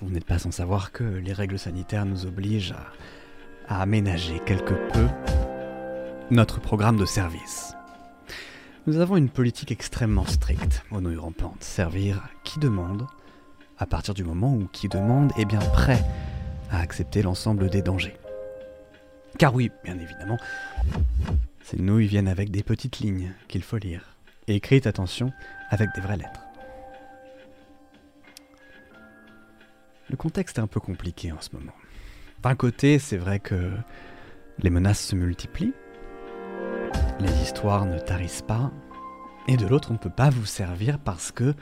Vous n'êtes pas sans savoir que les règles sanitaires nous obligent à, aménager quelque peu notre programme de service. Nous avons une politique extrêmement stricte au nouilles rampantes. Servir qui demande, à partir du moment où qui demande est bien prêt à accepter l'ensemble des dangers. Car oui, bien évidemment, ces nouilles viennent avec des petites lignes qu'il faut lire. Écrites, attention, avec des vraies lettres. Le contexte est un peu compliqué en ce moment. D'un côté, c'est vrai que les menaces se multiplient, les histoires ne tarissent pas, et de l'autre, on ne peut pas vous servir parce que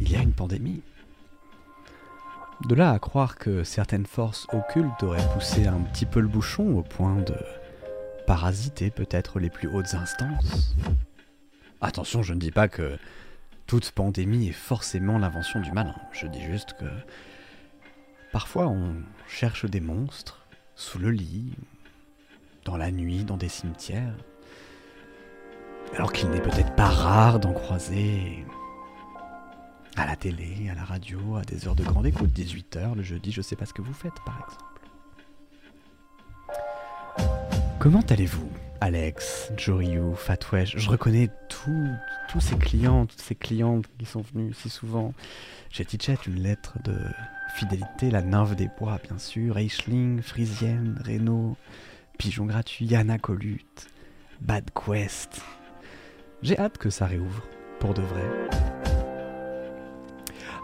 il y a une pandémie. De là à croire que certaines forces occultes auraient poussé un petit peu le bouchon au point de parasiter peut-être les plus hautes instances. Attention, je ne dis pas que toute pandémie est forcément l'invention du malin. Je dis juste que parfois on cherche des monstres sous le lit, dans la nuit, dans des cimetières. Alors qu'il n'est peut-être pas rare d'en croiser à la télé, à la radio, à des heures de grande écoute, 18h le jeudi, je sais pas ce que vous faites par exemple. Comment allez-vous, Alex, Joriou, Fatwesh Je reconnais tous ces clients, toutes ces clientes qui sont venus si souvent. J'ai Tichet, une lettre de fidélité, la nymphe des bois, bien sûr, Eichling, Frisienne, Renault, Pigeon gratuit, Yana Colute, Bad Quest. J'ai hâte que ça réouvre, pour de vrai.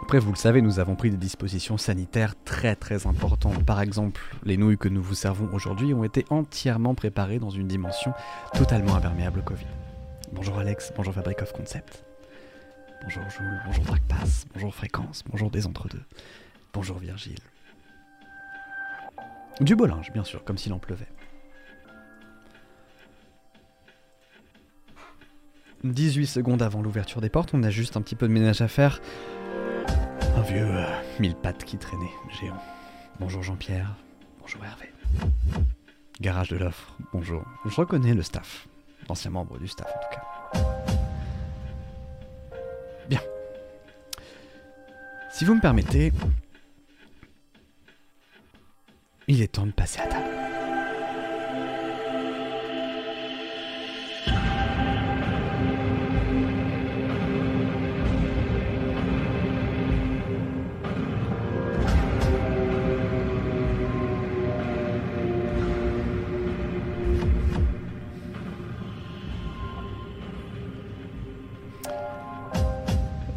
Après, vous le savez, nous avons pris des dispositions sanitaires très très importantes. Par exemple, les nouilles que nous vous servons aujourd'hui ont été entièrement préparées dans une dimension totalement imperméable au Covid. Bonjour Alex, bonjour Fabric of Concept. Bonjour Jules, bonjour Dragpass, bonjour Fréquence, bonjour Des Entre-deux. Bonjour Virgile. Du beau linge, bien sûr, comme s'il en pleuvait. 18 secondes avant l'ouverture des portes, on a juste un petit peu de ménage à faire. Un vieux euh, mille pattes qui traînait, géant. Bonjour Jean-Pierre, bonjour Hervé. Garage de l'offre, bonjour. Je reconnais le staff, l'ancien membre du staff en tout cas. Bien. Si vous me permettez, il est temps de passer à table.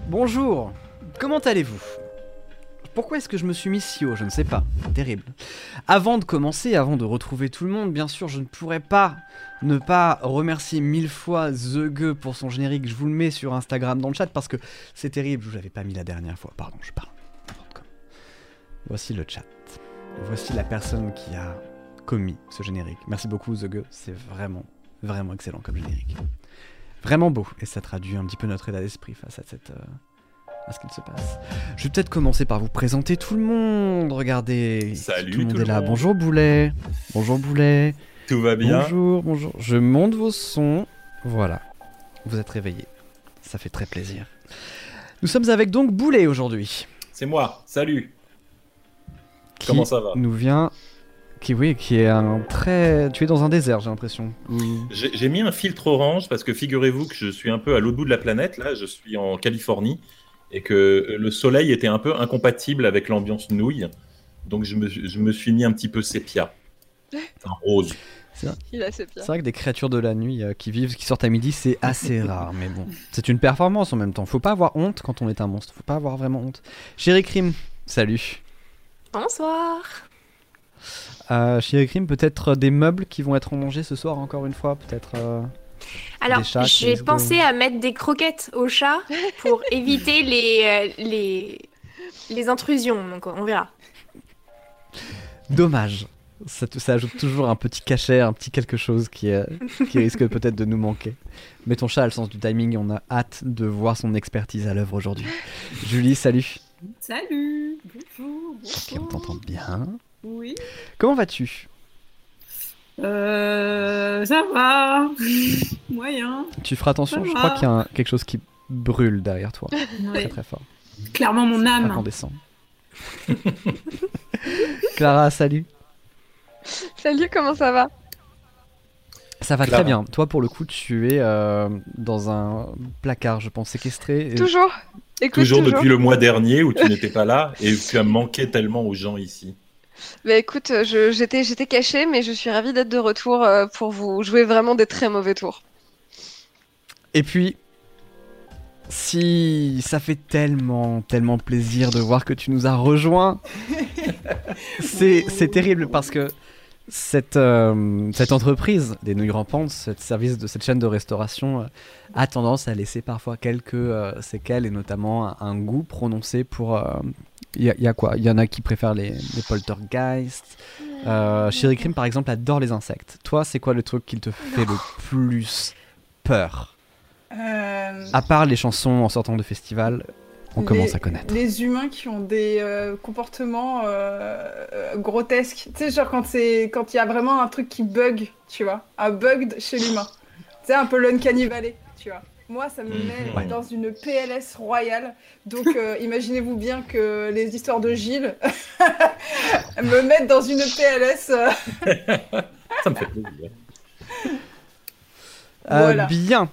Bonjour, comment allez-vous? Pourquoi est-ce que je me suis mis si haut? Je ne sais pas, terrible. Avant de commencer, avant de retrouver tout le monde, bien sûr, je ne pourrais pas ne pas remercier mille fois The Gueux pour son générique. Je vous le mets sur Instagram dans le chat parce que c'est terrible, je vous l'avais pas mis la dernière fois. Pardon, je parle. Voici le chat. Voici la personne qui a commis ce générique. Merci beaucoup The Gueux, c'est vraiment, vraiment excellent comme générique. Vraiment beau, et ça traduit un petit peu notre état d'esprit face à cette... euh, à ce qu'il se passe. Je vais peut-être commencer par vous présenter tout le monde. Regardez, Salut tout le monde tout est le là. monde. Bonjour Boulet. Bonjour Boulet. Tout va bien Bonjour, bonjour. Je monte vos sons. Voilà. Vous êtes réveillés. Ça fait très plaisir. Nous sommes avec donc Boulet aujourd'hui. C'est moi, salut qui Comment ça va Nous vient. Qui, oui, qui est un très. Tu es dans un désert, j'ai l'impression. J'ai mis un filtre orange parce que figurez-vous que je suis un peu à l'autre bout de la planète, là, je suis en Californie, et que le soleil était un peu incompatible avec l'ambiance nouille, donc je me, je me suis mis un petit peu sépia. Enfin, rose. C'est vrai que des créatures de la nuit euh, qui vivent, qui sortent à midi, c'est assez rare. Mais bon, c'est une performance en même temps. Faut pas avoir honte quand on est un monstre. Faut pas avoir vraiment honte. Chéri Crime, salut. Bonsoir. Euh, Chéri Crime, peut-être des meubles qui vont être en danger ce soir encore une fois. Peut-être. euh, Alors, j'ai pensé à mettre des croquettes aux chats pour éviter les, euh, les, les intrusions. Donc, on verra. Dommage. Ça, te- ça ajoute toujours un petit cachet, un petit quelque chose qui, euh, qui risque peut-être de nous manquer. Mais ton chat a le sens du timing et on a hâte de voir son expertise à l'œuvre aujourd'hui. Julie, salut. Salut Bonjour Ok, on t'entend bien. Oui. Comment vas-tu? Euh, ça va Moyen. Tu feras attention, Ça je va. crois qu'il y a un- quelque chose qui brûle derrière toi. Ouais. Très très fort. Clairement mon âme. Incandescent. Clara, salut. Salut, comment ça va? Ça va Clara. très bien. Toi, pour le coup, tu es euh, dans un placard, je pense, séquestré. et- Toujours Écoute, Toujours toujours. depuis le mois dernier où tu n'étais pas là et où tu as manqué tellement aux gens ici. Bah écoute, euh, je- j'étais j'étais cachée, mais je suis ravie d'être de retour euh, pour vous jouer vraiment des très mauvais tours. Et puis, si ça fait tellement, tellement plaisir de voir que tu nous as rejoints, c'est c'est terrible parce que cette, euh, cette entreprise des nouilles rampantes, ce service de cette chaîne de restauration, euh, a tendance à laisser parfois quelques euh, séquelles et notamment un, un goût prononcé pour. Il y, a- y a quoi? Il y en a qui préfèrent les, les poltergeists. Euh, Sherry Cream, par exemple, adore les insectes. Toi, c'est quoi le truc qui te fait le plus peur? Euh, À part les chansons en sortant de festival, on les- commence à connaître. Les humains qui ont des euh, comportements euh, grotesques. Tu sais, genre quand c'est quand il y a vraiment un truc qui bug, tu vois, un bug chez l'humain. Tu sais, un peu l'uncanny valley, tu vois. Moi, ça me Mhm. met Ouais. dans une PLS royale. Donc, euh, imaginez-vous bien que les histoires de Gilles me mettent dans une PLS. euh, Ça me fait plaisir. Euh, Voilà. bien.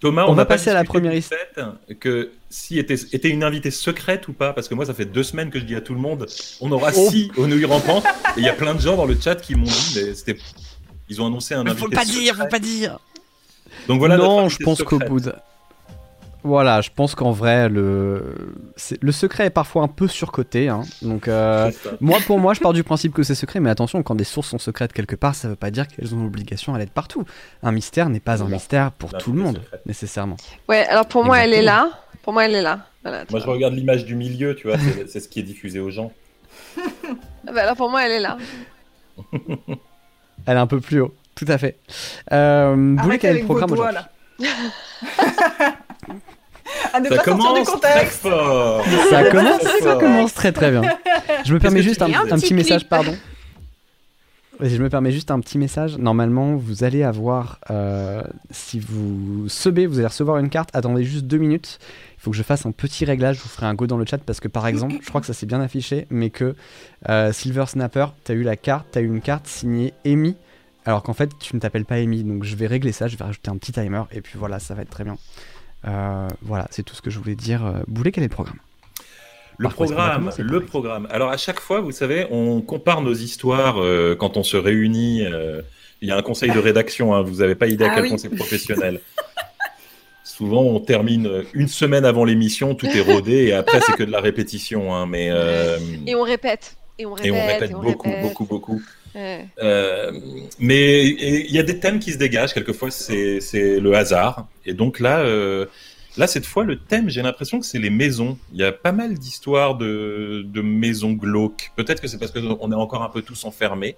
Thomas, On on, va pas passer à la première du his- fait que si était, était une invitée secrète ou pas, parce que moi ça fait deux semaines que je dis à tout le monde, on aura Oh. si aux nouilles rampantes, et il y a plein de gens dans le chat qui m'ont dit, mais c'était, ils ont annoncé un invité. secret. pas dire. Donc voilà. non, je pense qu'au bout de... Voilà, je pense qu'en vrai, le... c'est- le secret est parfois un peu surcoté. hein. Donc, euh, moi, pour moi, je pars du principe que c'est secret, mais attention, quand des sources sont secrètes quelque part, ça veut pas dire qu'elles ont l'obligation à l'être partout. Un mystère n'est pas un mystère pour tout le monde, secret. nécessairement. Ouais, alors pour moi, elle est là. Pour moi, elle est là. Voilà, Moi je regarde l'image du milieu, tu vois, c'est c'est ce qui est diffusé aux gens. Ah bah, alors pour moi, elle est là. Elle est un peu plus haut, tout à fait. Euh, vous voulez Arrêtez quel est le programme doigts, aujourd'hui là. à ne Ça pas sortir du commence très fort. Ça commence, ça commence très très bien. Je me permets juste un, petit Petit message, pardon. Vas-y, Je me permets juste un petit message. Normalement, vous allez avoir, euh, si vous subez, vous allez recevoir une carte. Attendez juste deux minutes. Il faut que je fasse un petit réglage. Je vous ferai un go dans le chat parce que, par exemple, je crois que ça s'est bien affiché, mais que euh, Silver Snapper, tu as eu la carte, tu as eu une carte signée Amy, alors qu'en fait, tu ne t'appelles pas Amy. Donc, je vais régler ça. Je vais rajouter un petit timer et puis voilà, ça va être très bien. Euh, voilà, c'est tout ce que je voulais dire. Euh, Boulet, quel est le programme? Le programme, le programme. Alors à chaque fois, vous savez, on compare nos histoires euh, quand on se réunit. euh, Il y a un conseil de rédaction, hein, vous n'avez pas idée à Ah quel oui. point c'est professionnel. Souvent, on termine une semaine avant l'émission, tout est rodé, et après, c'est que de la répétition. hein, mais, euh, Et on répète. Et on répète. et on répète et on beaucoup, répète. beaucoup, beaucoup. Euh, mais il y a des thèmes qui se dégagent. Quelquefois, c'est le hasard. Et donc là, euh, là cette fois, le thème, j'ai l'impression que c'est les maisons. Il y a pas mal d'histoires de, de maisons glauques. Peut-être que c'est parce qu'on est encore un peu tous enfermés.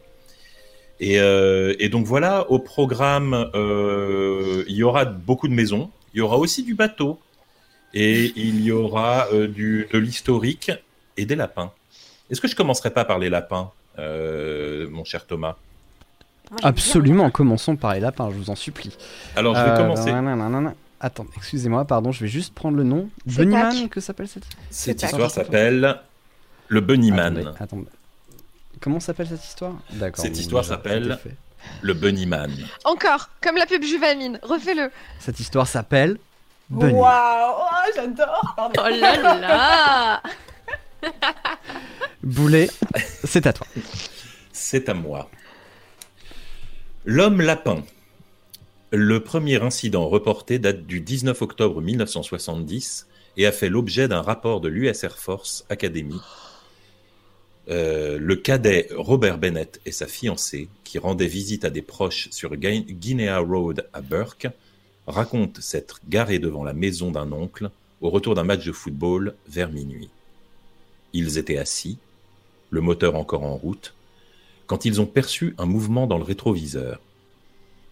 Et, euh, donc voilà, au programme, il y aura beaucoup de maisons. Il y aura aussi du bateau. Et il y aura de l'historique et des lapins. Est-ce que je commencerai pas par les lapins, mon cher Thomas j'aime Absolument, commençons par les lapins, je vous en supplie. Alors, je vais Euh, commencer. nanana. Attends, excusez-moi, pardon, je vais juste prendre le nom. Bunnyman, que s'appelle cette Cette histoire s'appelle Le Bunnyman. Attendez, attendez. Comment s'appelle cette histoire? D'accord. Cette histoire s'appelle-. Le Bunnyman. Encore, comme la pub Juvamine. Refais-le. Cette histoire s'appelle Bunny. Waouh, oh, j'adore. Pardon. Oh là là Boulet, c'est à toi. C'est à moi. L'homme lapin. Le premier incident reporté date du 19 octobre 1970 et a fait l'objet d'un rapport de l'US Air Force Academy. Euh, le cadet Robert Bennett et sa fiancée, qui rendaient visite à des proches sur Guin- Guinea Road à Burke, racontent s'être garés devant la maison d'un oncle au retour d'un match de football vers minuit. Ils étaient assis, le moteur encore en route, quand ils ont perçu un mouvement dans le rétroviseur.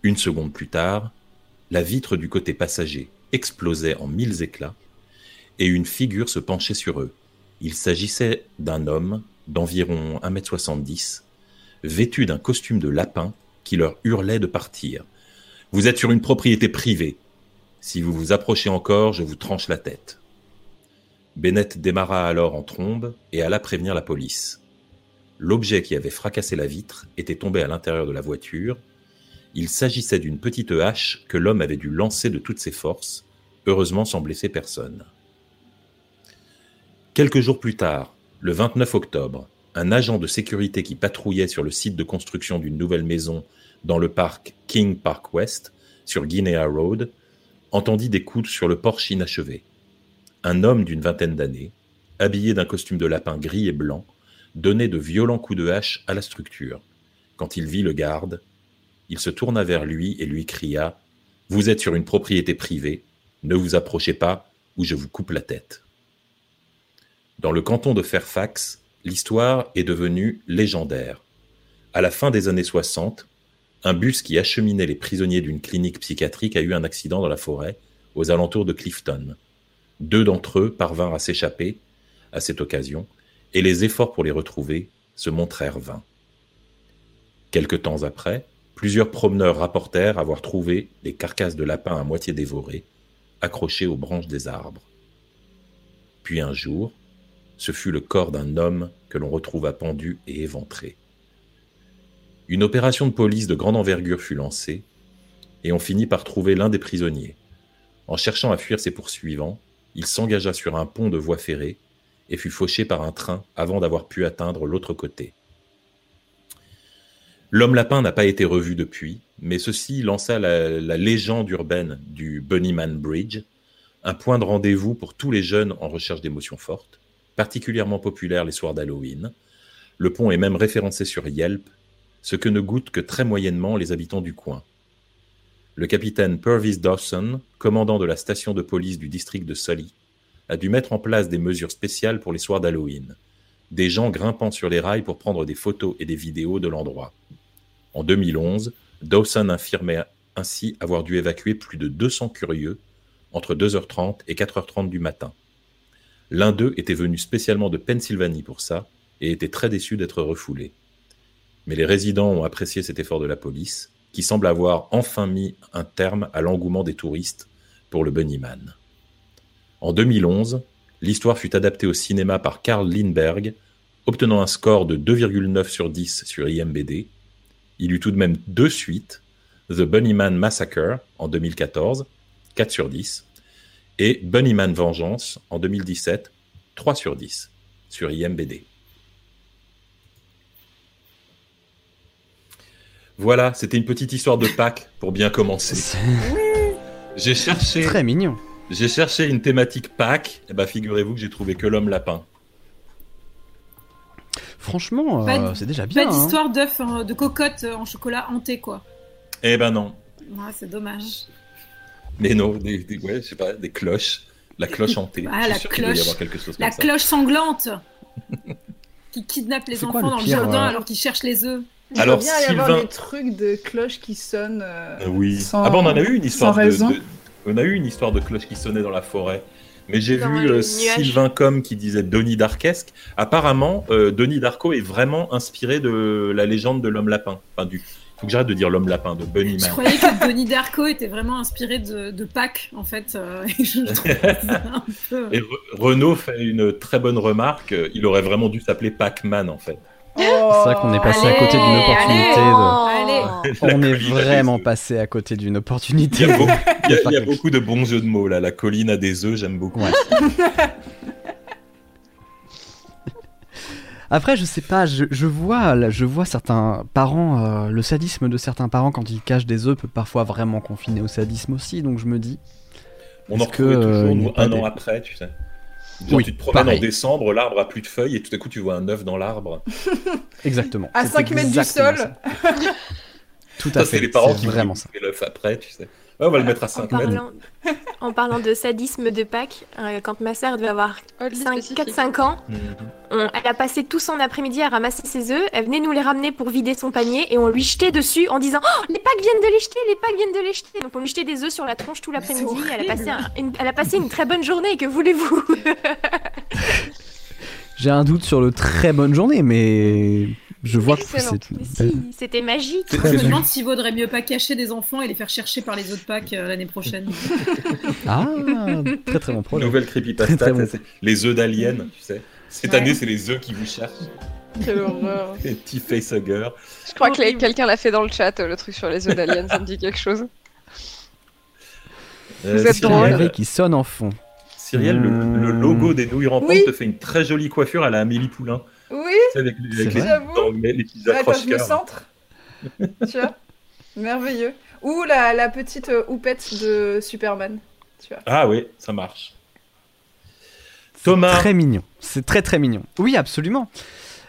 Une seconde plus tard, la vitre du côté passager explosait en mille éclats et une figure se penchait sur eux. Il s'agissait d'un homme d'environ 1m70, vêtu d'un costume de lapin qui leur hurlait de partir. Vous êtes sur une propriété privée. Si vous vous approchez encore, je vous tranche la tête. Bennett démarra alors en trombe et alla prévenir la police. L'objet qui avait fracassé la vitre était tombé à l'intérieur de la voiture. Il s'agissait d'une petite hache que l'homme avait dû lancer de toutes ses forces, heureusement sans blesser personne. Quelques jours plus tard, le 29 octobre, un agent de sécurité qui patrouillait sur le site de construction d'une nouvelle maison dans le parc King Park West, sur Guinea Road, entendit des coups sur le porche inachevé. Un homme d'une vingtaine d'années, habillé d'un costume de lapin gris et blanc, donnait de violents coups de hache à la structure. Quand il vit le garde, il se tourna vers lui et lui cria Vous êtes sur une propriété privée, ne vous approchez pas ou je vous coupe la tête. Dans le canton de Fairfax, l'histoire est devenue légendaire. À la fin des années 60, un bus qui acheminait les prisonniers d'une clinique psychiatrique a eu un accident dans la forêt, aux alentours de Clifton. Deux d'entre eux parvinrent à s'échapper à cette occasion, et les efforts pour les retrouver se montrèrent vains. Quelque temps après, plusieurs promeneurs rapportèrent avoir trouvé des carcasses de lapins à moitié dévorées, accrochées aux branches des arbres. Puis un jour, ce fut le corps d'un homme que l'on retrouva pendu et éventré. Une opération de police de grande envergure fut lancée, et on finit par trouver l'un des prisonniers. En cherchant à fuir ses poursuivants, il s'engagea sur un pont de voie ferrée et fut fauché par un train avant d'avoir pu atteindre l'autre côté. L'homme lapin n'a pas été revu depuis, mais ceci lança la, la légende urbaine du Bunnyman Bridge, un point de rendez-vous pour tous les jeunes en recherche d'émotions fortes, particulièrement populaire les soirs d'Halloween. Le pont est même référencé sur Yelp, ce que ne goûtent que très moyennement les habitants du coin. Le capitaine Purvis Dawson, commandant de la station de police du district de Sully, a dû mettre en place des mesures spéciales pour les soirs d'Halloween. Des gens grimpant sur les rails pour prendre des photos et des vidéos de l'endroit. En 2011, Dawson affirmait ainsi avoir dû évacuer plus de 200 curieux entre 2h30 et 4h30 du matin. L'un d'eux était venu spécialement de Pennsylvanie pour ça et était très déçu d'être refoulé. Mais les résidents ont apprécié cet effort de la police, qui semble avoir enfin mis un terme à l'engouement des touristes pour le Bunnyman. En 2011, l'histoire fut adaptée au cinéma par Karl Lindbergh, obtenant un score de 2,9 sur 10 sur IMBD. Il eut tout de même deux suites, The Bunnyman Massacre en 2014, 4 sur 10, et Bunnyman Vengeance en 2017, 3 sur 10 sur IMBD. Voilà, c'était une petite histoire de Pâques pour bien commencer. C'est J'ai cherché, très mignon. J'ai cherché une thématique Pâques. Et bah figurez-vous que j'ai trouvé que l'homme lapin. Franchement, euh, c'est déjà bien. Pas hein. d'histoire d'œuf euh, de cocotte en chocolat hanté, quoi. Eh ben non. Ouais, c'est dommage. Mais non, des, des- ouais, je sais pas, des cloches. La cloche hantée. Ah, la y cloche. avoir quelque chose La comme ça. cloche sanglante qui kidnappe les enfants quoi le dans le jardin euh, alors qu'ils cherchent les œufs. Il Alors, bien y avoir Sylvain- des trucs de cloches qui sonnent. euh, Euh, oui. sans- ah bon, on en a eu une histoire de, raison. de- On a eu une histoire de cloche qui sonnait dans la forêt. Mais j'ai vu euh. Sylvain Com qui disait Denis Darkesque. Apparemment, euh, Denis Darko est vraiment inspiré de la légende de l'homme lapin. Enfin, du. Faut que j'arrête de dire l'homme lapin, de Bunny Je croyais que Denis Darko était vraiment inspiré de, de Pâques, en fait. euh, et je un peu... Et Re- Renaud fait une très bonne remarque. Il aurait vraiment dû s'appeler Pac-Man en fait. C'est vrai qu'on est passé à côté d'une opportunité. allez. de... La On est vraiment passé à côté d'une Il opportunité. y a, beaucoup, il y a- il y beaucoup de bons jeux de mots là. La colline a des œufs, j'aime beaucoup. Ouais. Après, je sais pas, je, je vois, là, je vois certains parents, euh, le sadisme de certains parents quand ils cachent des œufs peut parfois vraiment confiner au sadisme aussi, donc je me dis. On en retrouvait euh, toujours nous, un des- an après, tu sais. Genre, Oui, tu te promènes pareil. en décembre, l'arbre a plus de feuilles et tout à coup tu vois un œuf dans l'arbre. Exactement. À C'est 5 mètres du sol. ça. Tout à Ça, fait. c'est les parents qui vraiment ça. l'œuf après, tu sais. On va le mettre à En 5 mètres. parlant, en parlant de sadisme de Pâques, euh, quand ma sœur devait avoir Oddly 5 spécifique. 4-5 ans, Mhm. on- elle a passé tout son après-midi à ramasser ses œufs. Elle venait nous les ramener pour vider son panier et on lui jetait dessus en disant Oh, les Pâques viennent de les jeter, les Pâques viennent de les jeter. Donc on lui jetait des œufs sur la tronche tout l'après-midi. C'est Elle, a passé horrible. un- une, elle a passé une très bonne journée. Que voulez-vous? J'ai un doute sur le très bonne journée, mais je vois que c'est si, C'était magique. Je me demande s'il vaudrait mieux pas cacher des enfants et les faire chercher par les autres packs euh, l'année prochaine. Ah, très très bon projet. Nouvelle creepypasta, très bon. ça, c'est les œufs d'aliens, tu sais. Cette Ouais. année, c'est les œufs qui vous cherchent. Quelle horreur. Les petits facehuggers. Je crois que les- quelqu'un l'a fait dans le chat, euh, le truc sur les œufs d'aliens, ça me dit quelque chose. Euh, Vous êtes C'est un drôle. Qui sonne en fond. Cyrielle, le, le logo des nouilles rampantes Oui. te fait une très jolie coiffure à la Amélie Poulain. Oui, avec, C'est avec les, petits accroche-cœurs. centre. tu vois Merveilleux. Ou la, la petite euh, houppette de Superman. Tu vois. Ah oui, ça marche. C'est Thomas. Très mignon. C'est très très mignon. Oui, absolument.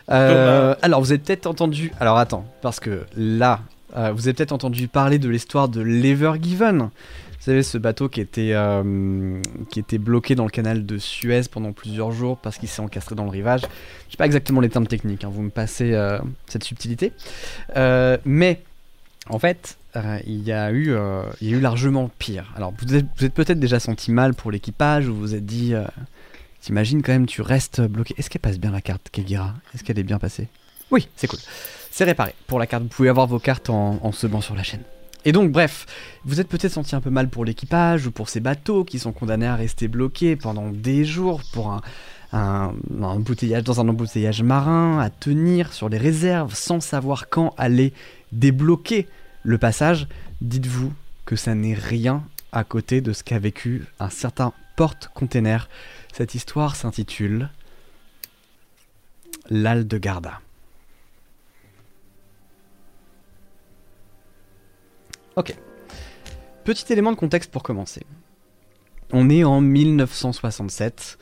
Euh, alors, vous avez peut-être entendu. Alors, attends, parce que là, euh, vous avez peut-être entendu parler de l'histoire de l'Ever Given. Vous savez, ce bateau qui était, euh, qui était bloqué dans le canal de Suez pendant plusieurs jours parce qu'il s'est encastré dans le rivage. Je sais pas exactement les termes techniques, hein, vous me passez euh, cette subtilité. Euh, mais, en fait, il, y a eu, il y a eu largement pire. Alors, vous êtes, vous êtes peut-être déjà senti mal pour l'équipage, ou vous vous êtes dit. T'imagines quand même, tu restes bloqué. Est-ce qu'elle passe bien la carte, Kegira Est-ce qu'elle est bien passée? Oui, c'est cool. C'est réparé. Pour la carte, vous pouvez avoir vos cartes en, en se banc sur la chaîne. Et donc, bref, vous êtes peut-être senti un peu mal pour l'équipage ou pour ces bateaux qui sont condamnés à rester bloqués pendant des jours pour un, embouteillage dans un embouteillage marin, à tenir sur les réserves sans savoir quand aller débloquer le passage. Dites-vous que ça n'est rien à côté de ce qu'a vécu un certain porte-container cette histoire s'intitule L'Al Ok. Petit élément de contexte pour commencer. On est en 1967.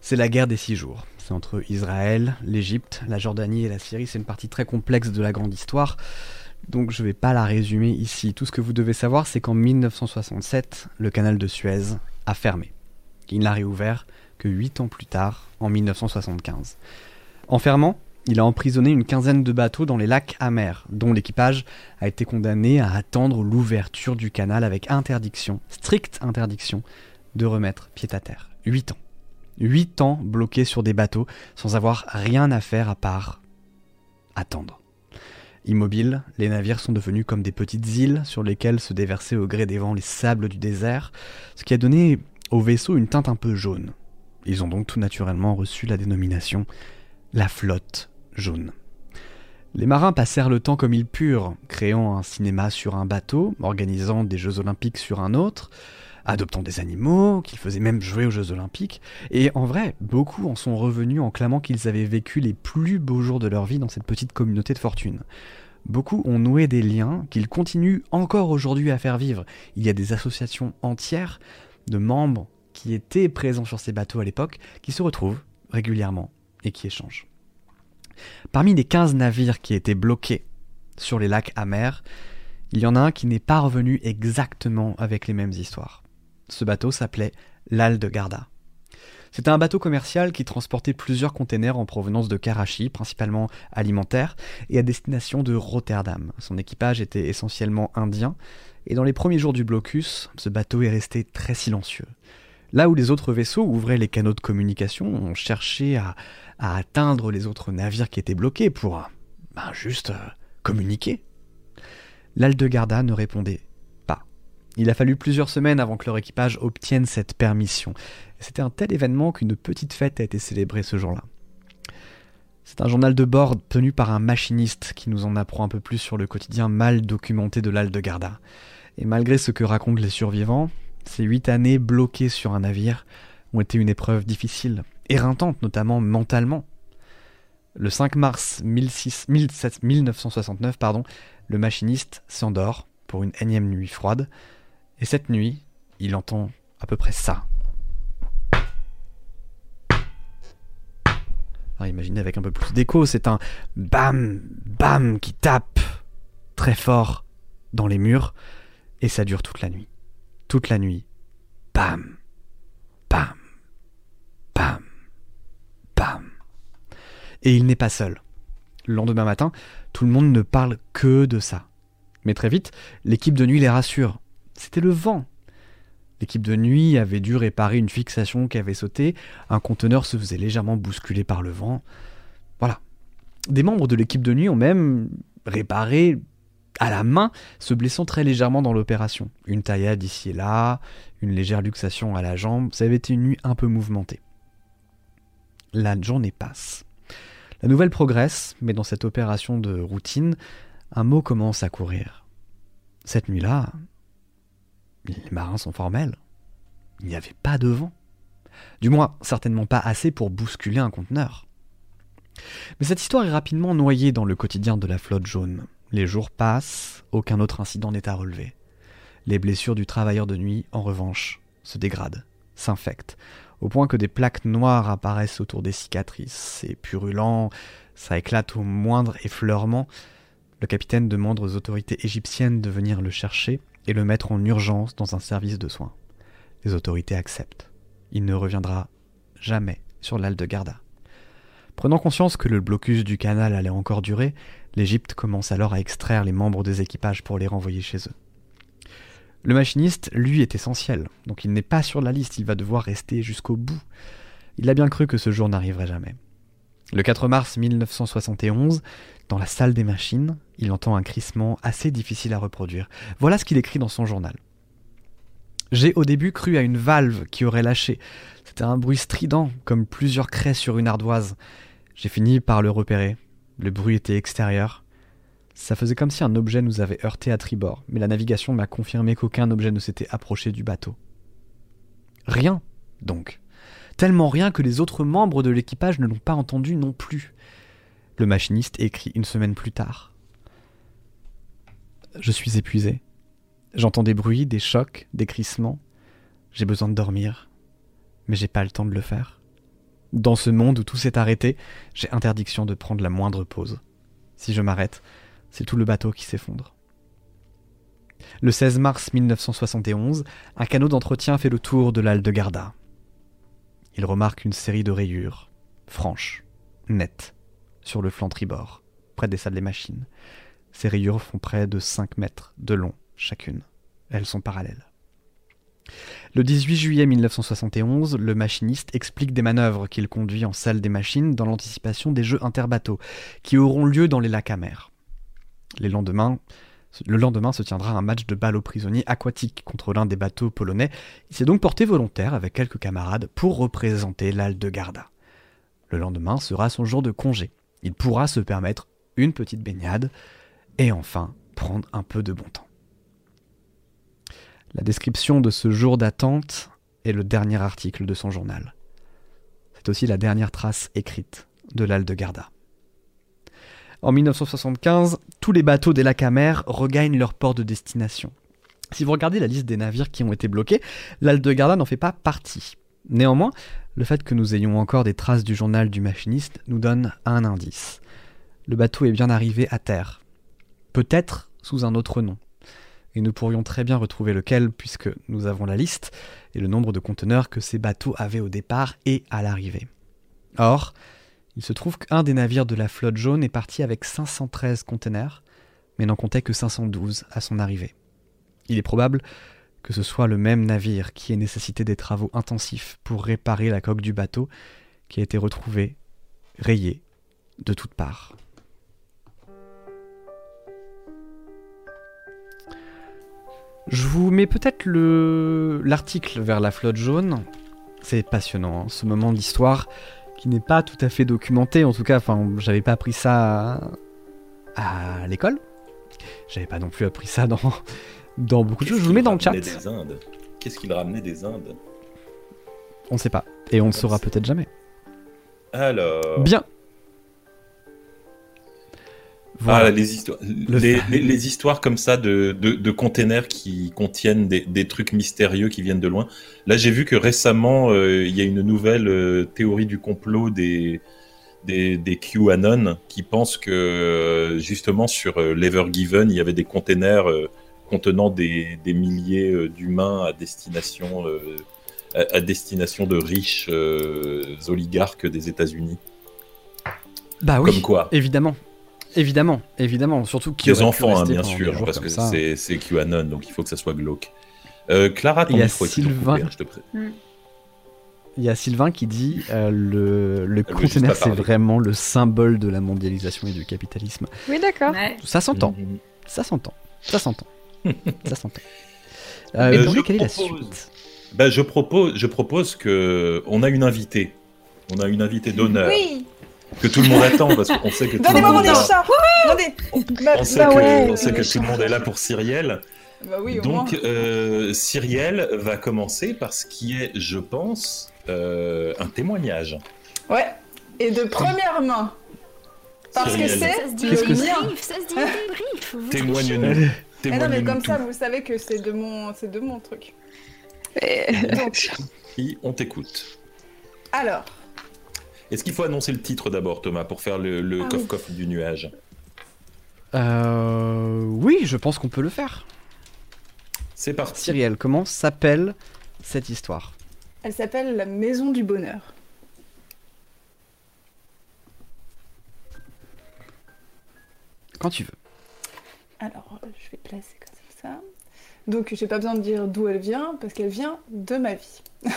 C'est la guerre des six jours. C'est entre Israël, l'Égypte, la Jordanie et la Syrie. C'est une partie très complexe de la grande histoire. Donc je ne vais pas la résumer ici. Tout ce que vous devez savoir, c'est qu'en 1967, le canal de Suez a fermé. Il n'a réouvert que 8 ans plus tard, en 1975. En fermant, il a emprisonné une quinzaine de bateaux dans les lacs amers, dont l'équipage a été condamné à attendre l'ouverture du canal avec interdiction, stricte interdiction, de remettre pied à terre. 8 ans. 8 ans bloqués sur des bateaux sans avoir rien à faire à part attendre. Immobiles, les navires sont devenus comme des petites îles sur lesquelles se déversaient au gré des vents les sables du désert, ce qui a donné au vaisseau une teinte un peu jaune. Ils ont donc tout naturellement reçu la dénomination la flotte Les marins passèrent le temps comme ils purent, créant un cinéma sur un bateau, organisant des Jeux olympiques sur un autre, adoptant des animaux, qu'ils faisaient même jouer aux Jeux olympiques, et en vrai, beaucoup en sont revenus en clamant qu'ils avaient vécu les plus beaux jours de leur vie dans cette petite communauté de fortune. Beaucoup ont noué des liens qu'ils continuent encore aujourd'hui à faire vivre. Il y a des associations entières de membres qui étaient présents sur ces bateaux à l'époque, qui se retrouvent régulièrement et qui échangent. Parmi les 15 navires qui étaient bloqués sur les lacs amers, il y en a un qui n'est pas revenu exactement avec les mêmes histoires. Ce bateau s'appelait l'Al de Garda. C'était un bateau commercial qui transportait plusieurs containers en provenance de Karachi, principalement alimentaires, et à destination de Rotterdam. Son équipage était essentiellement indien, et dans les premiers jours du blocus, ce bateau est resté très silencieux. Là où les autres vaisseaux ouvraient les canaux de communication, on cherchait à, atteindre les autres navires qui étaient bloqués pour ben, juste euh, communiquer. L'Aldegarda ne répondait pas. Il a fallu plusieurs semaines avant que leur équipage obtienne cette permission. C'était un tel événement qu'une petite fête a été célébrée ce jour-là. C'est un journal de bord tenu par un machiniste qui nous en apprend un peu plus sur le quotidien mal documenté de l'Aldegarda. Et malgré ce que racontent les survivants, ces huit années bloquées sur un navire ont été une épreuve difficile, éreintante notamment mentalement. Le 5 mars 16 17 1969, pardon, le machiniste s'endort pour une énième nuit froide, et cette nuit, il entend à peu près ça. Imaginez avec un peu plus d'écho, c'est un bam, bam qui tape très fort dans les murs et ça dure toute la nuit. La nuit. Bam, bam, bam, bam. Et il n'est pas seul. Le lendemain matin, tout le monde ne parle que de ça. Mais très vite, l'équipe de nuit les rassure. C'était le vent. L'équipe de nuit avait dû réparer une fixation qui avait sauté, un conteneur se faisait légèrement bousculer par le vent. Voilà. Des membres de l'équipe de nuit ont même réparé à la main, se blessant très légèrement dans l'opération. Une taillade ici et là, une légère luxation à la jambe, ça avait été une nuit un peu mouvementée. La journée passe. La nouvelle progresse, mais dans cette opération de routine, un mot commence à courir. Cette nuit-là, les marins sont formels. Il n'y avait pas de vent. Du moins, certainement pas assez pour bousculer un conteneur. Mais cette histoire est rapidement noyée dans le quotidien de la flotte jaune. Les jours passent, aucun autre incident n'est à relever. Les blessures du travailleur de nuit, en revanche, se dégradent, s'infectent, au point que des plaques noires apparaissent autour des cicatrices. C'est purulent, ça éclate au moindre effleurement. Le capitaine demande aux autorités égyptiennes de venir le chercher et le mettre en urgence dans un service de soins. Les autorités acceptent. Il ne reviendra jamais sur l'Al de Garda. Prenant conscience que le blocus du canal allait encore durer, l'Égypte commence alors à extraire les membres des équipages pour les renvoyer chez eux. Le machiniste, lui, est essentiel, donc il n'est pas sur la liste, il va devoir rester jusqu'au bout. Il a bien cru que ce jour n'arriverait jamais. Le 4 mars 1971, dans la salle des machines, il entend un crissement assez difficile à reproduire. Voilà ce qu'il écrit dans son journal. J'ai au début cru à une valve qui aurait lâché. C'était un bruit strident, comme plusieurs craies sur une ardoise. J'ai fini par le repérer. Le bruit était extérieur. Ça faisait comme si un objet nous avait heurté à tribord, mais la navigation m'a confirmé qu'aucun objet ne s'était approché du bateau. Rien, donc. Tellement rien que les autres membres de l'équipage ne l'ont pas entendu non plus. Le machiniste écrit une semaine plus tard. Je suis épuisé. J'entends des bruits, des chocs, des crissements. J'ai besoin de dormir, mais j'ai pas le temps de le faire. Dans ce monde où tout s'est arrêté, j'ai interdiction de prendre la moindre pause. Si je m'arrête, c'est tout le bateau qui s'effondre. Le 16 mars 1971, un canot d'entretien fait le tour de l'Al de Garda. Il remarque une série de rayures, franches, nettes, sur le flanc tribord, près des salles des machines. Ces rayures font près de 5 mètres de long chacune. Elles sont parallèles. Le 18 juillet 1971, le machiniste explique des manœuvres qu'il conduit en salle des machines dans l'anticipation des jeux interbateaux qui auront lieu dans les lacs amers. Le lendemain se tiendra un match de balle aux prisonniers aquatiques contre l'un des bateaux polonais. Il s'est donc porté volontaire avec quelques camarades pour représenter l'Al de Garda. Le lendemain sera son jour de congé. Il pourra se permettre une petite baignade et enfin prendre un peu de bon temps. La description de ce jour d'attente est le dernier article de son journal. C'est aussi la dernière trace écrite de l'Al de Garda. En 1975, tous les bateaux des lacs amers regagnent leur port de destination. Si vous regardez la liste des navires qui ont été bloqués, l'Al de Garda n'en fait pas partie. Néanmoins, le fait que nous ayons encore des traces du journal du machiniste nous donne un indice. Le bateau est bien arrivé à terre. Peut-être sous un autre nom. Et nous pourrions très bien retrouver lequel puisque nous avons la liste et le nombre de conteneurs que ces bateaux avaient au départ et à l'arrivée. Or, il se trouve qu'un des navires de la flotte jaune est parti avec 513 conteneurs, mais n'en comptait que 512 à son arrivée. Il est probable que ce soit le même navire qui ait nécessité des travaux intensifs pour réparer la coque du bateau qui a été retrouvé, rayé, de toutes parts. Je vous mets peut-être l'article vers la flotte jaune. C'est passionnant, hein, ce moment d'histoire qui n'est pas tout à fait documenté. En tout cas, enfin, j'avais pas appris ça à, l'école. J'avais pas non plus appris ça dans, dans beaucoup de choses. Je vous le mets dans le chat. Qu'est-ce qu'il ramenait des Indes? On ne sait pas. Et on ne saura peut-être jamais. Alors. Bien. Voilà. Ah, les, histoires, les, histoires comme ça de, de, containers qui contiennent des, trucs mystérieux qui viennent de loin. Là, j'ai vu que récemment, euh, il y a une nouvelle euh, théorie du complot des, des, des QAnon qui pensent que euh, justement sur euh, l'Evergiven, il y avait des containers contenant des, des milliers d'humains à destination, à, à destination de riches oligarques des États-Unis. Bah oui, Comme quoi évidemment. Évidemment, évidemment. Surtout qu'il Des enfants, hein, bien sûr, parce que c'est c'est QAnon, donc il faut que ça soit glauque. Euh, Clara, ton Il y a micro est toujours Sylvain. coupé, hein, je te prie. Il y a Sylvain qui dit euh, le, le container, pas c'est vraiment le symbole de la mondialisation et du capitalisme. Oui, d'accord. Ouais. Ça s'entend, ça s'entend, ça s'entend, ça s'entend. Euh, Euh, donc, quelle est la suite? Bah, je propose, je propose que on a une invitée. On a une invitée d'honneur Oui que tout le monde attend parce qu'on sait que tout le monde On sait que, ouais, on sait une que tout le monde est là pour Cyrielle. Bah oui. Donc, euh, Cyrielle va commencer par ce qui est, je pense, euh, un témoignage. Ouais. Et de première main. Parce que Cyrielle. c'est que c'est débrief, ça se dit débrief. Témoigne-nous. Eh non, mais comme ça, vous savez que c'est de mon, c'est de mon truc. Et- Qui on t'écoute? Alors, Est-ce qu'il faut annoncer le titre d'abord, Thomas, pour faire le, le Ah oui. du nuage? Euh, oui, je pense qu'on peut le faire. C'est parti. Cyrielle, comment s'appelle cette histoire? Elle s'appelle la Maison du Bonheur. Quand tu veux. Alors, euh, je vais placer comme ça. Donc, j'ai pas besoin de dire d'où elle vient, parce qu'elle vient de ma vie.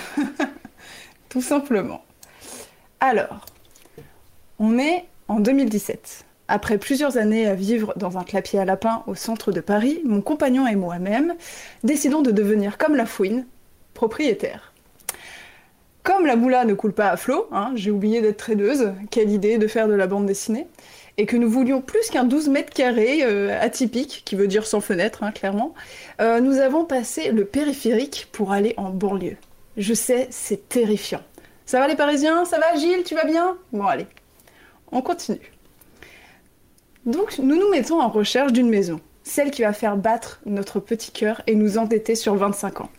Tout simplement. Alors, on est en 2017. Après plusieurs années à vivre dans un clapier à lapin au centre de Paris, mon compagnon et moi-même décidons de devenir comme la fouine, propriétaire. Comme la moula ne coule pas à flot, hein, j'ai oublié d'être tradeuse, quelle idée de faire de la bande dessinée, et que nous voulions plus qu'un 12 mètres carrés euh, atypique, qui veut dire sans fenêtre, hein, clairement, euh, nous avons passé le périphérique pour aller en banlieue. Je sais, c'est terrifiant. Ça va les Parisiens? Ça va Gilles? Tu vas bien? Bon allez, on continue. Donc nous nous mettons en recherche d'une maison, celle qui va faire battre notre petit cœur et nous endetter sur 25 ans.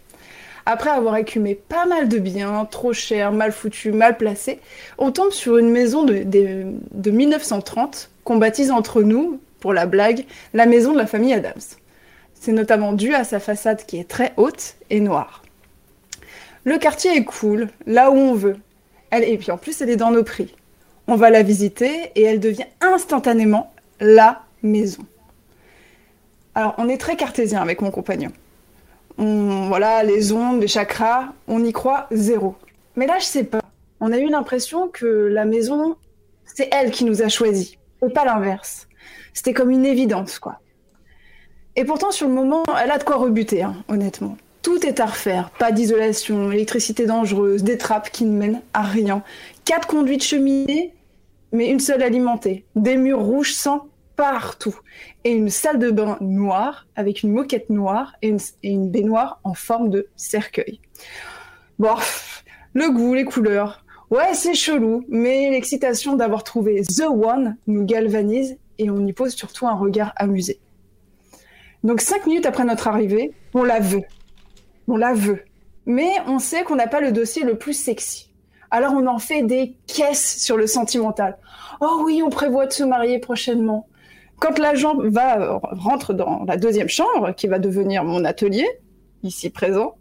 Après avoir écumé pas mal de biens, trop chers, mal foutus, mal placés, on tombe sur une maison de, de- de 1930 qu'on baptise entre nous, pour la blague, la maison de la famille Adams. C'est notamment dû à sa façade qui est très haute et noire. Le quartier est cool, là où on veut. Et puis en plus, elle est dans nos prix. On va la visiter et elle devient instantanément la maison. Alors, on est très cartésien avec mon compagnon. On, voilà, les ondes, les chakras, on y croit zéro. Mais là, je sais pas. On a eu l'impression que la maison, c'est elle qui nous a choisis, et pas l'inverse. C'était comme une évidence, quoi. Et pourtant, sur le moment, elle a de quoi rebuter, hein, honnêtement. Tout est à refaire. Pas d'isolation, électricité dangereuse, des trappes qui ne mènent à rien. Quatre conduites cheminées, mais une seule alimentée. Des murs rouges sang partout. Et une salle de bain noire, avec une moquette noire et une, baignoire en forme de cercueil. Bon, le goût, les couleurs. Ouais, c'est chelou, mais l'excitation d'avoir trouvé The One nous galvanise et on y pose surtout un regard amusé. Donc cinq minutes après notre arrivée, on la veut. On la veut. Mais on sait qu'on n'a pas le dossier le plus sexy. Alors on en fait des caisses sur le sentimental. Oh oui, on prévoit de se marier prochainement. Quand l'agent va rentre dans la deuxième chambre, qui va devenir mon atelier, ici présent,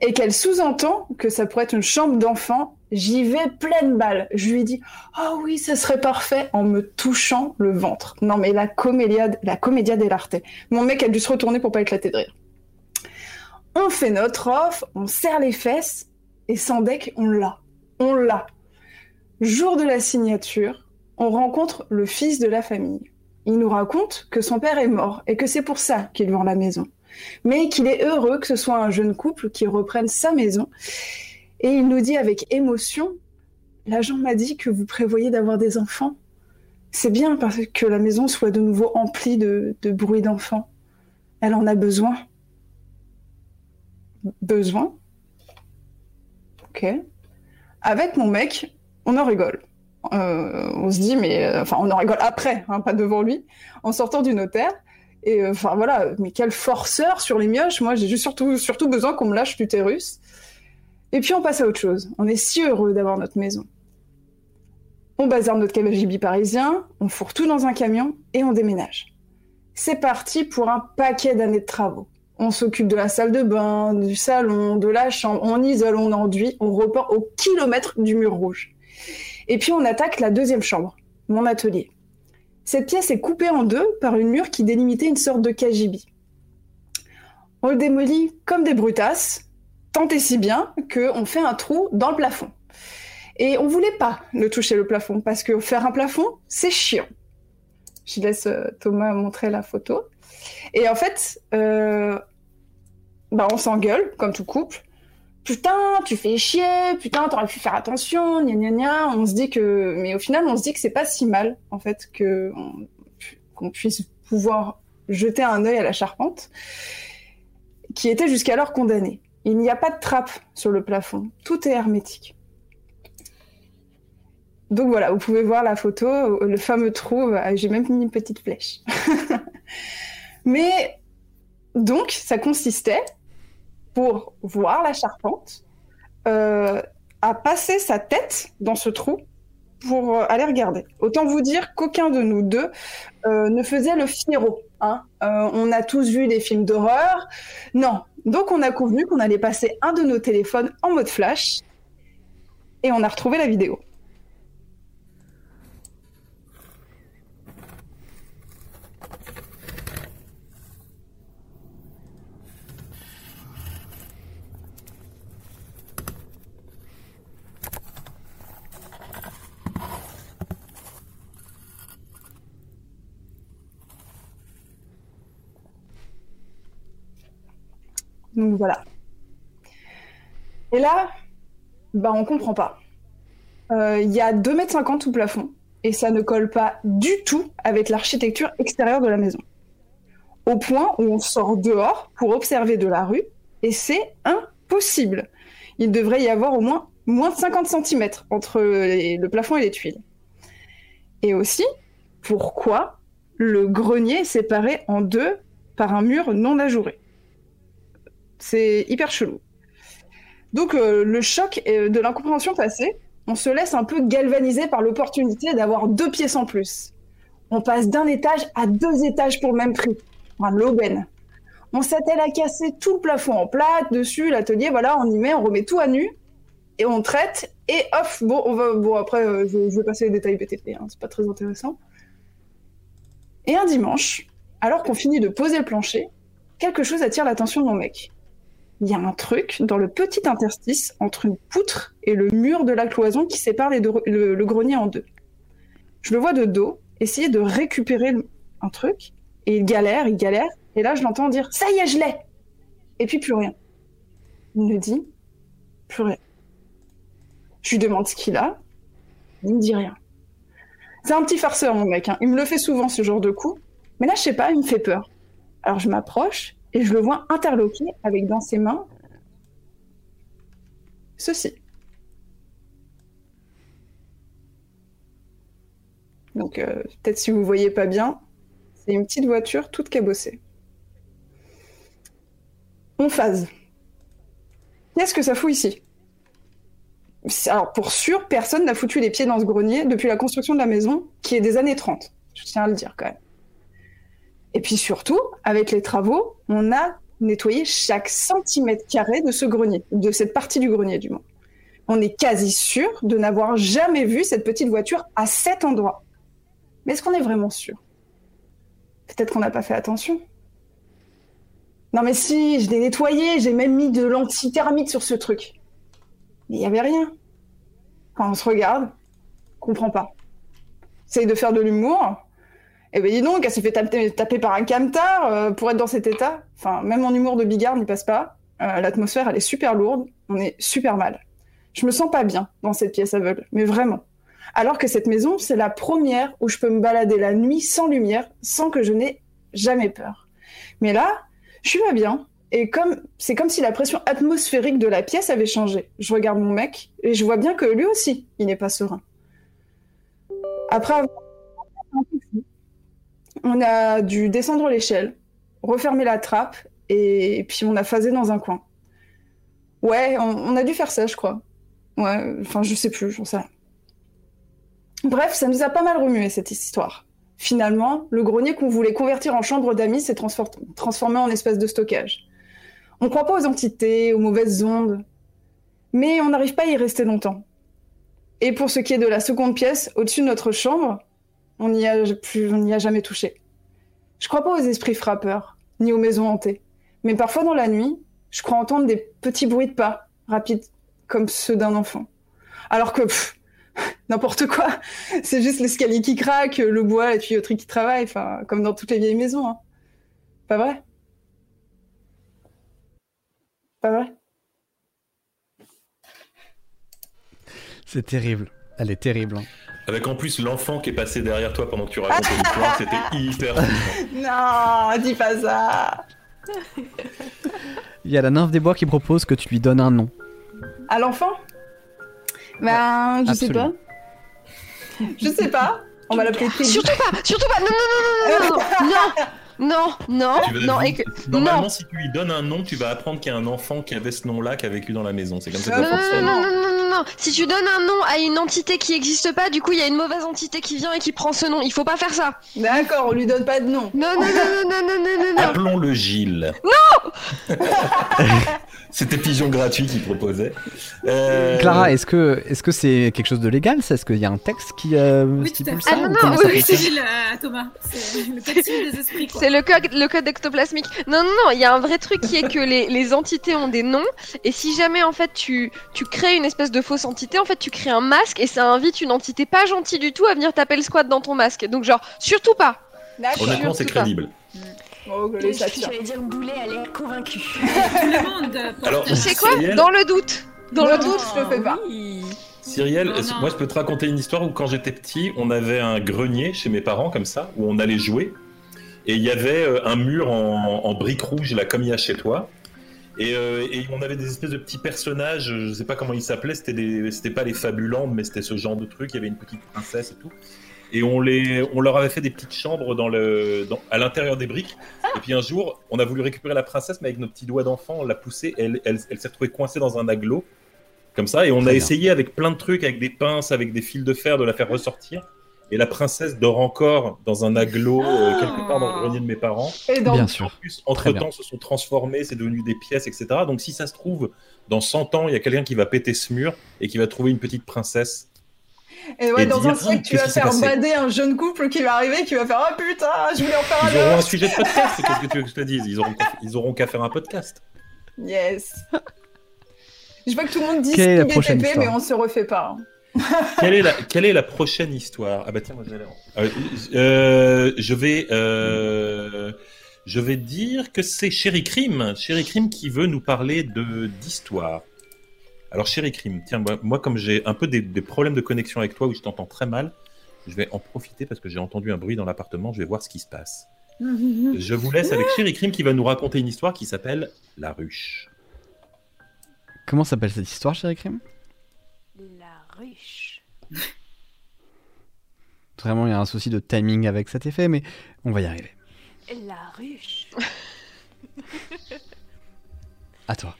et qu'elle sous-entend que ça pourrait être une chambre d'enfant, j'y vais pleine balle. Je lui dis "Oh oui, ça serait parfait" en me touchant le ventre. Non mais la comédia, la comédia dell'arte. Mon mec a dû se retourner pour pas éclater de rire. On fait notre offre, on serre les fesses et sans deck, on l'a. On l'a. Jour de la signature, on rencontre le fils de la famille. Il nous raconte que son père est mort et que c'est pour ça qu'il vend la maison. Mais qu'il est heureux que ce soit un jeune couple qui reprenne sa maison. Et il nous dit avec émotion, l'agent m'a dit que vous prévoyez d'avoir des enfants. C'est bien parce que la maison soit de nouveau emplie de, de bruit d'enfants. Elle en a besoin. Besoin Ok. Avec mon mec, on en rigole. Euh, on se dit, mais euh, enfin, on en rigole après, hein, pas devant lui, en sortant du notaire. Et euh, enfin voilà, mais quel forceur sur les mioches. Moi, j'ai juste surtout, surtout besoin qu'on me lâche l'utérus. Et puis on passe à autre chose. On est si heureux d'avoir notre maison. On bazarde notre KGB parisien, on fourre tout dans un camion et on déménage. C'est parti pour un paquet d'années de travaux. On s'occupe de la salle de bain, du salon, de la chambre, on isole, on enduit, on repart au kilomètre du mur rouge. Et puis on attaque la deuxième chambre, mon atelier. Cette pièce est coupée en deux par une mur qui délimitait une sorte de KGB. On le démolit comme des brutasses, tant et si bien qu'on fait un trou dans le plafond. Et on voulait pas le toucher le plafond parce que faire un plafond, c'est chiant. Je laisse euh, Thomas montrer la photo. Et en fait, euh, bah on s'engueule comme tout couple. Putain, tu fais chier. Putain, t'aurais pu faire attention. Gna gna gna. On se dit que, mais au final, on se dit que c'est pas si mal en fait qu'on puisse pouvoir jeter un œil à la charpente qui était jusqu'alors condamnée. Il n'y a pas de trappe sur le plafond. Tout est hermétique. Donc voilà, vous pouvez voir la photo, le fameux trou, euh, j'ai même mis une petite flèche. Mais donc, ça consistait, pour voir la charpente, euh, à passer sa tête dans ce trou pour euh, aller regarder. Autant vous dire qu'aucun de nous deux euh, ne faisait le Figaro. Hein. Euh, on a tous vu des films d'horreur. Non. Donc on a convenu qu'on allait passer un de nos téléphones en mode flash et on a retrouvé la vidéo. Donc voilà. Et là, bah on comprend pas. Euh, Il y a 2,50 m sous plafond et ça ne colle pas du tout avec l'architecture extérieure de la maison. Au point où on sort dehors pour observer de la rue et c'est impossible. Il devrait y avoir au moins moins de 50 cm entre le plafond et les tuiles. Et aussi, pourquoi le grenier est séparé en deux par un mur non ajouré? C'est hyper chelou. Donc euh, le choc de l'incompréhension passée, on se laisse un peu galvaniser par l'opportunité d'avoir deux pièces en plus. On passe d'un étage à deux étages pour le même prix. L'aubaine. On s'attelle à casser tout le plafond en plate, dessus, l'atelier, voilà, on y met, on remet tout à nu, et on traite, et off, bon, on va, après, euh, je, je vais passer les détails BTP, hein, c'est pas très intéressant. Et un dimanche, alors qu'on finit de poser le plancher, quelque chose attire l'attention de mon mec il y a un truc dans le petit interstice entre une poutre et le mur de la cloison qui sépare les deux- le, grenier en deux. Je le vois de dos, essayer de récupérer un truc, et il galère, il galère, et là je l'entends dire Ça y est, je l'ai Et puis plus rien. Il me dit Plus rien. Je lui demande ce qu'il a, il me dit rien. C'est un petit farceur, mon mec, hein. il me le fait souvent ce genre de coup, mais là je sais pas, il me fait peur. Alors je m'approche, et je le vois interloqué avec dans ses mains ceci. Donc euh, peut-être si vous voyez pas bien, c'est une petite voiture toute cabossée. On phase. Qu'est-ce que ça fout ici? Alors pour sûr, personne n'a foutu les pieds dans ce grenier depuis la construction de la maison, qui est des années 30. Je tiens à le dire quand même. Et puis surtout, avec les travaux, on a nettoyé chaque centimètre carré de ce grenier, de cette partie du grenier du moins. On est quasi sûr de n'avoir jamais vu cette petite voiture à cet endroit. Mais est-ce qu'on est vraiment sûr? Peut-être qu'on n'a pas fait attention. Non mais si, je l'ai nettoyé, j'ai même mis de l'anti-thermique sur ce truc. Mais il n'y avait rien. Quand on se regarde, on comprend pas. Essaye de faire de l'humour, eh ben dis donc, elle s'est fait taper, par un camtar euh, pour être dans cet état. Enfin, même en humour de bigard n'y passe pas. Euh, L'atmosphère, elle est super lourde. On est super mal. Je me sens pas bien dans cette pièce aveugle, mais vraiment. Alors que cette maison, c'est la première où je peux me balader la nuit sans lumière, sans que je n'ai jamais peur. Mais là, je suis pas bien. Et comme c'est comme si la pression atmosphérique de la pièce avait changé. Je regarde mon mec et je vois bien que lui aussi, il n'est pas serein. Après avoir on a dû descendre l'échelle, refermer la trappe, et puis on a phasé dans un coin. Ouais, on, a dû faire ça, je crois. Ouais, enfin, je sais plus, j'en sais rien. Bref, ça nous a pas mal remué cette histoire. Finalement, le grenier qu'on voulait convertir en chambre d'amis s'est transfor- transformé en espace de stockage. On croit pas aux entités, aux mauvaises ondes, mais on n'arrive pas à y rester longtemps. Et pour ce qui est de la seconde pièce, au-dessus de notre chambre, on n'y a, jamais touché. Je crois pas aux esprits frappeurs, ni aux maisons hantées. Mais parfois dans la nuit, je crois entendre des petits bruits de pas, rapides, comme ceux d'un enfant. Alors que, n'importe quoi, c'est juste l'escalier qui craque, le bois, la tuyauterie qui travaille, comme dans toutes les vieilles maisons. Hein. Pas vrai? Pas vrai? C'est terrible. Elle est terrible. hein. Avec en plus l'enfant qui est passé derrière toi pendant que tu racontais l'histoire, c'était hyper. Non, dis pas ça Il y a la nymphe des bois qui propose que tu lui donnes un nom. À l'enfant? Ben, je sais pas. absolument. Je sais pas. On va l'appeler. Surtout pas, surtout pas. Non, non, non, non, non, non, non, non, non, non. Et que... Normalement, non. si tu lui donnes un nom, tu vas apprendre qu'il y a un enfant qui avait ce nom-là, qui a vécu dans la maison. C'est comme ça. Non, non, non, non, non, non. Si tu donnes un nom à une entité qui n'existe pas, du coup, il y a une mauvaise entité qui vient et qui prend ce nom. Il faut pas faire ça. D'accord, on lui donne pas de nom. Non, non, non, non, non, non, non. Appelons le Gilles. Non. C'était Pigeon gratuit qui proposait. Euh, Clara, est-ce que est-ce que c'est quelque chose de légal Est-ce qu'il y a un texte qui euh, stipule ça Ah non, non, c'est Gilles, euh, Thomas. C'est le texte des esprits. Quoi. C'est le code, le code ectoplasmique. Non, non, non, il y a un vrai truc qui est que les, les entités ont des noms, et si jamais en fait tu, tu crées une espèce de fausse entité, en fait tu crées un masque et ça invite une entité pas gentille du tout à venir taper le squat dans ton masque. Donc genre, surtout pas. Honnêtement, c'est pas. crédible. Oh, que les ça tire. J'allais dire Boulet, elle est convaincue. Tout le monde. Alors, Tu sais quoi Cyrielle- Dans le doute. Dans Non, le doute. je le fais pas. Oui. Cyrielle, Non, non. moi je peux te raconter une histoire où quand j'étais petit, on avait un grenier chez mes parents comme ça, où on allait jouer. Et il y avait euh, un mur en, en briques rouges, là, comme il y a chez toi. Et, euh, et on avait des espèces de petits personnages, je sais pas comment ils s'appelaient, c'était c'était pas les fabulantes, mais c'était ce genre de truc, il y avait une petite princesse et tout. Et on, les, on leur avait fait des petites chambres dans le, dans- à l'intérieur des briques. Et puis un jour, on a voulu récupérer la princesse, mais avec nos petits doigts d'enfant, on l'a poussée, elle, elle, elle s'est retrouvée coincée dans un aglo, comme ça. Et on Très a bien. essayé avec plein de trucs, avec des pinces, avec des fils de fer, de la faire ressortir. Et la princesse dort encore dans un aglo, euh, quelque part dans le grenier de mes parents. Et Bien En sûr. plus, Très entre-temps, se sont transformés, c'est devenu des pièces, etc. Donc, si ça se trouve, dans 100 ans, il y a quelqu'un qui va péter ce mur et qui va trouver une petite princesse. Et ouais, Et dans dire, un siècle, tu qu'est-ce vas faire bader un jeune couple qui va arriver, qui va faire Ah putain, je voulais en faire Ils un auront un sujet de podcast, qu'est-ce que tu veux que je te dise? Ils auront, ils auront qu'à faire un podcast. Yes. Je vois que tout le monde dit est la Skip prochaine BTP, mais on se refait pas. hein. quelle, est la, prochaine histoire? Ah bah tiens, moi je vais aller- Euh, euh, je vais, euh, je vais dire que c'est Chéri Crime, Chéri Crime qui veut nous parler d'histoire. Alors Chéri Crime, tiens, moi, comme j'ai un peu des, problèmes de connexion avec toi où je t'entends très mal, je vais en profiter parce que j'ai entendu un bruit dans l'appartement, je vais voir ce qui se passe. Je vous laisse avec Chéri Crime qui va nous raconter une histoire qui s'appelle La Ruche. Comment s'appelle cette histoire, chérie Crime? Ruche. Vraiment, il y a un souci de timing avec cet effet, mais on va y arriver. La ruche. À toi.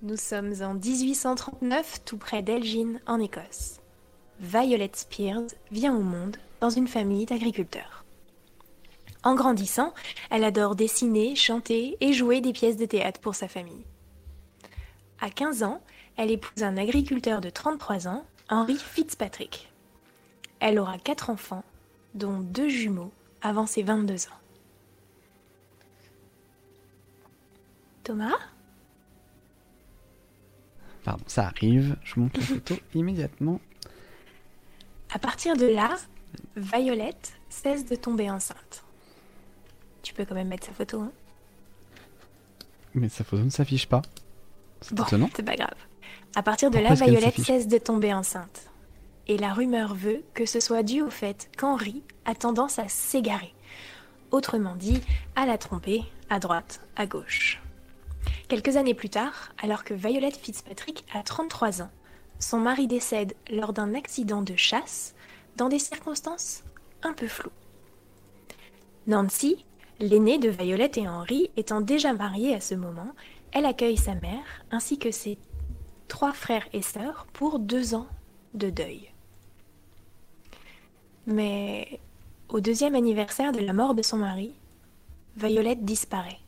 Nous sommes en 1839, tout près d'Elgin, en Écosse. Violet Spears vient au monde dans une famille d'agriculteurs. En grandissant, elle adore dessiner, chanter et jouer des pièces de théâtre pour sa famille. À 15 ans, elle épouse un agriculteur de 33 ans, Henry Fitzpatrick. Elle aura quatre enfants, dont deux jumeaux avant ses 22 ans. Thomas? Pardon, ça arrive. Je monte la photo immédiatement. À partir de là, Violette cesse de tomber enceinte. Tu peux quand même mettre sa photo, hein Mais sa photo ne s'affiche pas. C'est Bon, étonnant. c'est pas grave. À partir de là, Violette cesse de tomber enceinte. Et la rumeur veut que ce soit dû au fait qu'Henri a tendance à s'égarer. Autrement dit, à la tromper à droite, à gauche. Quelques années plus tard, alors que Violet Fitzpatrick a 33 ans, son mari décède lors d'un accident de chasse dans des circonstances un peu floues. Nancy, l'aînée de Violet et Henri, étant déjà mariée à ce moment, elle accueille sa mère ainsi que ses trois frères et sœurs pour deux ans de deuil. Mais au deuxième anniversaire de la mort de son mari, Violette disparaît.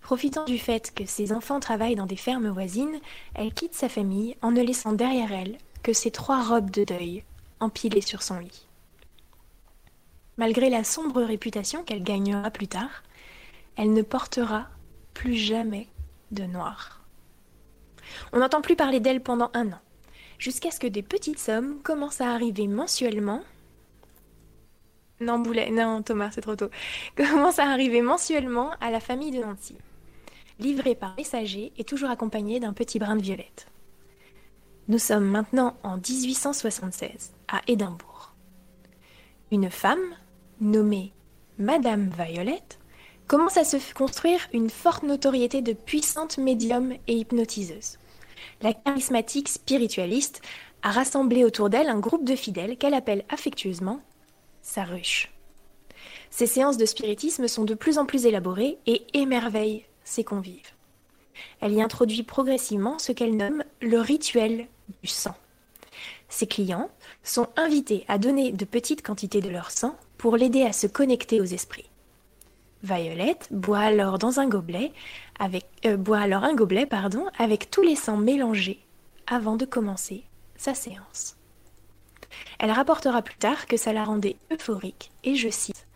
Profitant du fait que ses enfants travaillent dans des fermes voisines, elle quitte sa famille en ne laissant derrière elle que ses trois robes de deuil empilées sur son lit. Malgré la sombre réputation qu'elle gagnera plus tard, elle ne portera plus jamais de noir. On n'entend plus parler d'elle pendant un an, jusqu'à ce que des petites sommes commencent à arriver mensuellement. Non, Boulet, non, Thomas, c'est trop tôt. Commencent à arriver mensuellement à la famille de Nancy livré par messager et toujours accompagné d'un petit brin de violette. Nous sommes maintenant en 1876, à Édimbourg. Une femme, nommée Madame Violette, commence à se construire une forte notoriété de puissante médium et hypnotiseuse. La charismatique spiritualiste a rassemblé autour d'elle un groupe de fidèles qu'elle appelle affectueusement sa ruche. Ces séances de spiritisme sont de plus en plus élaborées et émerveillent ses convives. Elle y introduit progressivement ce qu'elle nomme le rituel du sang. Ses clients sont invités à donner de petites quantités de leur sang pour l'aider à se connecter aux esprits. Violette boit alors dans un gobelet avec euh, boit alors un gobelet pardon avec tous les sangs mélangés avant de commencer sa séance. Elle rapportera plus tard que ça la rendait euphorique et je cite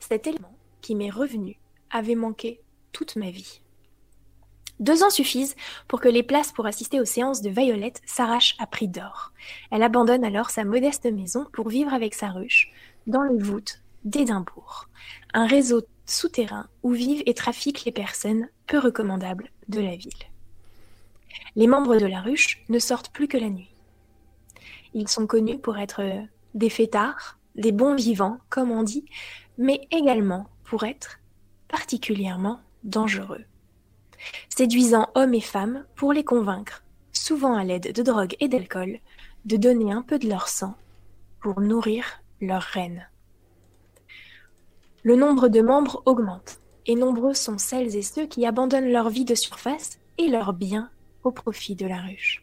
Cet élément qui m'est revenu avait manqué toute ma vie. Deux ans suffisent pour que les places pour assister aux séances de Violette s'arrachent à prix d'or. Elle abandonne alors sa modeste maison pour vivre avec sa ruche dans les voûtes d'Édimbourg, un réseau souterrain où vivent et trafiquent les personnes peu recommandables de la ville. Les membres de la ruche ne sortent plus que la nuit. Ils sont connus pour être des fêtards, des bons vivants, comme on dit, mais également pour être particulièrement dangereux, séduisant hommes et femmes pour les convaincre, souvent à l'aide de drogue et d'alcool, de donner un peu de leur sang pour nourrir leur reine. Le nombre de membres augmente, et nombreux sont celles et ceux qui abandonnent leur vie de surface et leurs biens au profit de la ruche.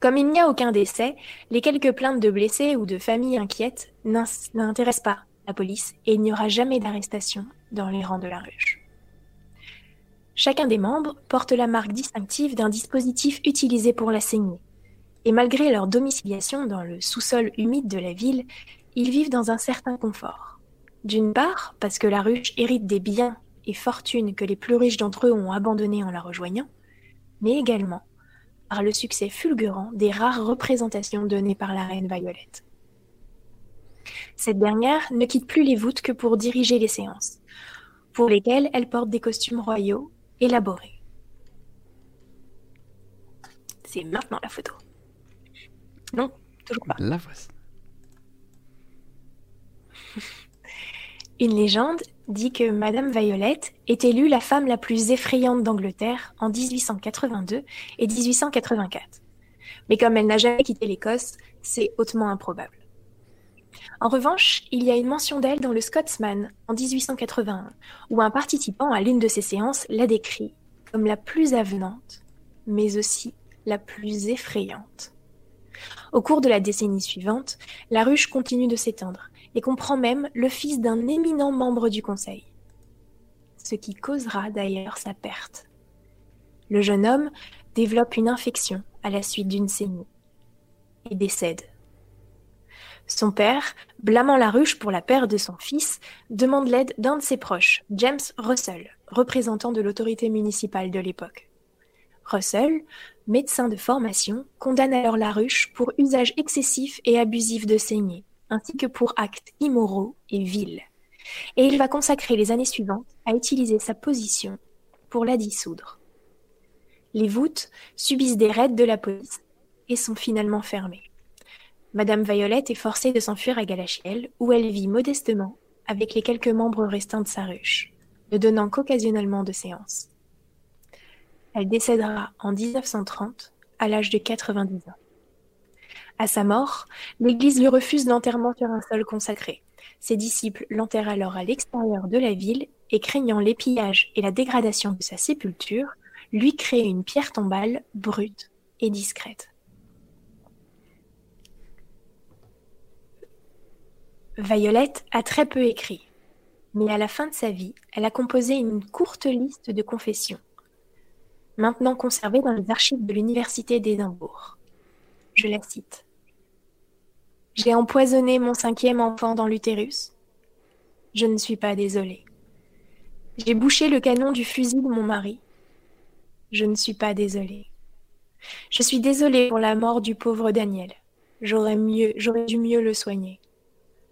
Comme il n'y a aucun décès, les quelques plaintes de blessés ou de familles inquiètes n'intéressent pas la police et il n'y aura jamais d'arrestation dans les rangs de la ruche. Chacun des membres porte la marque distinctive d'un dispositif utilisé pour la saignée. Et malgré leur domiciliation dans le sous-sol humide de la ville, ils vivent dans un certain confort. D'une part, parce que la ruche hérite des biens et fortunes que les plus riches d'entre eux ont abandonnés en la rejoignant, mais également par le succès fulgurant des rares représentations données par la reine Violette. Cette dernière ne quitte plus les voûtes que pour diriger les séances, pour lesquelles elle porte des costumes royaux élaborés. C'est maintenant la photo. Non, toujours pas. La voici. Une légende dit que Madame Violette est élue la femme la plus effrayante d'Angleterre en 1882 et 1884. Mais comme elle n'a jamais quitté l'Écosse, c'est hautement improbable. En revanche, il y a une mention d'elle dans le Scotsman en 1881, où un participant à l'une de ses séances la décrit comme la plus avenante, mais aussi la plus effrayante. Au cours de la décennie suivante, la ruche continue de s'étendre et comprend même le fils d'un éminent membre du conseil. Ce qui causera d'ailleurs sa perte. Le jeune homme développe une infection à la suite d'une saignée et décède. Son père, blâmant la ruche pour la perte de son fils, demande l'aide d'un de ses proches, James Russell, représentant de l'autorité municipale de l'époque. Russell, médecin de formation, condamne alors la ruche pour usage excessif et abusif de saignées, ainsi que pour actes immoraux et vils. Et il va consacrer les années suivantes à utiliser sa position pour la dissoudre. Les voûtes subissent des raids de la police et sont finalement fermées. Madame Violette est forcée de s'enfuir à Galachiel, où elle vit modestement avec les quelques membres restants de sa ruche, ne donnant qu'occasionnellement de séances. Elle décédera en 1930 à l'âge de 90 ans. À sa mort, l'Église lui refuse l'enterrement sur un sol consacré. Ses disciples l'enterrent alors à l'extérieur de la ville et craignant les pillages et la dégradation de sa sépulture, lui créent une pierre tombale brute et discrète. Violette a très peu écrit, mais à la fin de sa vie, elle a composé une courte liste de confessions, maintenant conservée dans les archives de l'Université d'Édimbourg. Je la cite. J'ai empoisonné mon cinquième enfant dans l'utérus. Je ne suis pas désolée. J'ai bouché le canon du fusil de mon mari. Je ne suis pas désolée. Je suis désolée pour la mort du pauvre Daniel. J'aurais dû mieux le soigner.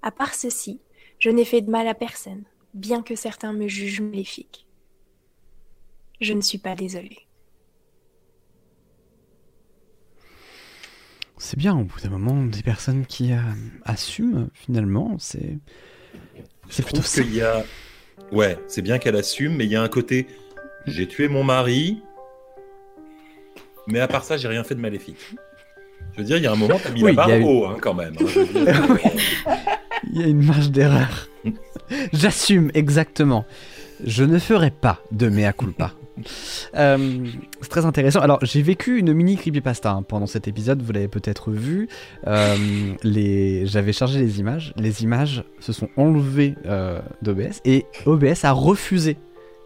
À part ceci, je n'ai fait de mal à personne, bien que certains me jugent maléfique. Je ne suis pas désolée. C'est bien, au bout d'un moment, des personnes qui euh, assument, finalement, c'est. C'est plutôt qu'il y a. Ouais, c'est bien qu'elle assume, mais il y a un côté. J'ai tué mon mari, mais à part ça, j'ai rien fait de maléfique. Je veux dire, il y a un moment, t'as mis la barre haut, hein, quand même. Hein, il y a une marge d'erreur. J'assume, exactement. Je ne ferai pas de mea culpa. Euh, c'est très intéressant. Alors, j'ai vécu une mini creepypasta hein, pendant cet épisode, vous l'avez peut-être vu. Euh, les... J'avais chargé les images. Les images se sont enlevées euh, d'OBS et OBS a refusé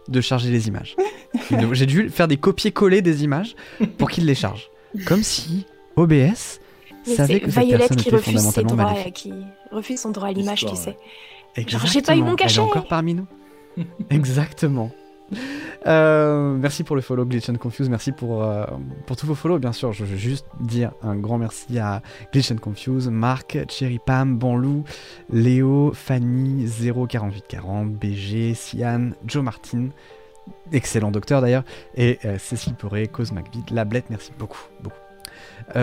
de charger les images. J'ai dû faire des copier-coller des images pour qu'il les charge. Comme si OBS savait que cette personne qui était fondamentalement droits, qui refuse son droit à l'image, tu sais. j'ai pas eu mon cachet. Elle est encore parmi nous. Exactement. Euh, merci pour le follow Glitch and Confuse, merci pour, euh, pour tous vos follow bien sûr. Je veux juste dire un grand merci à Glitch and Confuse, Marc, Cherry Pam, Bonlou, Léo, Fanny, 04840, BG, Sian, Joe Martin, excellent docteur d'ailleurs, et euh, Cécile Poré, Cause McBeat, Lablette, merci beaucoup. beaucoup.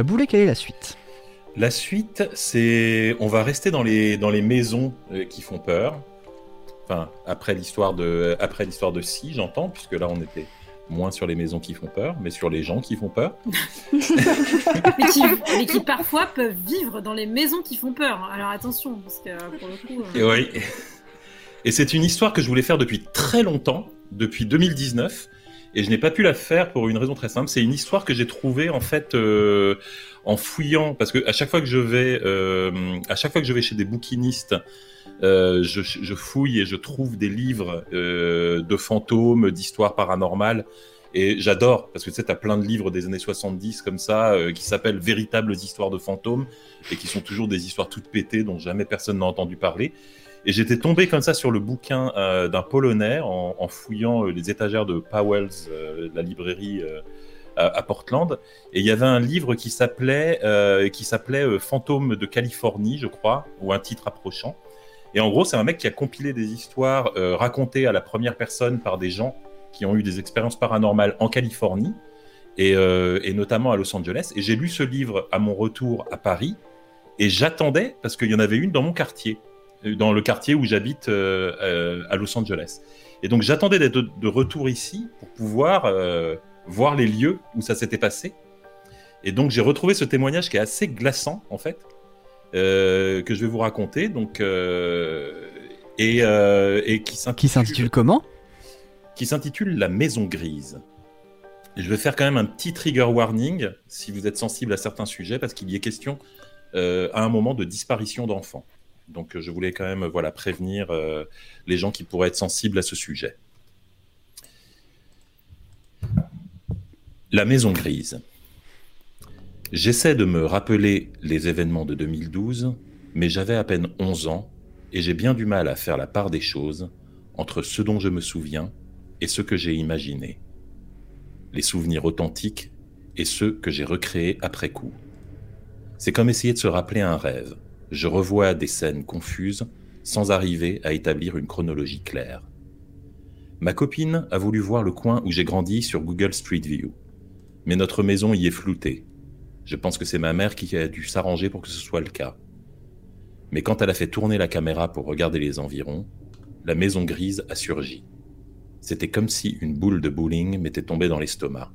Boulet, quelle est la suite? La suite, c'est. On va rester dans les, dans les maisons qui font peur. Enfin, après l'histoire de, après l'histoire de Si, j'entends, puisque là on était moins sur les maisons qui font peur, mais sur les gens qui font peur. mais, qui, parfois peuvent vivre dans les maisons qui font peur. Alors attention, parce que pour le coup. Euh, Et oui. Et c'est une histoire que je voulais faire depuis très longtemps, depuis 2019, et je n'ai pas pu la faire pour une raison très simple. C'est une histoire que j'ai trouvée en fait euh, en fouillant, parce que à chaque fois que je vais, euh, à chaque fois que je vais chez des bouquinistes euh, je, fouille et je trouve des livres euh, de fantômes, d'histoires paranormales. Et j'adore, parce que tu sais, as plein de livres des années 70 comme ça, euh, qui s'appellent Véritables histoires de fantômes, et qui sont toujours des histoires toutes pétées dont jamais personne n'a entendu parler. Et j'étais tombé comme ça sur le bouquin d'un Polonais en, fouillant les étagères de Powell's, la librairie à, Portland. Et il y avait un livre qui s'appelait Fantômes de Californie, je crois, ou un titre approchant. Et en gros, c'est un mec qui a compilé des histoires euh, racontées à la première personne par des gens qui ont eu des expériences paranormales en Californie et, euh, notamment à Los Angeles. Et j'ai lu ce livre à mon retour à Paris et j'attendais parce qu'il y en avait une dans mon quartier, euh, dans le quartier où j'habite à Los Angeles. Et donc j'attendais d'être de, retour ici pour pouvoir voir les lieux où ça s'était passé. Et donc j'ai retrouvé ce témoignage qui est assez glaçant en fait que je vais vous raconter. Donc, euh, et, euh, et qui s'intitule comment? Qui s'intitule La Maison Grise. je vais faire quand même un petit trigger warning si vous êtes sensible à certains sujets, parce qu'il y est question à un moment de disparition d'enfants. Donc je voulais quand même voilà, prévenir les gens qui pourraient être sensibles à ce sujet. La Maison Grise. J'essaie de me rappeler les événements de 2012, mais j'avais à peine 11 ans et j'ai bien du mal à faire la part des choses entre ce dont je me souviens et ce que j'ai imaginé. Les souvenirs authentiques et ceux que j'ai recréés après coup. C'est comme essayer de se rappeler un rêve. Je revois des scènes confuses sans arriver à établir une chronologie claire. Ma copine a voulu voir le coin où j'ai grandi sur Google Street View. Mais notre maison y est floutée je pense que c'est ma mère qui a dû s'arranger pour que ce soit le cas. Mais quand elle a fait tourner la caméra pour regarder les environs, la maison grise a surgi. C'était comme si une boule de bowling m'était tombée dans l'estomac.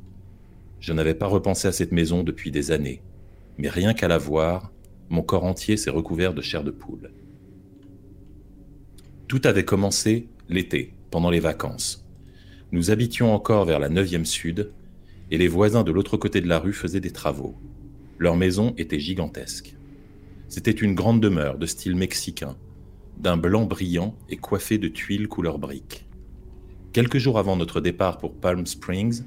Je n'avais pas repensé à cette maison depuis des années, mais rien qu'à la voir, mon corps entier s'est recouvert de chair de poule. Tout avait commencé l'été, pendant les vacances. Nous habitions encore vers la 9e sud, et les voisins de l'autre côté de la rue faisaient des travaux. Leur maison était gigantesque. C'était une grande demeure de style mexicain, d'un blanc brillant et coiffée de tuiles couleur brique. Quelques jours avant notre départ pour Palm Springs,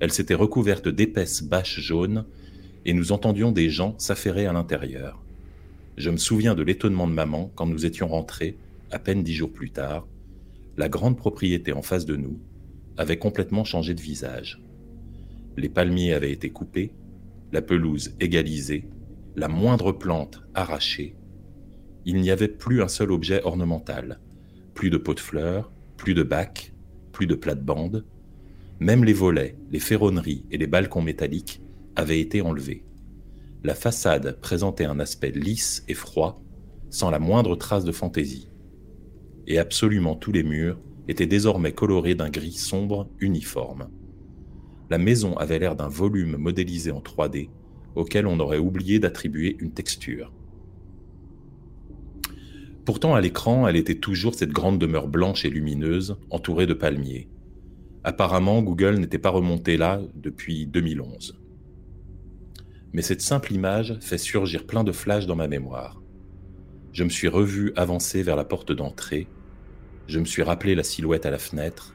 elle s'était recouverte d'épaisses bâches jaunes et nous entendions des gens s'affairer à l'intérieur. Je me souviens de l'étonnement de maman quand nous étions rentrés, à peine dix jours plus tard. La grande propriété en face de nous avait complètement changé de visage. Les palmiers avaient été coupés, la pelouse égalisée, la moindre plante arrachée. Il n'y avait plus un seul objet ornemental, plus de pots de fleurs, plus de bacs, plus de plates-bandes. Même les volets, les ferronneries et les balcons métalliques avaient été enlevés. La façade présentait un aspect lisse et froid, sans la moindre trace de fantaisie. Et absolument tous les murs étaient désormais colorés d'un gris sombre uniforme. La maison avait l'air d'un volume modélisé en 3D auquel on aurait oublié d'attribuer une texture. Pourtant, à l'écran, elle était toujours cette grande demeure blanche et lumineuse, entourée de palmiers. Apparemment, Google n'était pas remonté là depuis 2011. Mais cette simple image fait surgir plein de flashs dans ma mémoire. Je me suis revu avancer vers la porte d'entrée. Je me suis rappelé la silhouette à la fenêtre.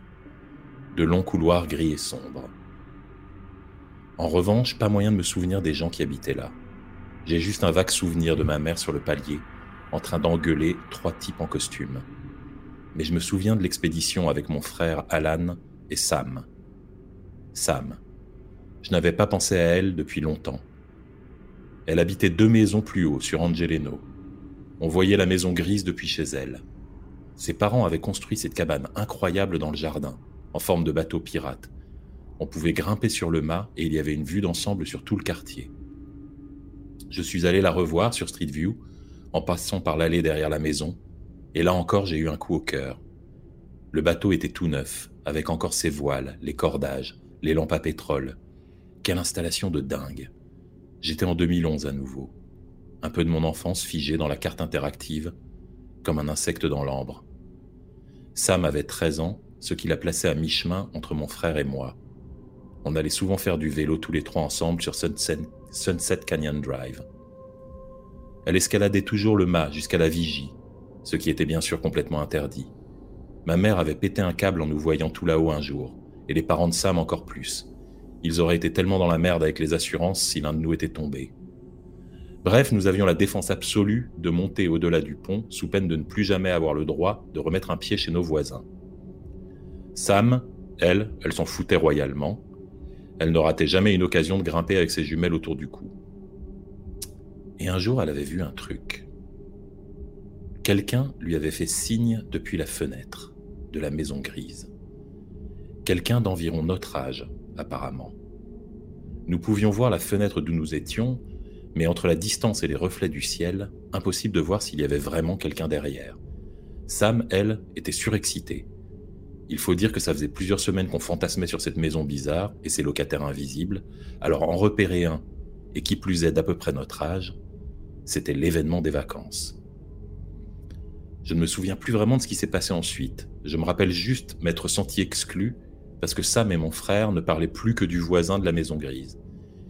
De longs couloirs gris et sombres. En revanche, pas moyen de me souvenir des gens qui habitaient là. J'ai juste un vague souvenir de ma mère sur le palier, en train d'engueuler trois types en costume. Mais je me souviens de l'expédition avec mon frère Alan et Sam. Sam. Je n'avais pas pensé à elle depuis longtemps. Elle habitait deux maisons plus haut, sur Angeleno. On voyait la maison grise depuis chez elle. Ses parents avaient construit cette cabane incroyable dans le jardin, en forme de bateau pirate. On pouvait grimper sur le mât et il y avait une vue d'ensemble sur tout le quartier. Je suis allé la revoir sur Street View, en passant par l'allée derrière la maison, et là encore j'ai eu un coup au cœur. Le bateau était tout neuf, avec encore ses voiles, les cordages, les lampes à pétrole. Quelle installation de dingue. J'étais en 2011 à nouveau. Un peu de mon enfance figée dans la carte interactive, comme un insecte dans l'ambre. Sam avait 13 ans, ce qui l'a placé à mi-chemin entre mon frère et moi. On allait souvent faire du vélo tous les trois ensemble sur Sunset, Canyon Drive. Elle escaladait toujours le mât jusqu'à la vigie, ce qui était bien sûr complètement interdit. Ma mère avait pété un câble en nous voyant tout là-haut un jour, et les parents de Sam encore plus. Ils auraient été tellement dans la merde avec les assurances si l'un de nous était tombé. Bref, nous avions la défense absolue de monter au-delà du pont sous peine de ne plus jamais avoir le droit de remettre un pied chez nos voisins. Sam, elle, elle s'en foutait royalement. Elle ne ratait jamais une occasion de grimper avec ses jumelles autour du cou. Et un jour, elle avait vu un truc. Quelqu'un lui avait fait signe depuis la fenêtre de la maison grise. Quelqu'un d'environ notre âge, apparemment. Nous pouvions voir la fenêtre d'où nous étions, mais entre la distance et les reflets du ciel, impossible de voir s'il y avait vraiment quelqu'un derrière. Sam, elle, était surexcitée. Il faut dire que ça faisait plusieurs semaines qu'on fantasmait sur cette maison bizarre et ses locataires invisibles, alors en repérer un, et qui plus est d'à peu près notre âge, c'était l'événement des vacances. Je ne me souviens plus vraiment de ce qui s'est passé ensuite. Je me rappelle juste m'être senti exclu parce que Sam et mon frère ne parlaient plus que du voisin de la maison grise.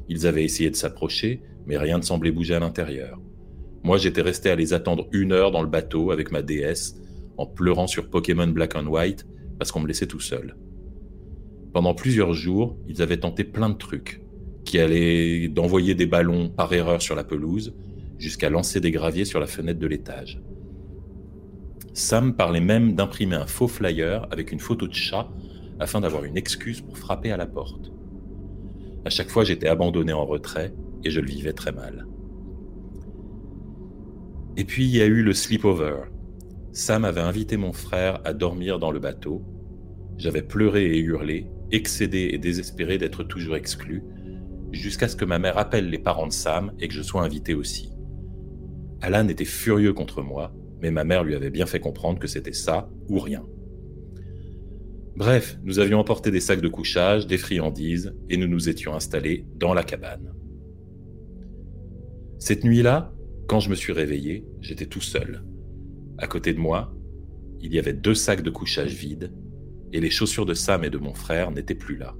Ils avaient essayé de s'approcher, mais rien ne semblait bouger à l'intérieur. Moi, j'étais resté à les attendre une heure dans le bateau avec ma déesse, en pleurant sur Pokémon Black and White, parce qu'on me laissait tout seul. Pendant plusieurs jours, ils avaient tenté plein de trucs, qui allaient d'envoyer des ballons par erreur sur la pelouse, jusqu'à lancer des graviers sur la fenêtre de l'étage. Sam parlait même d'imprimer un faux flyer avec une photo de chat afin d'avoir une excuse pour frapper à la porte. À chaque fois, j'étais abandonné en retrait et je le vivais très mal. Et puis, il y a eu le sleepover. Sam avait invité mon frère à dormir dans le bateau. J'avais pleuré et hurlé, excédé et désespéré d'être toujours exclu, jusqu'à ce que ma mère appelle les parents de Sam et que je sois invité aussi. Alan était furieux contre moi, mais ma mère lui avait bien fait comprendre que c'était ça ou rien. Bref, nous avions emporté des sacs de couchage, des friandises, et nous nous étions installés dans la cabane. Cette nuit-là, quand je me suis réveillé, j'étais tout seul. À côté de moi, il y avait deux sacs de couchage vides, et les chaussures de Sam et de mon frère n'étaient plus là.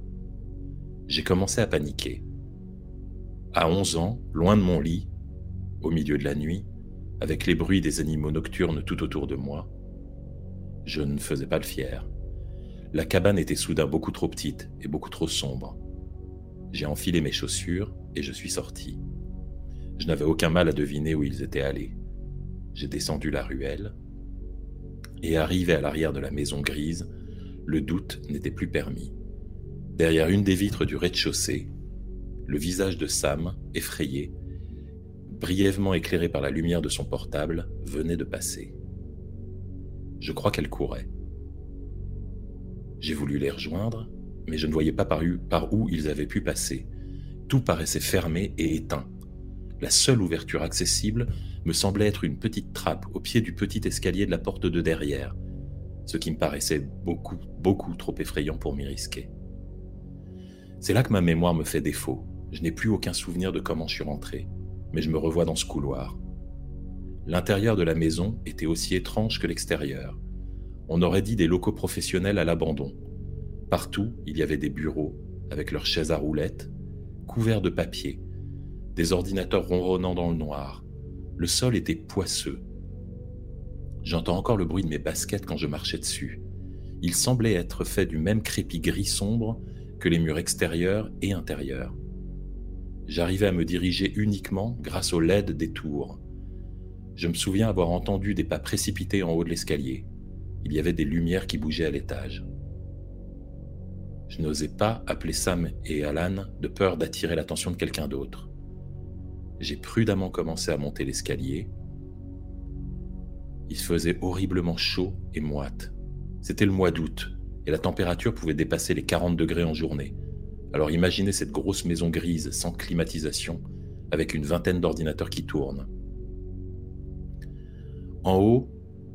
J'ai commencé à paniquer. À 11 ans, loin de mon lit, au milieu de la nuit, avec les bruits des animaux nocturnes tout autour de moi. Je ne faisais pas le fier. La cabane était soudain beaucoup trop petite et beaucoup trop sombre. J'ai enfilé mes chaussures et je suis sorti. Je n'avais aucun mal à deviner où ils étaient allés. J'ai descendu la ruelle et arrivé à l'arrière de la maison grise, le doute n'était plus permis. Derrière une des vitres du rez-de-chaussée, le visage de Sam, effrayé, brièvement éclairé par la lumière de son portable, venait de passer. Je crois qu'elle courait. J'ai voulu les rejoindre, mais je ne voyais pas par, où ils avaient pu passer. Tout paraissait fermé et éteint. La seule ouverture accessible me semblait être une petite trappe au pied du petit escalier de la porte de derrière, ce qui me paraissait beaucoup, beaucoup trop effrayant pour m'y risquer. C'est là que ma mémoire me fait défaut. Je n'ai plus aucun souvenir de comment je suis rentré, mais je me revois dans ce couloir. L'intérieur de la maison était aussi étrange que l'extérieur. On aurait dit des locaux professionnels à l'abandon. Partout, il y avait des bureaux, avec leurs chaises à roulettes, couverts de papier, des ordinateurs ronronnant dans le noir. Le sol était poisseux. J'entends encore le bruit de mes baskets quand je marchais dessus. Il semblait être fait du même crépi gris sombre que les murs extérieurs et intérieurs. J'arrivais à me diriger uniquement grâce au LED des tours. Je me souviens avoir entendu des pas précipités en haut de l'escalier. Il y avait des lumières qui bougeaient à l'étage. Je n'osais pas appeler Sam et Alan de peur d'attirer l'attention de quelqu'un d'autre. J'ai prudemment commencé à monter l'escalier. Il faisait horriblement chaud et moite. C'était le mois d'août, et la température pouvait dépasser les 40 degrés en journée. Alors imaginez cette grosse maison grise sans climatisation, avec une vingtaine d'ordinateurs qui tournent. En haut,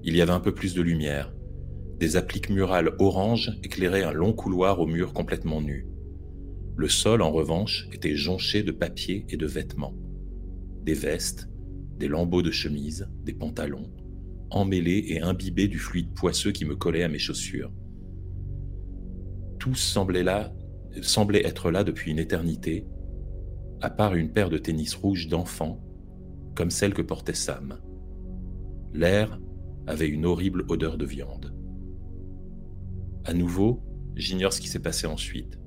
il y avait un peu plus de lumière. Des appliques murales orange éclairaient un long couloir aux murs complètement nus. Le sol, en revanche, était jonché de papier et de vêtements. Des vestes, des lambeaux de chemise, des pantalons, emmêlés et imbibés du fluide poisseux qui me collait à mes chaussures. Tout semblait là, semblait être là depuis une éternité, à part une paire de tennis rouges d'enfant, comme celle que portait Sam. L'air avait une horrible odeur de viande. À nouveau, j'ignore ce qui s'est passé ensuite.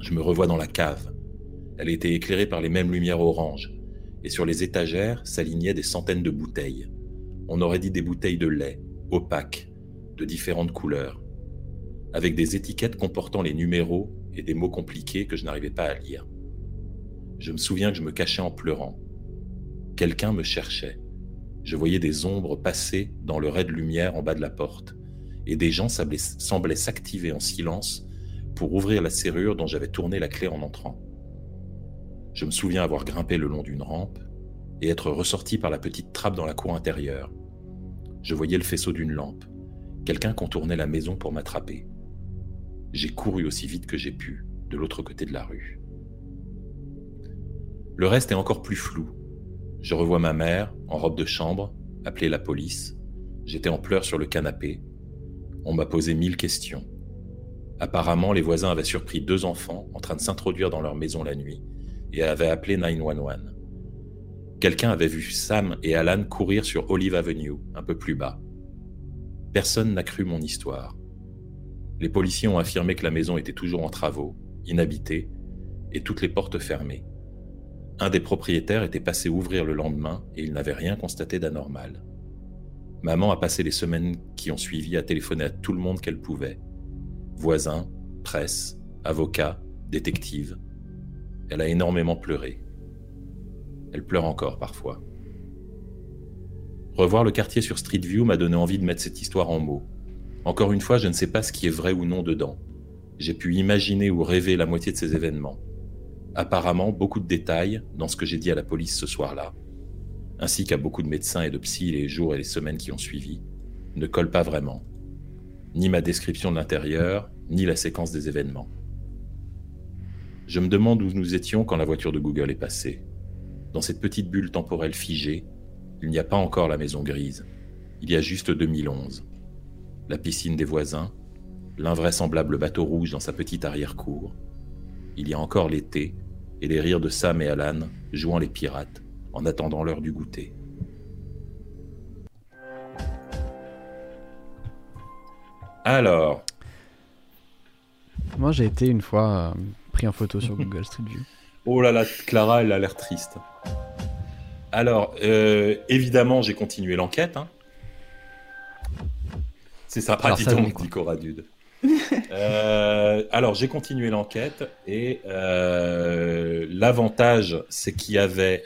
Je me revois dans la cave. Elle était éclairée par les mêmes lumières oranges, et sur les étagères s'alignaient des centaines de bouteilles. On aurait dit des bouteilles de lait, opaques, de différentes couleurs avec des étiquettes comportant les numéros et des mots compliqués que je n'arrivais pas à lire. Je me souviens que je me cachais en pleurant. Quelqu'un me cherchait. Je voyais des ombres passer dans le ray de lumière en bas de la porte, et des gens semblaient s'activer en silence pour ouvrir la serrure dont j'avais tourné la clé en entrant. Je me souviens avoir grimpé le long d'une rampe et être ressorti par la petite trappe dans la cour intérieure. Je voyais le faisceau d'une lampe. Quelqu'un contournait la maison pour m'attraper. J'ai couru aussi vite que j'ai pu, de l'autre côté de la rue. Le reste est encore plus flou. Je revois ma mère, en robe de chambre, appeler la police. J'étais en pleurs sur le canapé. On m'a posé mille questions. Apparemment, les voisins avaient surpris deux enfants en train de s'introduire dans leur maison la nuit et avaient appelé 911. Quelqu'un avait vu Sam et Alan courir sur Olive Avenue, un peu plus bas. Personne n'a cru mon histoire. Les policiers ont affirmé que la maison était toujours en travaux, inhabitée, et toutes les portes fermées. Un des propriétaires était passé ouvrir le lendemain et il n'avait rien constaté d'anormal. Maman a passé les semaines qui ont suivi à téléphoner à tout le monde qu'elle pouvait. Voisins, presse, avocats, détectives. Elle a énormément pleuré. Elle pleure encore parfois. Revoir le quartier sur Street View m'a donné envie de mettre cette histoire en mots. Encore une fois, je ne sais pas ce qui est vrai ou non dedans. J'ai pu imaginer ou rêver la moitié de ces événements. Apparemment, beaucoup de détails dans ce que j'ai dit à la police ce soir-là, ainsi qu'à beaucoup de médecins et de psy les jours et les semaines qui ont suivi, ne collent pas vraiment. Ni ma description de l'intérieur, ni la séquence des événements. Je me demande où nous étions quand la voiture de Google est passée. Dans cette petite bulle temporelle figée, il n'y a pas encore la maison grise. Il y a juste 2011. La piscine des voisins, l'invraisemblable bateau rouge dans sa petite arrière-cour. Il y a encore l'été et les rires de Sam et Alan jouant les pirates en attendant l'heure du goûter. Alors. Moi, j'ai été une fois euh, pris en photo sur Google Street View. oh là là, Clara, elle a l'air triste. Alors, euh, évidemment, j'ai continué l'enquête. hein. C'est sympa, Alors, dis ça, donc, dit Cora Dude. Euh, alors, j'ai continué l'enquête et euh, l'avantage, c'est qu'il y avait,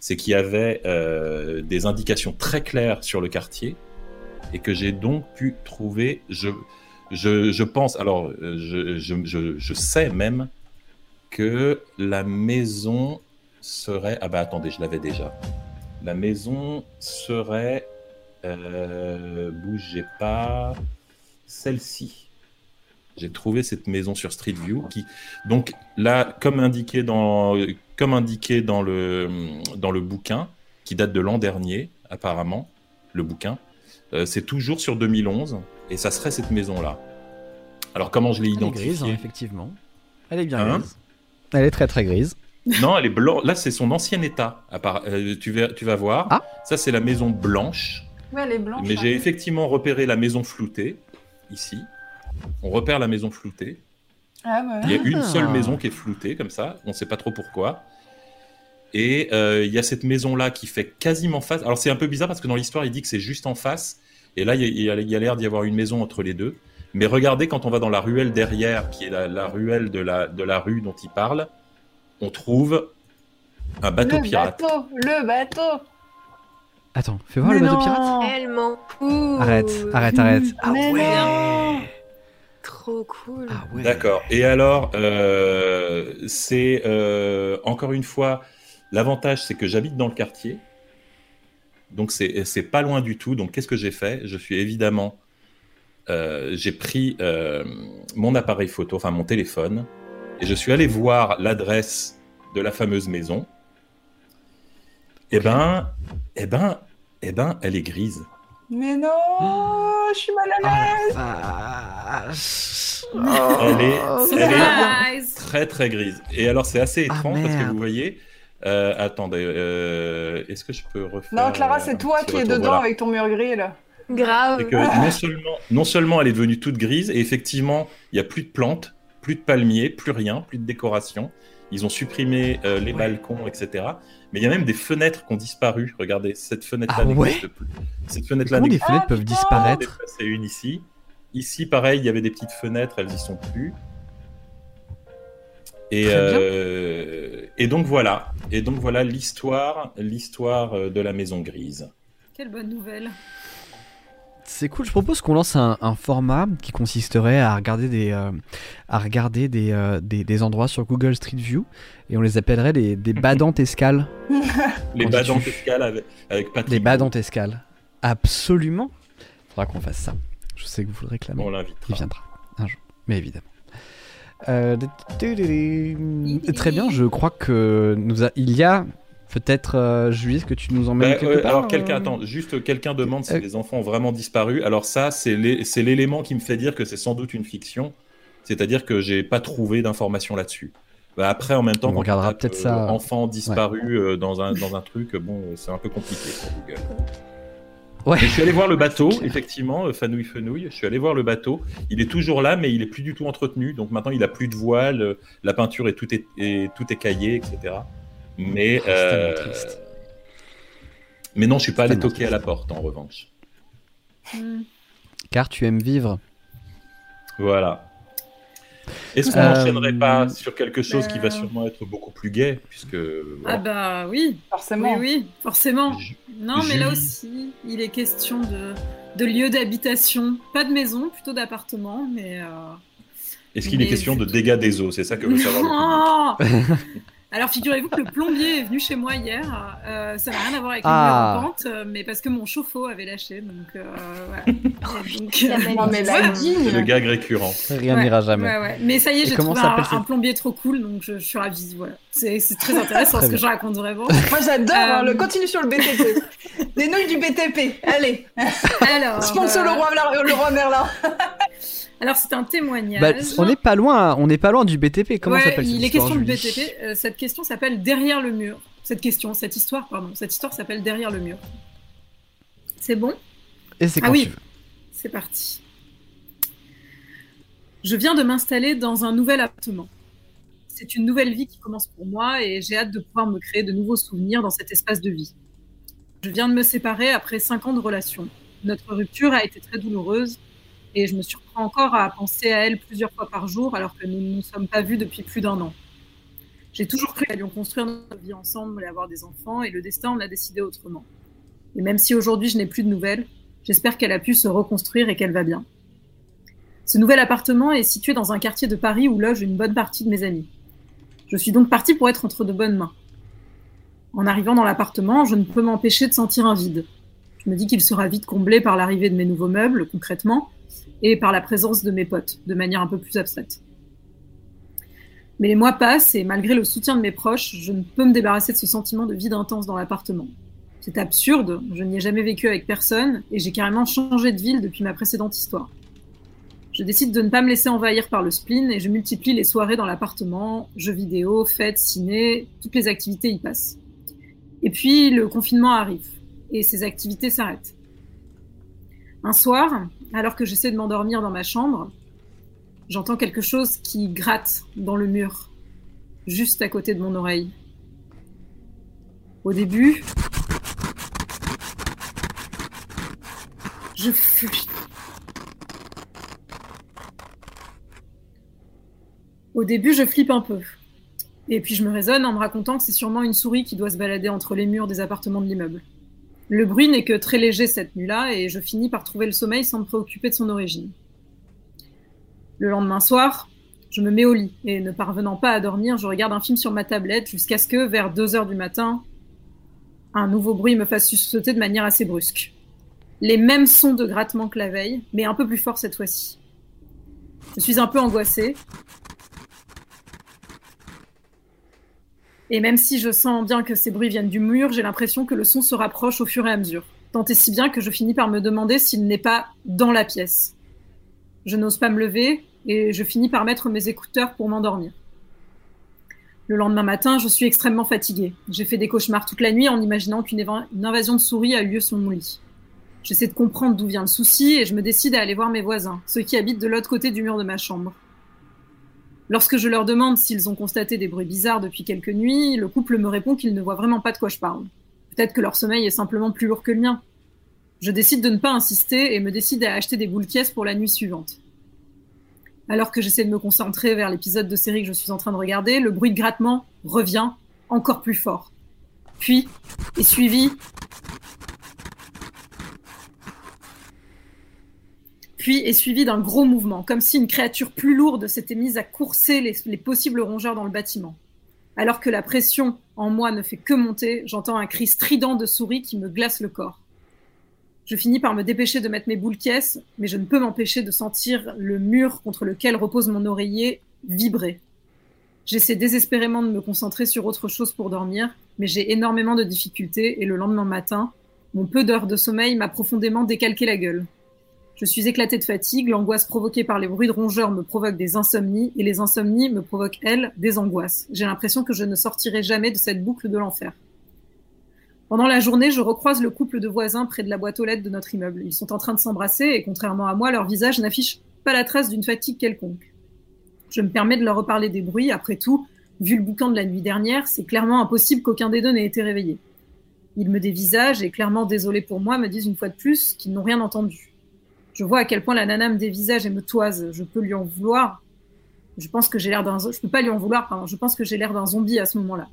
c'est qu'il y avait des indications très claires sur le quartier et que j'ai donc pu trouver. Je, je, pense, alors, euh, je, sais même que la maison serait. Ah bah attendez, je l'avais déjà. La maison serait. Euh, bougez pas. Celle-ci. J'ai trouvé cette maison sur Street View donc là, comme indiqué dans, comme indiqué dans le dans le bouquin, qui date de l'an dernier, apparemment, le bouquin, euh, c'est toujours sur 2011 et ça serait cette maison-là. Alors comment je l'ai Elle est grise, identifiée hein, effectivement. Elle est bien Hein grise. Elle est très très grise. Non, elle est blanche. Là, c'est son ancien état. À part- euh, tu, vas, tu vas voir. Ah. Ça, c'est la maison blanche. Ouais, elle est blanche. Mais hein. j'ai effectivement repéré la maison floutée, ici. On repère la maison floutée. Ah ouais. Il y a une Ah. seule maison qui est floutée, comme ça. On ne sait pas trop pourquoi. Et euh, il y a cette maison-là qui fait quasiment face. Alors, c'est un peu bizarre parce que dans l'histoire, il dit que c'est juste en face. Et là, il y a- il y a, l'air d'y avoir une maison entre les deux. Mais regardez, quand on va dans la ruelle derrière, qui est la, la ruelle de la, de la rue dont il parle, on trouve un bateau le pirate. bateau, le bateau. Attends, fais voir Mais le bateau non. pirate. Tellement cool. Arrête, arrête, arrête. Ah Mais ouais. non. Trop cool. Ah ouais. D'accord. Et alors, euh, c'est euh, encore une fois, l'avantage, c'est que j'habite dans le quartier. Donc, c'est c'est pas loin du tout. Donc, qu'est-ce que j'ai fait? Je suis évidemment. euh, j'ai pris euh, mon appareil photo, enfin mon téléphone, et je suis allé voir l'adresse de la fameuse maison. Eh ben, eh ben, eh ben, elle est grise. Mais non, je suis mal à l'aise. Ah la vache. Elle est, elle est Surprise très très grise. Et alors c'est assez Ah, étrange parce que vous voyez. Euh, attendez, euh, est-ce que je peux refaire Non, Clara, euh, c'est toi qui es dedans Voilà. avec ton mur gris là. Grave. Que non seulement, non seulement elle est devenue toute grise, et effectivement, il n'y a plus de plantes, plus de palmiers, plus rien, plus de décoration. Ils ont supprimé euh, les balcons, etc. Mais il y a même des fenêtres qui ont disparu. Regardez, cette fenêtre-là Ah n'existe plus. Cette fenêtre-là Comment des n'existe fenêtres Ah, peuvent disparaître C'est une ici. Ici, pareil, il y avait des petites fenêtres, elles y sont plus. Et, Très bien. euh, et donc voilà. Et donc voilà l'histoire, l'histoire euh, de la maison grise. Quelle bonne nouvelle. C'est cool, je propose qu'on lance un, un format qui consisterait à regarder des, euh, à regarder des, euh, des, des endroits sur Google Street View et on les appellerait des, des badantes escales. Les situe. escales avec, avec Patrick. Des badantes escales. Absolument. Faudra qu'on fasse ça. Je sais que vous le réclamez. On Il l'invitera. viendra un jour, mais évidemment. Euh, Très bien, je crois que nous a... il y a peut-être euh, Julie, est-ce que tu nous emmènes Bah, quelque euh, part alors quelqu'un euh, attend, juste quelqu'un demande si Euh. les enfants ont vraiment disparu. Alors ça, c'est l'é- c'est l'élément qui me fait dire que c'est sans doute une fiction. C'est-à-dire que j'ai pas trouvé d'informations là-dessus. Bah, après, en même temps, On quand regardera peut-être euh, ça. Enfant disparu euh, dans un dans un truc, bon, euh, c'est un peu compliqué pour Google. Ouais. Je suis allé voir le bateau, effectivement, euh, Fanouille Fenouille. Je suis allé voir le bateau. Il est toujours là, mais il est plus du tout entretenu. Donc maintenant, il a plus de voile. euh, La peinture est tout est, est- tout écaillé, etc. Mais Oh, tellement euh, mais non, je suis pas allé toquer à la porte en revanche. Hmm. Car tu aimes vivre. Voilà. Est-ce qu'on Euh, n'enchaînerait pas sur quelque chose qui va euh, sûrement être beaucoup plus gai, puisque Ah bah oui, Forcément. oui, forcément. Non, mais là aussi, il est question de, de lieu d'habitation. Pas de maison, plutôt d'appartement, mais... euh, Est-ce qu'il est question de dégâts des eaux? C'est ça que veut savoir le public. Alors figurez-vous que le plombier est venu chez moi hier. Euh, ça n'a rien à voir avec Ah. en pente, euh, mais parce que mon chauffe-eau avait lâché. Donc, euh, voilà. Donc, La euh, la. C'est le gag récurrent. Rien Ouais, n'ira jamais. Ouais, ouais. Mais ça y est, j'ai trouvé un, plombier trop cool, donc je, je suis ravie. Voilà. C'est très intéressant Très ce que je raconte vraiment. Moi j'adore, hein, Euh, le continue sur le BTP. Des nouilles du BTP, allez. Alors, Sponsor euh, le, roi, le roi Merlin. Alors c'est un témoignage. Bah, on n'est pas loin, on n'est pas loin du BTP. Comment Ouais, s'appelle cette il est histoire, question de BTP. euh, cette question s'appelle Derrière le mur. Cette question, cette histoire, pardon. Cette histoire s'appelle Derrière le mur. C'est bon? Et c'est Ah quand oui. c'est parti. Je viens de m'installer dans un nouvel appartement. C'est une nouvelle vie qui commence pour moi et j'ai hâte de pouvoir me créer de nouveaux souvenirs dans cet espace de vie. Je viens de me séparer après cinq ans de relation. Notre rupture a été très douloureuse et je me surprends encore à penser à elle plusieurs fois par jour alors que nous ne nous sommes pas vus depuis plus d'un an. J'ai toujours cru qu'elle allions construire notre vie ensemble et avoir des enfants et le destin en a décidé autrement. Et même si aujourd'hui je n'ai plus de nouvelles, j'espère qu'elle a pu se reconstruire et qu'elle va bien. Ce nouvel appartement est situé dans un quartier de Paris où loge une bonne partie de mes amis. Je suis donc partie pour être entre de bonnes mains. En arrivant dans l'appartement, je ne peux m'empêcher de sentir un vide. Je me dis qu'il sera vite comblé par l'arrivée de mes nouveaux meubles, concrètement, et par la présence de mes potes, de manière un peu plus abstraite. Mais les mois passent et malgré le soutien de mes proches, je ne peux me débarrasser de ce sentiment de vide intense dans l'appartement. C'est absurde, je n'y ai jamais vécu avec personne et j'ai carrément changé de ville depuis ma précédente histoire. Je décide de ne pas me laisser envahir par le spleen et je multiplie les soirées dans l'appartement, jeux vidéo, fêtes, ciné, toutes les activités y passent. Et puis le confinement arrive et ces activités s'arrêtent. Un soir, alors que j'essaie de m'endormir dans ma chambre, j'entends quelque chose qui gratte dans le mur, juste à côté de mon oreille. Au début, je fuis. Au début, je flippe un peu. Et puis je me raisonne en me racontant que c'est sûrement une souris qui doit se balader entre les murs des appartements de l'immeuble. Le bruit n'est que très léger cette nuit-là et je finis par trouver le sommeil sans me préoccuper de son origine. Le lendemain soir, je me mets au lit et ne parvenant pas à dormir, je regarde un film sur ma tablette jusqu'à ce que, vers 2 heures du matin, un nouveau bruit me fasse sursauter de manière assez brusque. Les mêmes sons de grattement que la veille, mais un peu plus fort cette fois-ci. Je suis un peu angoissée. Et même si je sens bien que ces bruits viennent du mur, j'ai l'impression que le son se rapproche au fur et à mesure. Tant et si bien que je finis par me demander s'il n'est pas dans la pièce. Je n'ose pas me lever et je finis par mettre mes écouteurs pour m'endormir. Le lendemain matin, je suis extrêmement fatiguée. J'ai fait des cauchemars toute la nuit en imaginant qu'une invasion de souris a eu lieu sur mon lit. J'essaie de comprendre d'où vient le souci et je me décide à aller voir mes voisins, ceux qui habitent de l'autre côté du mur de ma chambre. Lorsque je leur demande s'ils ont constaté des bruits bizarres depuis quelques nuits, le couple me répond qu'ils ne voient vraiment pas de quoi je parle. Peut-être que leur sommeil est simplement plus lourd que le mien. Je décide de ne pas insister et me décide à acheter des boules caisses pour la nuit suivante. Alors que j'essaie de me concentrer vers l'épisode de série que je suis en train de regarder, le bruit de grattement revient encore plus fort. Puis est suivi puis est suivi d'un gros mouvement, comme si une créature plus lourde s'était mise à courser les, possibles rongeurs dans le bâtiment. Alors que la pression en moi ne fait que monter, j'entends un cri strident de souris qui me glace le corps. Je finis par me dépêcher de mettre mes boules caisses, mais je ne peux m'empêcher de sentir le mur contre lequel repose mon oreiller vibrer. J'essaie désespérément de me concentrer sur autre chose pour dormir, mais j'ai énormément de difficultés et le lendemain matin, mon peu d'heures de sommeil m'a profondément décalqué la gueule. Je suis éclatée de fatigue, l'angoisse provoquée par les bruits de rongeurs me provoque des insomnies, et les insomnies me provoquent, elles, des angoisses. J'ai l'impression que je ne sortirai jamais de cette boucle de l'enfer. Pendant la journée, je recroise le couple de voisins près de la boîte aux lettres de notre immeuble. Ils sont en train de s'embrasser, et contrairement à moi, leur visage n'affiche pas la trace d'une fatigue quelconque. Je me permets de leur reparler des bruits, après tout, vu le boucan de la nuit dernière, c'est clairement impossible qu'aucun des deux n'ait été réveillé. Ils me dévisagent et clairement désolés pour moi me disent une fois de plus qu'ils n'ont rien entendu. Je vois à quel point la nana me dévisage et me toise. Je peux lui en vouloir. Je pense que j'ai l'air d'un. Je peux pas lui en vouloir. Je pense que j'ai l'air d'un zombie à ce moment-là.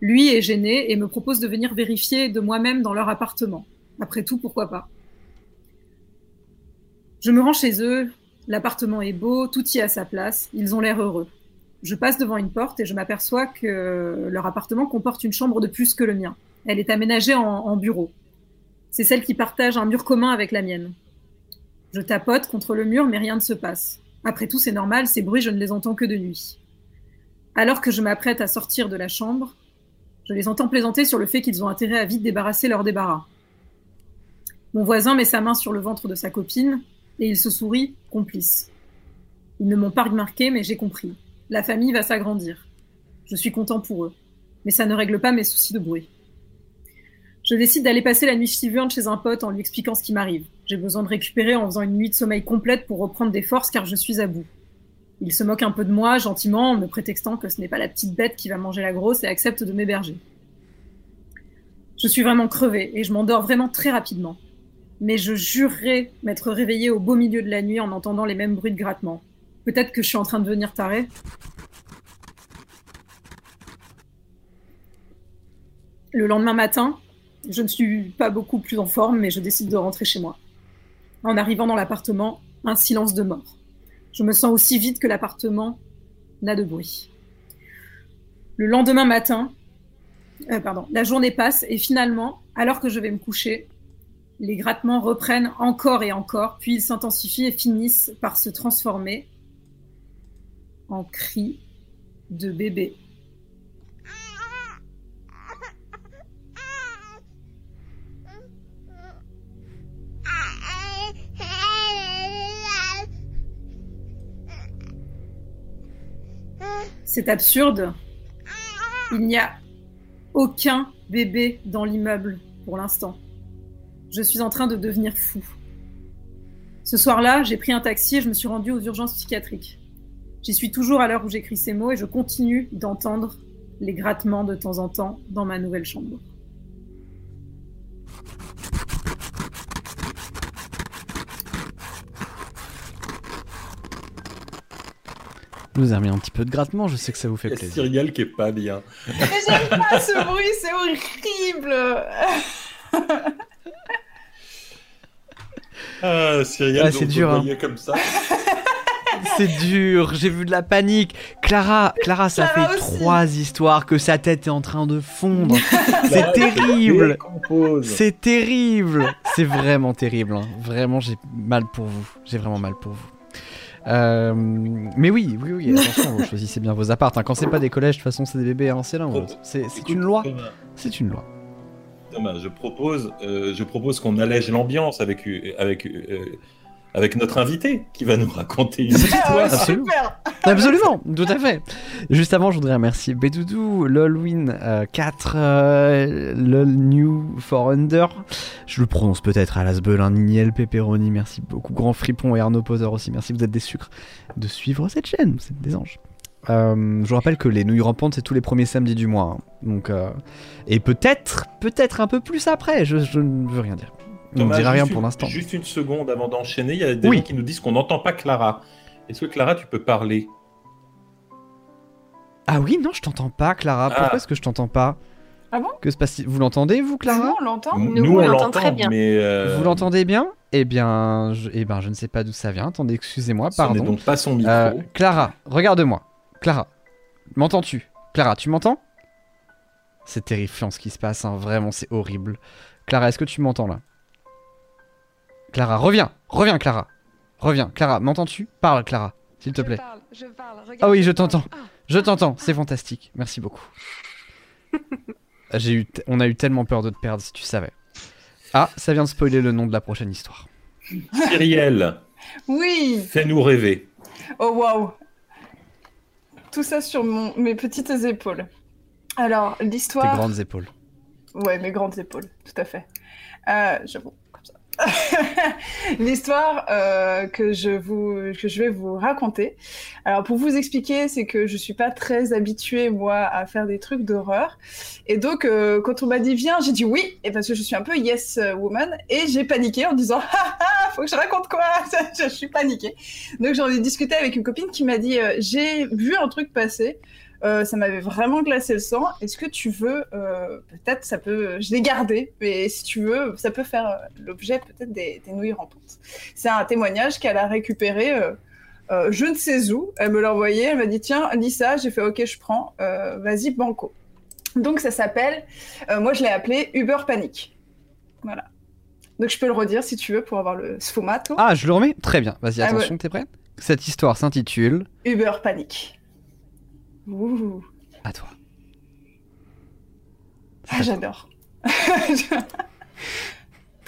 Lui est gêné et me propose de venir vérifier de moi-même dans leur appartement. Après tout, pourquoi pas? Je me rends chez eux. L'appartement est beau, tout y est à sa place. Ils ont l'air heureux. Je passe devant une porte et je m'aperçois que leur appartement comporte une chambre de plus que le mien. Elle est aménagée en bureau. C'est celle qui partage un mur commun avec la mienne. Je tapote contre le mur, mais rien ne se passe. Après tout, c'est normal, ces bruits, je ne les entends que de nuit. Alors que je m'apprête à sortir de la chambre, je les entends plaisanter sur le fait qu'ils ont intérêt à vite débarrasser leur débarras. Mon voisin met sa main sur le ventre de sa copine et il se sourit, complice. Ils ne m'ont pas remarqué, mais j'ai compris. La famille va s'agrandir. Je suis content pour eux. Mais ça ne règle pas mes soucis de bruit. Je décide d'aller passer la nuit suivante chez un pote en lui expliquant ce qui m'arrive. J'ai besoin de récupérer en faisant une nuit de sommeil complète pour reprendre des forces car je suis à bout. Il se moque un peu de moi, gentiment, en me prétextant que ce n'est pas la petite bête qui va manger la grosse et accepte de m'héberger. Je suis vraiment crevée et je m'endors vraiment très rapidement. Mais je jurerais m'être réveillée au beau milieu de la nuit en entendant les mêmes bruits de grattement. Peut-être que je suis en train de devenir tarée. Le lendemain matin, je ne suis pas beaucoup plus en forme, mais je décide de rentrer chez moi. En arrivant dans l'appartement, un silence de mort. Je me sens aussi vide que l'appartement n'a de bruit. Le lendemain matin, euh, pardon, la journée passe et finalement, alors que je vais me coucher, les grattements reprennent encore et encore, puis ils s'intensifient et finissent par se transformer en cris de bébé. C'est absurde. Il n'y a aucun bébé dans l'immeuble pour l'instant. Je suis en train de devenir fou. Ce soir-là, j'ai pris un taxi et je me suis rendu aux urgences psychiatriques. J'y suis toujours à l'heure où j'écris ces mots et je continue d'entendre les grattements de temps en temps dans ma nouvelle chambre. Nous avez mis un petit peu de grattement, je sais que ça vous fait plaisir. Cyrielle qui est pas bien. Mais j'aime pas ce bruit, c'est horrible. Ah, Cyrielle, Ah, c'est vous dur, hein. voyez comme ça. C'est dur, j'ai vu de la panique. Clara, Clara, ça Clara fait aussi. trois histoires que sa tête est en train de fondre. C'est terrible. C'est terrible. C'est vraiment terrible. hein. Vraiment, j'ai mal pour vous. J'ai vraiment mal pour vous. Euh, mais oui, oui, oui, attention, vous choisissez bien vos apparts. hein. Quand c'est pas des collèges, de toute façon, c'est des bébés, hein, c'est là. C'est une loi. C'est une loi. Thomas, je propose, euh, je propose qu'on allège l'ambiance avec, euh, avec, euh, avec notre invité qui va nous raconter une Ah histoire. ouais, absolument. super. Absolument, tout à fait. Juste avant, je voudrais remercier Bedoudou, Lolwin 4, euh, Lol New for Under. Je le prononce peut-être à l'asbelin, Niniel, Pepperoni, merci beaucoup. Grand Fripon et Arnaud Poser aussi, merci, vous êtes des sucres de suivre cette chaîne, vous êtes des anges. Euh, je vous rappelle que les nouilles rampantes, c'est tous les premiers samedis du mois. hein. Donc, euh, et peut-être, peut-être un peu plus après, je, je ne veux rien dire. On ne Thomas, dira rien juste pour une- l'instant. Juste une seconde avant d'enchaîner, il y a des Oui. gens qui nous disent qu'on n'entend pas Clara. Est-ce que Clara, tu peux parler? Ah oui, non, je t'entends pas, Clara. Pourquoi Ah. est-ce que je t'entends pas? Ah bon? Que se passe-t-il? Vous l'entendez, vous, Clara? Nous, on l'entend Nous, on l'entend très bien. mais euh, Vous l'entendez bien? Eh bien, je... eh ben, je ne sais pas d'où ça vient. Attendez, excusez-moi, pardon. donc pas son micro. Euh, Clara, regarde-moi. Clara, m'entends-tu? Clara, tu m'entends? C'est terrifiant ce qui se passe, hein. vraiment, c'est horrible. Clara, est-ce que tu m'entends là? Clara, reviens Reviens, Clara Reviens, Clara, m'entends-tu? Parle, Clara, s'il te Je plaît. parle, je parle. regarde, Ah oui, je t'entends. Ah. Je t'entends, c'est fantastique. Merci beaucoup. J'ai eu t- On a eu tellement peur de te perdre si tu savais. Ah, ça vient de spoiler le nom de la prochaine histoire. Cyrielle, Oui. fais-nous rêver. Oh waouh. Tout ça sur mon... mes petites épaules. Alors, Tes l'histoire. grandes épaules. Ouais, mes grandes épaules, tout à fait. Euh, J'avoue. L'histoire euh, que je vous que je vais vous raconter. Alors pour vous expliquer, c'est que je suis pas très habituée moi à faire des trucs d'horreur. Et donc euh, quand on m'a dit viens, j'ai dit oui, et parce que je suis un peu yes woman et j'ai paniqué en disant ah ah, faut que je raconte quoi? Je suis paniquée. Donc j'en ai discuté avec une copine qui m'a dit euh, j'ai vu un truc passer. Euh, ça m'avait vraiment glacé le sang. Est-ce que tu veux, euh, peut-être, ça peut, je l'ai gardé, mais si tu veux, ça peut faire euh, l'objet peut-être des, des nouilles rampantes. C'est un témoignage qu'elle a récupéré, euh, je ne sais où. Elle me l'a envoyé, elle m'a dit tiens, lis ça. J'ai fait ok, je prends. Vas-y, banco. Donc ça s'appelle, moi je l'ai appelé Uber Panic. Voilà. Donc je peux le redire si tu veux pour avoir le sfumato. Ah, je le remets? Très bien. Vas-y, Ah, attention, t'es prête Cette histoire s'intitule Uber Panic. Ouh. À toi. Ah, j'adore.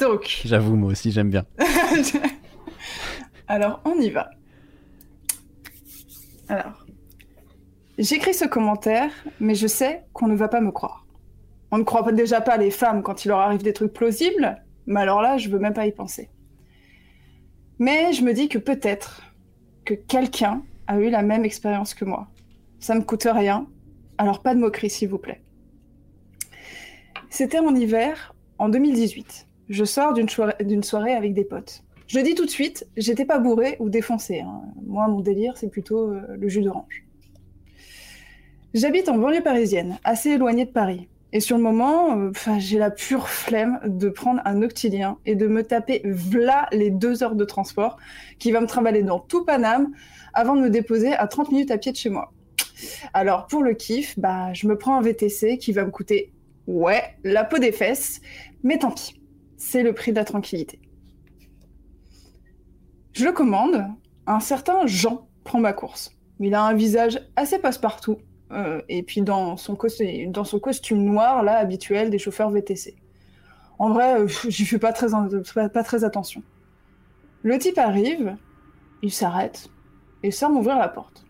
Donc, J'avoue, moi aussi, j'aime bien. alors on y va. Alors, j'écris ce commentaire, mais je sais qu'on ne va pas me croire. On ne croit pas- déjà pas les femmes quand il leur arrive des trucs plausibles, mais alors là, je veux même pas y penser. Mais je me dis que peut-être que quelqu'un a eu la même expérience que moi. Ça me coûte rien, alors pas de moquerie s'il vous plaît. C'était en hiver, en 2018. Je sors d'une soirée, avec des potes. Je dis tout de suite, j'étais pas bourré ou défoncé. hein. Moi, mon délire, c'est plutôt euh, le jus d'orange. J'habite en banlieue parisienne, assez éloignée de Paris. Et sur le moment, euh, j'ai la pure flemme de prendre un octilien et de me taper v'là les deux heures de transport qui va me trimballer dans tout Paname avant de me déposer à 30 minutes à pied de chez moi. Alors pour le kiff, bah, je me prends un VTC qui va me coûter, ouais, la peau des fesses, mais tant pis, c'est le prix de la tranquillité. Je le commande, un certain Jean prend ma course. Il a un visage assez passe-partout, euh, et puis dans son, costume noir, là, habituel des chauffeurs VTC. En vrai, euh, j'y fais pas très attention. Le type arrive, il s'arrête, et sort m'ouvrir la porte.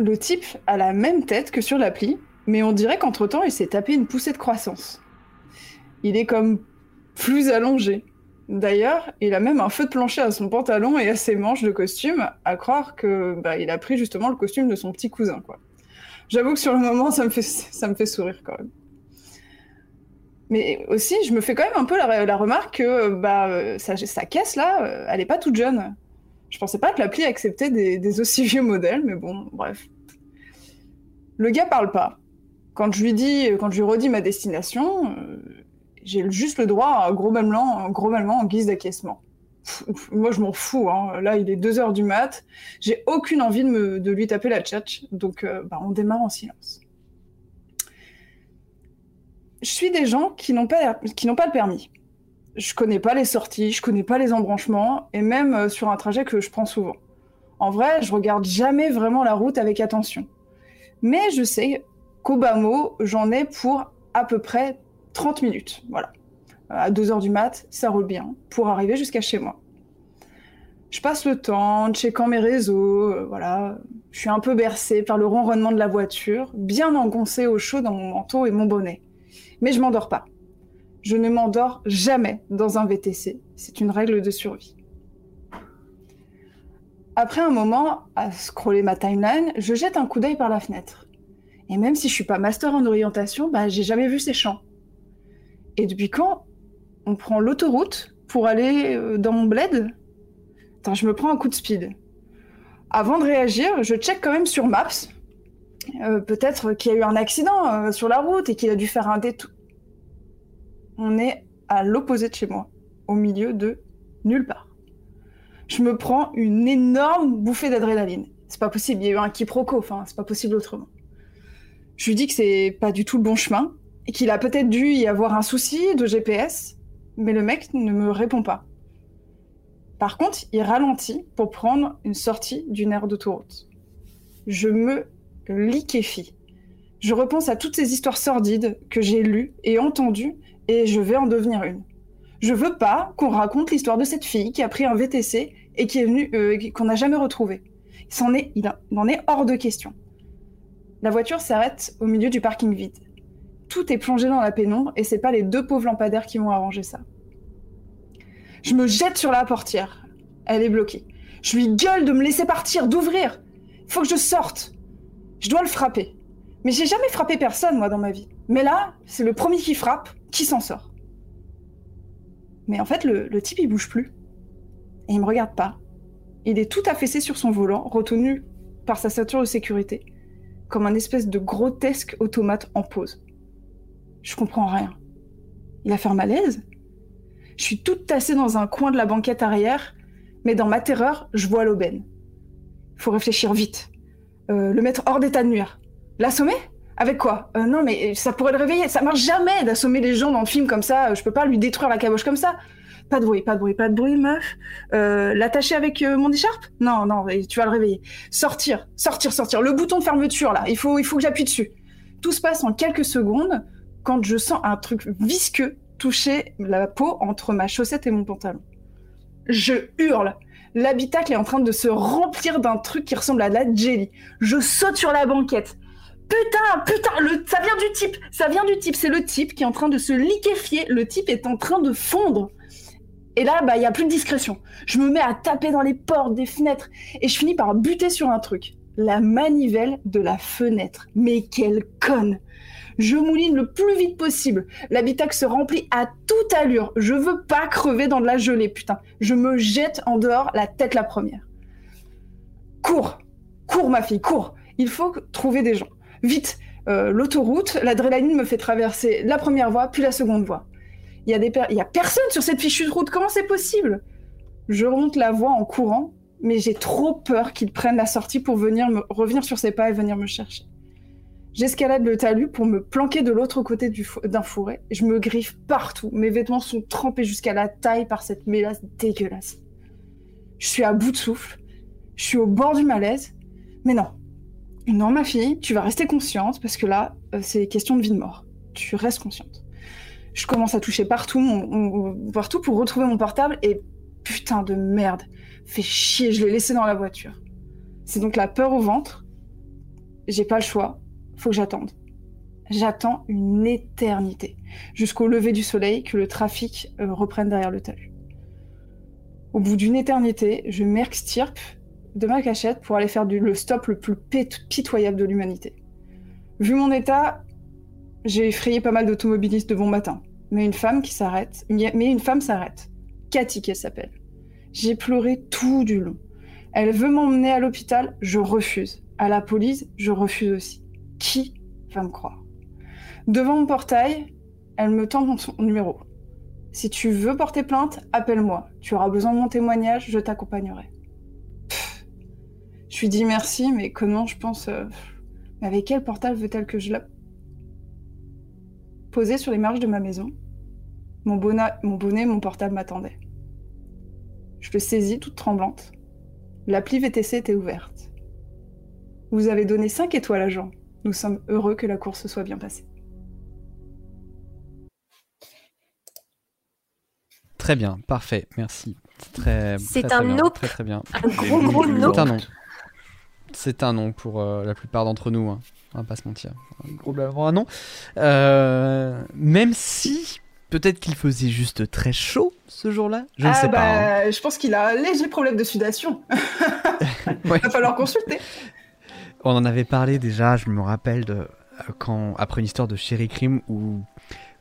Le type a la même tête que sur l'appli, mais on dirait qu'entre-temps, il s'est tapé une poussée de croissance. Il est comme plus allongé. D'ailleurs, il a même un feu de plancher à son pantalon et à ses manches de costume, à croire que bah, il a pris justement le costume de son petit cousin. J'avoue que sur le moment, ça me fait, sourire quand même. Mais aussi, je me fais quand même un peu la, remarque que bah, sa, sa caisse là, elle est pas toute jeune. Je pensais pas que l'appli acceptait des, aussi vieux modèles, mais bon, bref. Le gars parle pas. Quand je lui redis ma destination, euh, j'ai juste le droit à gros mamelon, en guise d'acquiescement. Moi, je m'en fous. hein. Là, il est 2 heures du mat. J'ai aucune envie de, lui taper la tchatch. Donc, euh, bah, on démarre en silence. Je suis des gens qui n'ont pas, qui n'ont pas le permis. Je connais pas les sorties, je connais pas les embranchements, et même euh, sur un trajet que je prends souvent. En vrai, je regarde jamais vraiment la route avec attention. Mais je sais qu'au bas j'en ai pour à peu près 30 minutes. Voilà. À 2 heures du mat, ça roule bien pour arriver jusqu'à chez moi. Je passe le temps en checkant mes réseaux, euh, voilà. Je suis un peu bercée par le ronronnement de la voiture, bien engoncée au chaud dans mon manteau et mon bonnet. Mais je m'endors pas. Je ne m'endors jamais dans un VTC. C'est une règle de survie. Après un moment, à scroller ma timeline, je jette un coup d'œil par la fenêtre. Et même si je suis pas master en orientation, bah, j'ai jamais vu ces champs. Et depuis quand on prend l'autoroute pour aller euh, dans mon bled? Attends, je me prends un coup de speed. Avant de réagir, je check quand même sur Maps. Euh, Peut-être qu'il y a eu un accident euh, sur la route et qu'il a dû faire un détour. On est à l'opposé de chez moi, au milieu de nulle part. Je me prends une énorme bouffée d'adrénaline. C'est pas possible, il y a eu un quiproquo, enfin, c'est pas possible autrement. Je lui dis que c'est pas du tout le bon chemin et qu'il a peut-être dû y avoir un souci de GPS, mais le mec ne me répond pas. Par contre, il ralentit pour prendre une sortie d'une aire d'autoroute. Je me liquéfie. Je repense à toutes ces histoires sordides que j'ai lues et entendues et je vais en devenir une. Je veux pas qu'on raconte l'histoire de cette fille qui a pris un VTC et qui est venue, euh, qu'on n'a jamais retrouvée. Il est, il en est hors de question. La voiture s'arrête au milieu du parking vide. Tout est plongé dans la pénombre et c'est pas les deux pauvres lampadaires qui vont arranger ça. Je me jette sur la portière. Elle est bloquée. Je lui gueule de me laisser partir, d'ouvrir. Il faut que je sorte. Je dois le frapper. Mais j'ai jamais frappé personne, moi, dans ma vie. Mais là, c'est le premier qui frappe qui s'en sort. Mais en fait, le, type, il bouge plus. Et il me regarde pas. Il est tout affaissé sur son volant, retenu par sa ceinture de sécurité, comme un espèce de grotesque automate en pause. Je comprends rien. Il a fait un malaise Je suis toute tassée dans un coin de la banquette arrière, mais dans ma terreur, je vois l'aubaine. Faut réfléchir vite. Euh, le mettre hors d'état de nuire. L'assommer? Avec quoi? Euh, Non, mais ça pourrait le réveiller. Ça marche jamais d'assommer les gens dans le film comme ça. Je peux pas lui détruire la caboche comme ça. Pas de bruit, pas de bruit, pas de bruit, meuf. Euh, L'attacher avec euh, mon écharpe? Non, non, tu vas le réveiller. Sortir, sortir, sortir. Le bouton de fermeture, là, il faut, il faut que j'appuie dessus. Tout se passe en quelques secondes quand je sens un truc visqueux toucher la peau entre ma chaussette et mon pantalon. Je hurle. L'habitacle est en train de se remplir d'un truc qui ressemble à de la jelly. Je saute sur la banquette. Putain, putain, ça vient du type, ça vient du type. C'est le type qui est en train de se liquéfier. Le type est en train de fondre. Et là, bah, il y a plus de discrétion. Je me mets à taper dans les portes, des fenêtres, et je finis par buter sur un truc. La manivelle de la fenêtre. Mais quelle conne Je mouline le plus vite possible. L'habitacle se remplit à toute allure. Je veux pas crever dans de la gelée, putain. Je me jette en dehors, la tête la première. Cours Cours, ma fille, cours Il faut trouver des gens. Vite Euh, L'autoroute, l'adrénaline me fait traverser la première voie, puis la seconde voie. Il y, a y a personne sur cette fichue de route, comment c'est possible? Je remonte la voie en courant, mais j'ai trop peur qu'ils prennent la sortie pour venir revenir sur ses pas et venir me chercher. J'escalade le talus pour me planquer de l'autre côté d'un fourré. Je me griffe partout. Mes vêtements sont trempés jusqu'à la taille par cette mélasse dégueulasse. Je suis à bout de souffle. Je suis au bord du malaise. Mais non. Non, ma fille, tu vas rester consciente parce que là, euh, c'est question de vie de mort. Tu restes consciente. Je commence à toucher partout, partout pour retrouver mon portable et putain de merde. Fait chier, je l'ai laissé dans la voiture. C'est donc la peur au ventre. J'ai pas le choix. Faut que j'attende. J'attends une éternité. Jusqu'au lever du soleil, que le trafic euh, reprenne derrière le talus. Au bout d'une éternité, je m'extirpe de ma cachette pour aller faire du, le stop le plus pit- pitoyable de l'humanité. Vu mon état, j'ai effrayé pas mal d'automobilistes de bon matin. Mais une femme qui s'arrête, mais une femme s'arrête. Cathy qu'elle s'appelle. J'ai pleuré tout du long. Elle veut m'emmener à l'hôpital, je refuse. À la police, je refuse aussi. Qui va me croire? Devant mon portail, elle me tend son- numéro. Si tu veux porter plainte, appelle-moi. Tu auras besoin de mon témoignage, je t'accompagnerai. Je lui dis merci, mais comment je pense... euh, mais avec quel portable veut-elle que je la... Posé sur les marches de ma maison, mon, bona- mon bonnet, mon portable m'attendait. Je le saisis, toute tremblante. L'appli VTC était ouverte. Vous avez donné 5 étoiles à Jean. Nous sommes heureux que la course se soit bien passée. Très bien, parfait, merci. C'est très, un très bien, nope. Très très bien. Un gros gros C'est no. C'est un nom. C'est un nom pour euh, la plupart d'entre nous, hein. on va pas se mentir. Un gros blanc, un nom. Euh, même si peut-être qu'il faisait juste très chaud ce jour-là, je ne ah sais pas. hein. bah, je pense qu'il a un léger problème de sudation. Ouais. Va falloir consulter. On en avait parlé déjà, je me rappelle de euh, quand après une histoire de Sherry Cream où,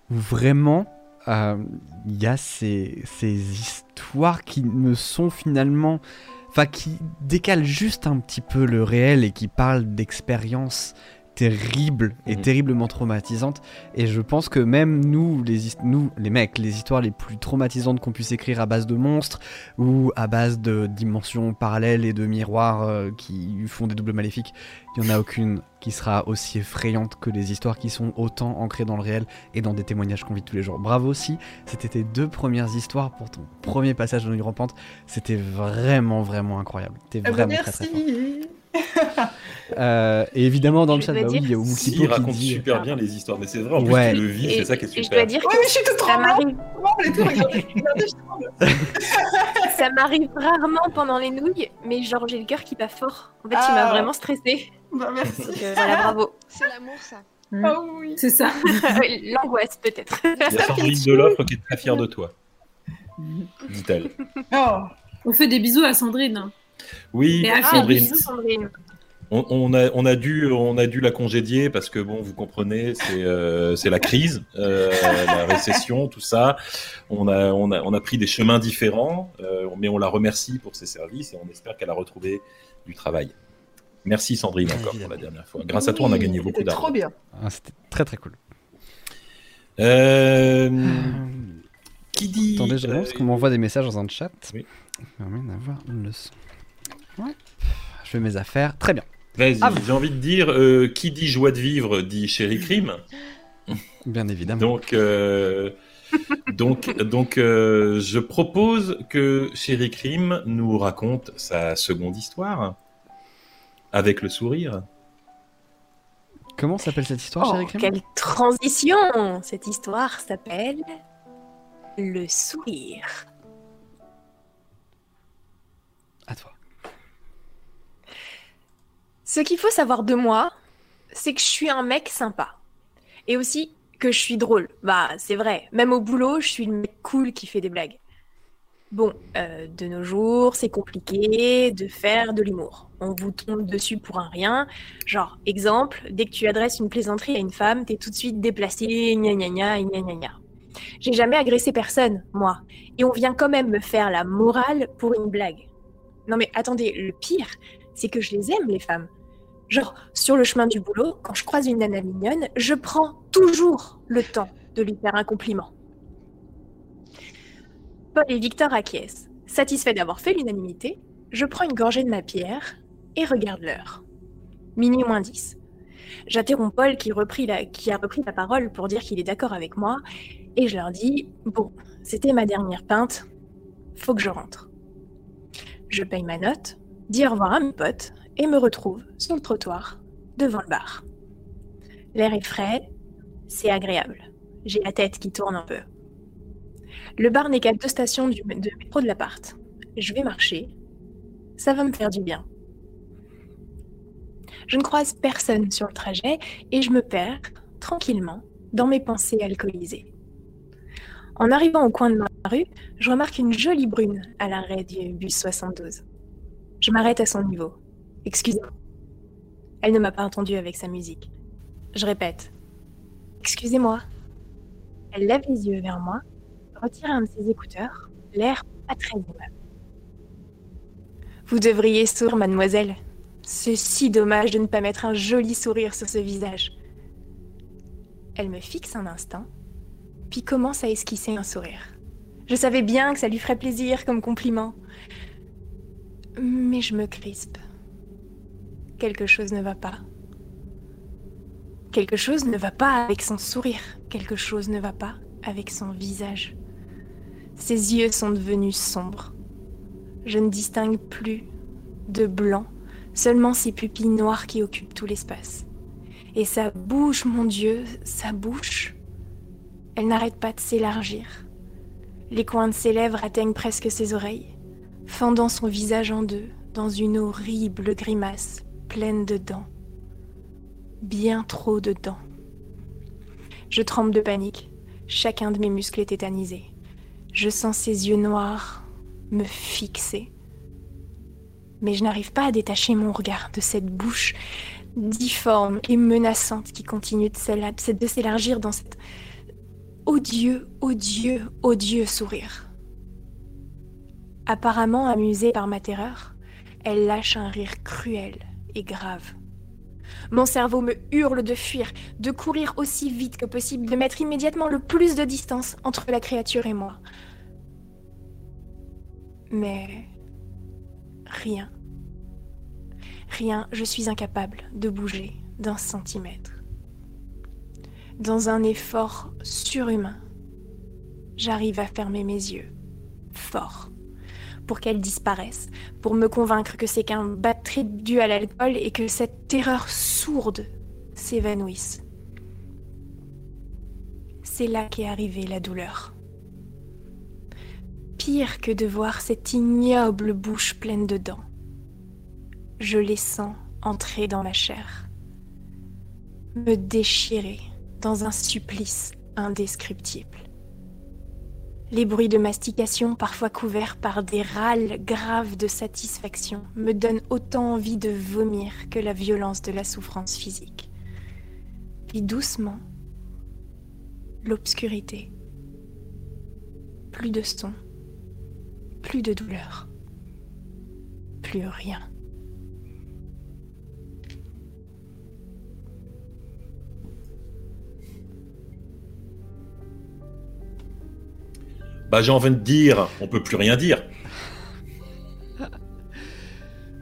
où vraiment euh, il y a ces, ces histoires qui ne sont finalement, enfin qui décalent juste un petit peu le réel et qui parlent d'expériences terribles et Mhm. terriblement traumatisantes. Et je pense que même nous, les, nous, les mecs, les histoires les plus traumatisantes qu'on puisse écrire à base de monstres ou à base de dimensions parallèles et de miroirs euh, qui font des doubles maléfiques, il n'y en a aucune qui sera aussi effrayante que les histoires qui sont autant ancrées dans le réel et dans des témoignages qu'on vit tous les jours. Bravo aussi, c'était tes deux premières histoires pour ton premier passage de Nuit Rampante. C'était vraiment, vraiment incroyable. T'es Ah bah, vraiment très très fort. Euh, et évidemment, dans le chat, bah oui, il y a Si, Oumukipo il qui raconte dit... super bien les histoires, mais c'est vrai, en plus Ouais. tu le vis, Et, c'est ça qui est et je super. dois dire Ouais, mais je suis toute ça tremblante. m'arrive, tremble et tout, regardez, regardez, je tremble. ça m'arrive rarement pendant les nouilles, mais genre j'ai le cœur qui bat fort. En fait, tu Ah. m'as vraiment stressée. Bah, merci. Donc, euh, voilà, bravo. C'est l'amour, ça. Ah oui. C'est ça. L'angoisse peut-être. Il y a Sandrine Deloffre qui est très fière de toi, dit-elle. Oh. On fait des bisous à Sandrine. Oui, Ah, Sandrine, bisous, Sandrine. on, on a, on, a dû, on a dû la congédier parce que, bon, vous comprenez, c'est euh, c'est la crise, euh, la récession, tout ça. On a, on, a, on a pris des chemins différents, euh, mais on la remercie pour ses services et on espère qu'elle a retrouvé du travail. Merci Sandrine encore pour la dernière fois. Grâce à toi, on a gagné beaucoup c'était d'argent. trop bien. Ah, C'était très très cool. Euh, qui dit Attendez, je euh, parce qu'on m'envoie des messages dans un chat. Oui. Ça permet d'avoir une leçon. Je fais mes affaires. Très bien. Vas-y, Ah, j'ai envie de dire, euh, qui dit joie de vivre dit chéri crime. Bien évidemment. Donc, euh, donc, donc euh, je propose que Chéri Crime nous raconte sa seconde histoire avec le sourire. Comment s'appelle cette histoire, Oh, Crème quelle transition Cette histoire s'appelle Le sourire. Ce qu'il faut savoir de moi, c'est que je suis un mec sympa. Et aussi que je suis drôle. Bah, c'est vrai. Même au boulot, je suis le mec cool qui fait des blagues. Bon, euh, de nos jours, c'est compliqué de faire de l'humour. On vous tombe dessus pour un rien. Genre, exemple, dès que tu adresses une plaisanterie à une femme, t'es tout de suite déplacé, gna gna gna, gna gna gna. J'ai jamais agressé personne, moi. Et on vient quand même me faire la morale pour une blague. Non mais attendez, le pire, c'est que je les aime, les femmes. Genre, sur le chemin du boulot, quand je croise une nana mignonne, je prends toujours le temps de lui faire un compliment. Paul et Victor acquiescent. Satisfait d'avoir fait l'unanimité, je prends une gorgée de ma pierre et regarde l'heure. Minuit moins 10. J'interromps Paul qui, a repris la parole pour dire qu'il est d'accord avec moi et je leur dis Bon, c'était ma dernière pinte, faut que je rentre. Je paye ma note, dis au revoir à mes potes et me retrouve sur le trottoir devant le bar. L'air est frais, c'est agréable. J'ai la tête qui tourne un peu. Le bar n'est qu'à deux stations du de métro de l'appart. Je vais marcher. Ça va me faire du bien. Je ne croise personne sur le trajet et je me perds tranquillement dans mes pensées alcoolisées. En arrivant au coin de ma rue, je remarque une jolie brune à l'arrêt du bus 72. Je m'arrête à son niveau. Excusez-moi. Elle ne m'a pas entendu avec sa musique. Je répète. Excusez-moi. Elle lève les yeux vers moi, retire un de ses écouteurs, l'air pas très aimable. Vous devriez sourire, mademoiselle. C'est si dommage de ne pas mettre un joli sourire sur ce visage. Elle me fixe un instant, puis commence à esquisser un sourire. Je savais bien que ça lui ferait plaisir comme compliment. Mais je me crispe. Quelque chose ne va pas. Quelque chose ne va pas avec son sourire. Quelque chose ne va pas avec son visage. Ses yeux sont devenus sombres. Je ne distingue plus de blanc, seulement ses pupilles noires qui occupent tout l'espace. Et sa bouche, mon Dieu, sa bouche, elle n'arrête pas de s'élargir. Les coins de ses lèvres atteignent presque ses oreilles, fendant son visage en deux dans une horrible grimace pleine de dents. Bien trop de dents. Je tremble de panique. Chacun de mes muscles est tétanisé. Je sens ses yeux noirs me fixer. Mais je n'arrive pas à détacher mon regard de cette bouche difforme et menaçante qui continue de s'éla- de s'élargir dans cet odieux, odieux, odieux sourire. Apparemment amusée par ma terreur, elle lâche un rire cruel grave. Mon cerveau me hurle de fuir, de courir aussi vite que possible, de mettre immédiatement le plus de distance entre la créature et moi. Mais rien. Rien, je suis incapable de bouger d'un centimètre. Dans un effort surhumain, j'arrive à fermer mes yeux, fort, pour qu'elle disparaisse, pour me convaincre que c'est qu'un bad trip dû à l'alcool et que cette terreur sourde s'évanouisse. C'est là qu'est arrivée la douleur. Pire que de voir cette ignoble bouche pleine de dents. Je les sens entrer dans ma chair, me déchirer dans un supplice indescriptible. Les bruits de mastication, parfois couverts par des râles graves de satisfaction, me donnent autant envie de vomir que la violence de la souffrance physique. Puis doucement, l'obscurité. Plus de son, plus de douleur, plus rien. Bah, j'ai envie de dire, on peut plus rien dire.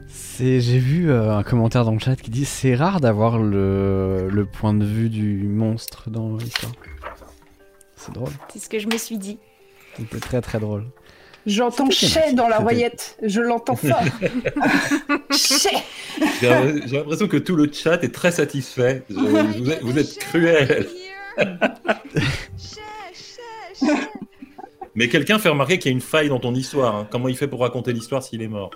C'est, j'ai vu euh, un commentaire dans le chat qui dit c'est rare d'avoir le, le point de vue du monstre dans l'histoire. C'est drôle, C'est ce que je me suis dit. c'était très très drôle. J'entends chais dans la voyette. Je l'entends fort. chais J'ai j'ai l'impression que tout le chat est très satisfait. Je- vous, êtes, vous êtes cruel. Mais quelqu'un fait remarquer qu'il y a une faille dans ton histoire. hein. Comment il fait pour raconter l'histoire s'il est mort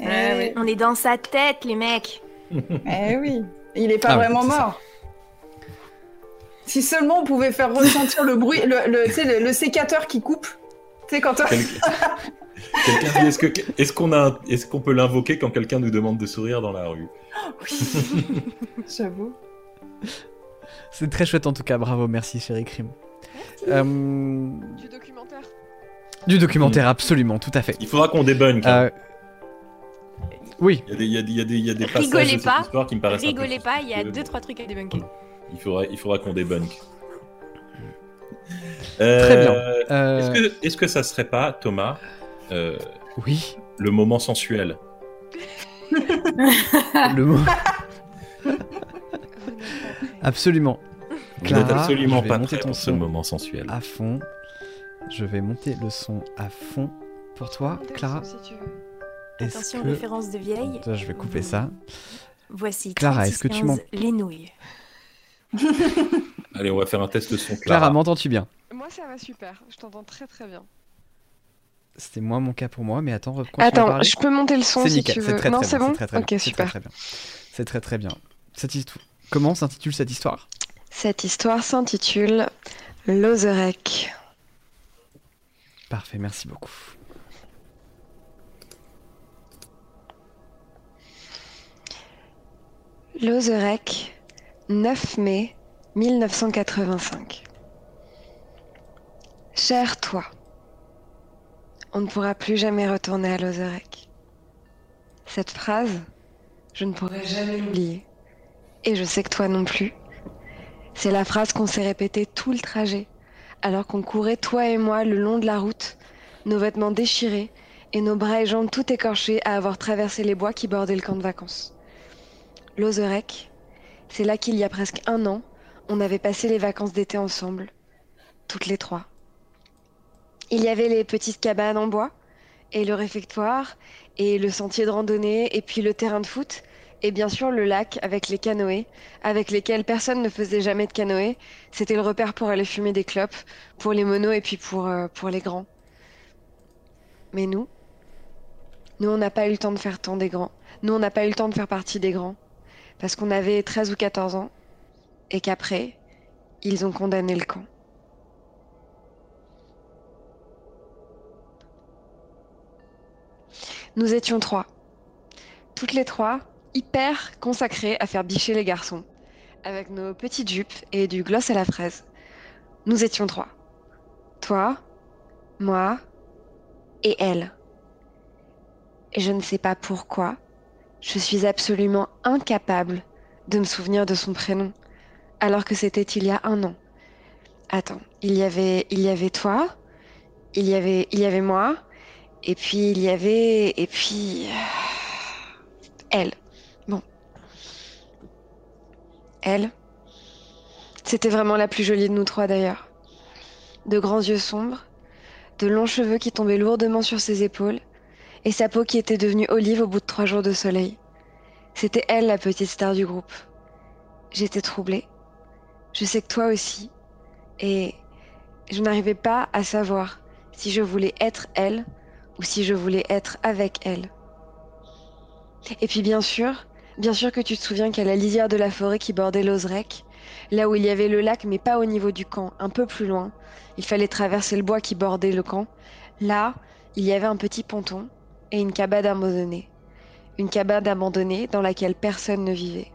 Eh oui. On est dans sa tête, les mecs. Eh oui. Il est pas Ah vraiment c'est ça. mort. Si seulement on pouvait faire ressentir le bruit, le, le, tu sais, le, le sécateur qui coupe. Tu sais, quand on- Quel- Quelqu'un dit est-ce que est-ce qu'on a un- est-ce qu'on peut l'invoquer quand quelqu'un nous demande de sourire dans la rue J'avoue. C'est très chouette en tout cas, bravo, merci chérie Crime. Euh, Du documentaire. du documentaire, absolument, tout à fait. Il faudra qu'on débunk. hein. Euh, oui, Il y a des il y a des il y a des, il y a des passages Rigolez de cette pas, histoire qui me paraissent Rigolez pas, il y a deux trois trucs à débunker. Il faudra il faudra qu'on débunk. Très bien. Euh, euh, Est-ce que est-ce que ça serait pas Thomas euh, oui, le moment sensuel? Le mot. Absolument. Vous Clara, absolument je vais pas monter prêt ton pour ce moment sensuel. à fond. Je vais monter le son à fond pour toi, Clara. Si tu veux. Attention, que référence de vieille. Attends, je vais couper ça. Voici Clara, est-ce que tu 36-15, m'en- les nouilles. Allez, on va faire un test son. Clara, Clara, m'entends-tu bien? Moi, ça va super. Je t'entends très très bien. C'était moins mon cas pour moi, mais attends, Attends, je peux monter le son C'est si nickel, tu c'est veux. très non, très c'est bien. bon c'est très, très Ok, bien, c'est super. très, très bien. C'est très très bien. Cette Comment s'intitule cette histoire? Cette histoire s'intitule Lozerek. Parfait, merci beaucoup. Lozerek, 9 mai 1985. Cher toi, on ne pourra plus jamais retourner à Lozerek. Cette phrase, je ne pourrai jamais l'oublier. Et je sais que toi non plus. C'est la phrase qu'on s'est répétée tout le trajet, alors qu'on courait toi et moi le long de la route, nos vêtements déchirés et nos bras et jambes tout écorchés à avoir traversé les bois qui bordaient le camp de vacances. Lozerek, c'est là qu'il y a presque un an, on avait passé les vacances d'été ensemble, toutes les trois. Il y avait les petites cabanes en bois, et le réfectoire, et le sentier de randonnée, et puis le terrain de foot, et bien sûr le lac avec les canoës, avec lesquels personne ne faisait jamais de canoë. C'était le repère pour aller fumer des clopes, pour les monos et puis pour, euh, pour les grands. Mais nous, nous on n'a pas eu le temps de faire tant des grands. Nous on n'a pas eu le temps de faire partie des grands parce qu'on avait 13 ou 14 ans et qu'après, ils ont condamné le camp. Nous étions trois. Toutes les trois, hyper consacrées à faire bicher les garçons, avec nos petites jupes et du gloss à la fraise. Nous étions trois. Toi, moi et elle. Et je ne sais pas pourquoi, je suis absolument incapable de me souvenir de son prénom, alors que c'était il y a un an. Attends, il y avait, il y avait toi, il y avait, il y avait moi, et puis il y avait, et puis euh, elle. Bon, elle. C'était vraiment la plus jolie de nous trois d'ailleurs. De grands yeux sombres, de longs cheveux qui tombaient lourdement sur ses épaules, et sa peau qui était devenue olive au bout de trois jours de soleil. C'était elle la petite star du groupe. J'étais troublée. Je sais que toi aussi. Et je n'arrivais pas à savoir si je voulais être elle ou si je voulais être avec elle. Et puis bien sûr, bien sûr que tu te souviens qu'à la lisière de la forêt qui bordait l'Ozrec, là où il y avait le lac mais pas au niveau du camp, un peu plus loin, il fallait traverser le bois qui bordait le camp, là, il y avait un petit ponton et une cabane abandonnée. Une cabane abandonnée dans laquelle personne ne vivait.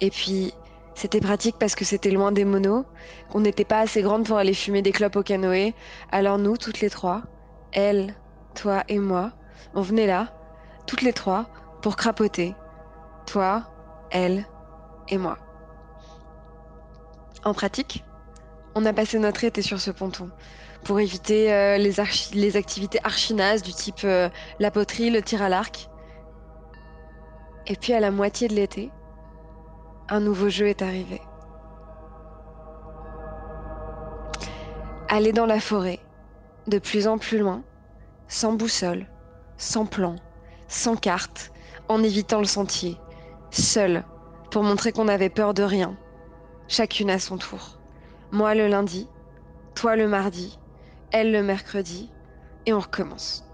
Et puis, c'était pratique parce que c'était loin des monos, qu'on n'était pas assez grande pour aller fumer des clopes au canoë. Alors nous, toutes les trois, elle, toi et moi, on venait là, toutes les trois, pour crapoter. Toi, elle et moi. En pratique, on a passé notre été sur ce ponton pour éviter euh, les, activités archinazes du type euh, la poterie, le tir à l'arc. Et puis à la moitié de l'été, un nouveau jeu est arrivé. Aller dans la forêt, de plus en plus loin, sans boussole, sans plan, sans carte, en évitant le sentier, seul, pour montrer qu'on avait peur de rien, chacune à son tour. Moi le lundi, toi le mardi, elle le mercredi, et on recommence.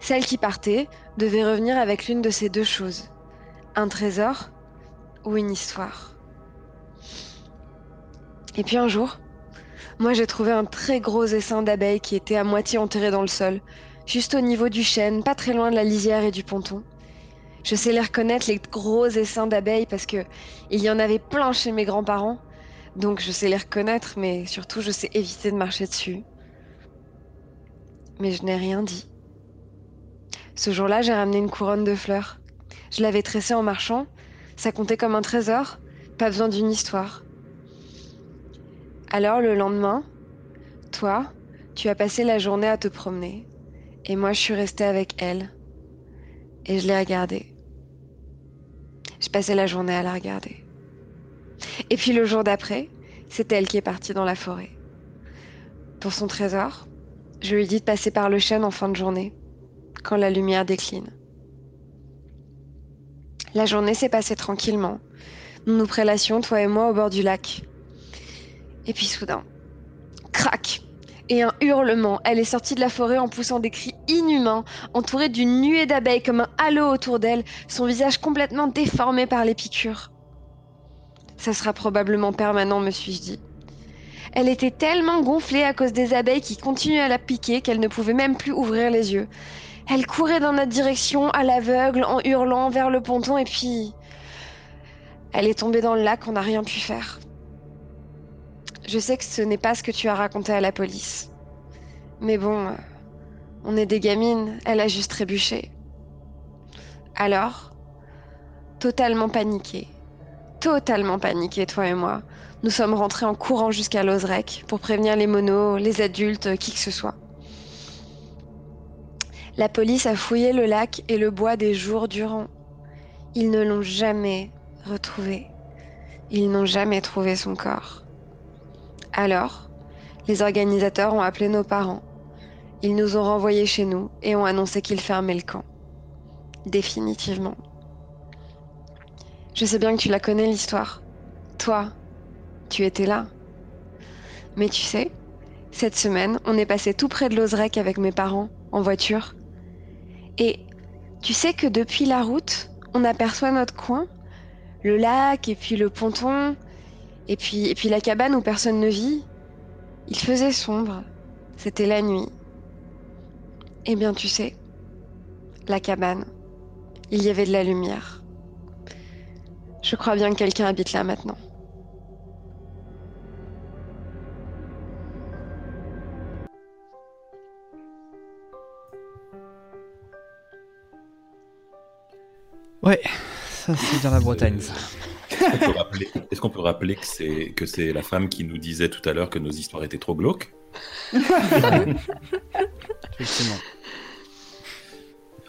Celle qui partait devait revenir avec l'une de ces deux choses. Un trésor ou une histoire. Et puis un jour, moi j'ai trouvé un très gros essaim d'abeilles qui était à moitié enterré dans le sol, juste au niveau du chêne, pas très loin de la lisière et du ponton. Je sais les reconnaître, les gros essaims d'abeilles, parce que il y en avait plein chez mes grands-parents. Donc je sais les reconnaître, mais surtout je sais éviter de marcher dessus. Mais je n'ai rien dit. Ce jour-là, j'ai ramené une couronne de fleurs. Je l'avais tressée en marchant. Ça comptait comme un trésor. Pas besoin d'une histoire. Alors le lendemain, toi, tu as passé la journée à te promener. Et moi, je suis restée avec elle. Et je l'ai regardée. Je passais la journée à la regarder. Et puis le jour d'après, c'est elle qui est partie dans la forêt. Pour son trésor, je lui dit de passer par le chêne en fin de journée, quand la lumière décline. La journée s'est passée tranquillement. Nous nous prélassions, toi et moi, au bord du lac. Et puis soudain, crac Et un hurlement. Elle est sortie de la forêt en poussant des cris inhumains, entourée d'une nuée d'abeilles comme un halo autour d'elle, son visage complètement déformé par les piqûres. Ça sera probablement permanent, me suis-je dit. Elle était tellement gonflée à cause des abeilles qui continuaient à la piquer qu'elle ne pouvait même plus ouvrir les yeux. Elle courait dans notre direction à l'aveugle en hurlant vers le ponton et puis... Elle est tombée dans le lac, on n'a rien pu faire. Je sais que ce n'est pas ce que tu as raconté à la police. Mais bon, euh, on est des gamines, elle a juste trébuché. Alors, totalement paniquée, totalement paniquée, toi et moi, nous sommes rentrés en courant jusqu'à Lozrec pour prévenir les monos, les adultes, qui que ce soit. La police a fouillé le lac et le bois des jours durant. Ils ne l'ont jamais retrouvé. Ils n'ont jamais trouvé son corps. Alors, les organisateurs ont appelé nos parents. Ils nous ont renvoyés chez nous et ont annoncé qu'ils fermaient le camp. Définitivement. Je sais bien que tu la connais l'histoire. Toi, tu étais là. Mais tu sais, cette semaine, on est passé tout près de Lozrec avec mes parents, en voiture. Et tu sais que depuis la route, on aperçoit notre coin, le lac et puis le ponton, et puis, la cabane où personne ne vit. Il faisait sombre, c'était la nuit. Eh bien tu sais, la cabane, il y avait de la lumière. Je crois bien que quelqu'un habite là maintenant. Ouais, ça c'est dans la Bretagne ça. Est-ce qu'on peut rappeler, est-ce qu'on peut rappeler que c'est que c'est la femme qui nous disait tout à l'heure que nos histoires étaient trop glauques? Effectivement.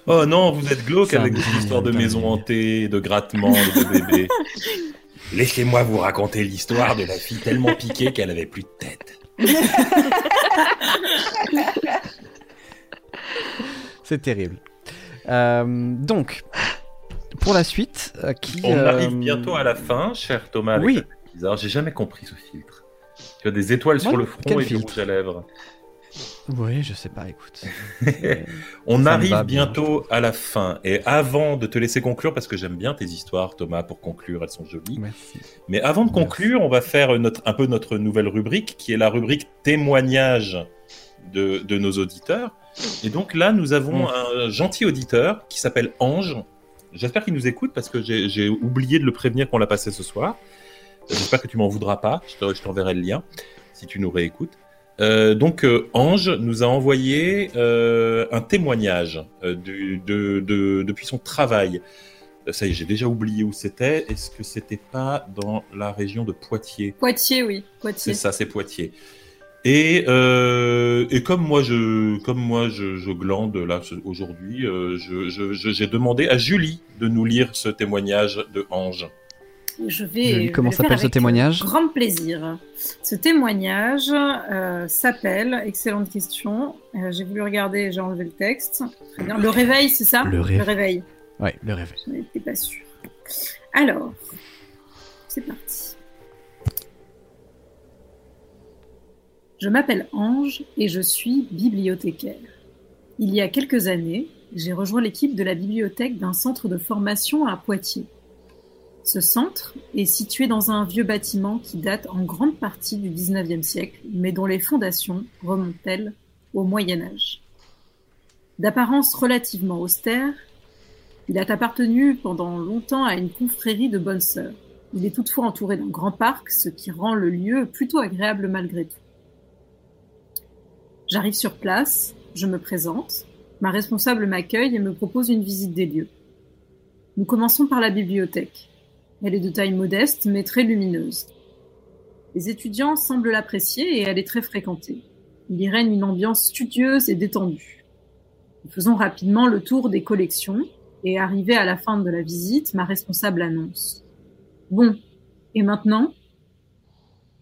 Oh non, vous êtes glauque avec des histoires de putain. maisons hantées, de grattements, de bébés. Laissez-moi vous raconter l'histoire de la fille tellement piquée qu'elle avait plus de tête. C'est terrible. Euh, donc, pour la suite, euh, qui. On euh, arrive bientôt à la fin, cher Thomas. Avec Oui. la bizarre. J'ai jamais compris ce filtre. Tu as des étoiles sur Ouais, le front et du filtre rouge à lèvres. Oui, je sais pas, écoute. On Ça me arrive bien. bientôt à la fin. Et avant de te laisser conclure, parce que j'aime bien tes histoires, Thomas, pour conclure, elles sont jolies. Merci. Mais avant de Merci. conclure, on va faire notre, un peu notre nouvelle rubrique, qui est la rubrique témoignage de, de nos auditeurs. Et donc là, nous avons Mm. un gentil auditeur qui s'appelle Ange. J'espère qu'il nous écoute parce que j'ai oublié de le prévenir qu'on l'a passé ce soir. J'espère que tu m'en voudras pas. Je te- t'enverrai le lien si tu nous réécoutes. Euh, donc euh, Ange nous a envoyé euh, un témoignage du- de, de- depuis son travail. Ça y est, j'ai déjà oublié où c'était. Est-ce que c'était pas dans la région de Poitiers? Poitiers, oui. C'est Poitiers. ça, c'est Poitiers. Et, euh, et comme moi, je, comme moi, je, je glande là aujourd'hui, euh, je- je- je- j'ai demandé à Julie de nous lire ce témoignage de Ange. Je vais. Julie, je comment s'appelle ce témoignage euh, Grand plaisir. Ce témoignage euh, s'appelle, excellente question, euh, j'ai voulu regarder, j'ai enlevé le texte. Très bien. Le réveil, c'est ça? Le réveil. Le réveil. Ouais, le rêve. Je n'étais pas sûre. Alors, c'est parti. Je m'appelle Ange et je suis bibliothécaire. Il y a quelques années, j'ai rejoint l'équipe de la bibliothèque d'un centre de formation à Poitiers. Ce centre est situé dans un vieux bâtiment qui date en grande partie du XIXe siècle, mais dont les fondations remontent-elles au Moyen Âge. D'apparence relativement austère, il a appartenu pendant longtemps à une confrérie de bonnes sœurs. Il est toutefois entouré d'un grand parc, ce qui rend le lieu plutôt agréable malgré tout. J'arrive sur place, je me présente, ma responsable m'accueille et me propose une visite des lieux. Nous commençons par la bibliothèque. Elle est de taille modeste mais très lumineuse. Les étudiants semblent l'apprécier et elle est très fréquentée. Il y règne une ambiance studieuse et détendue. Nous faisons rapidement le tour des collections et arrivé à la fin de la visite, ma responsable annonce. Bon, et maintenant,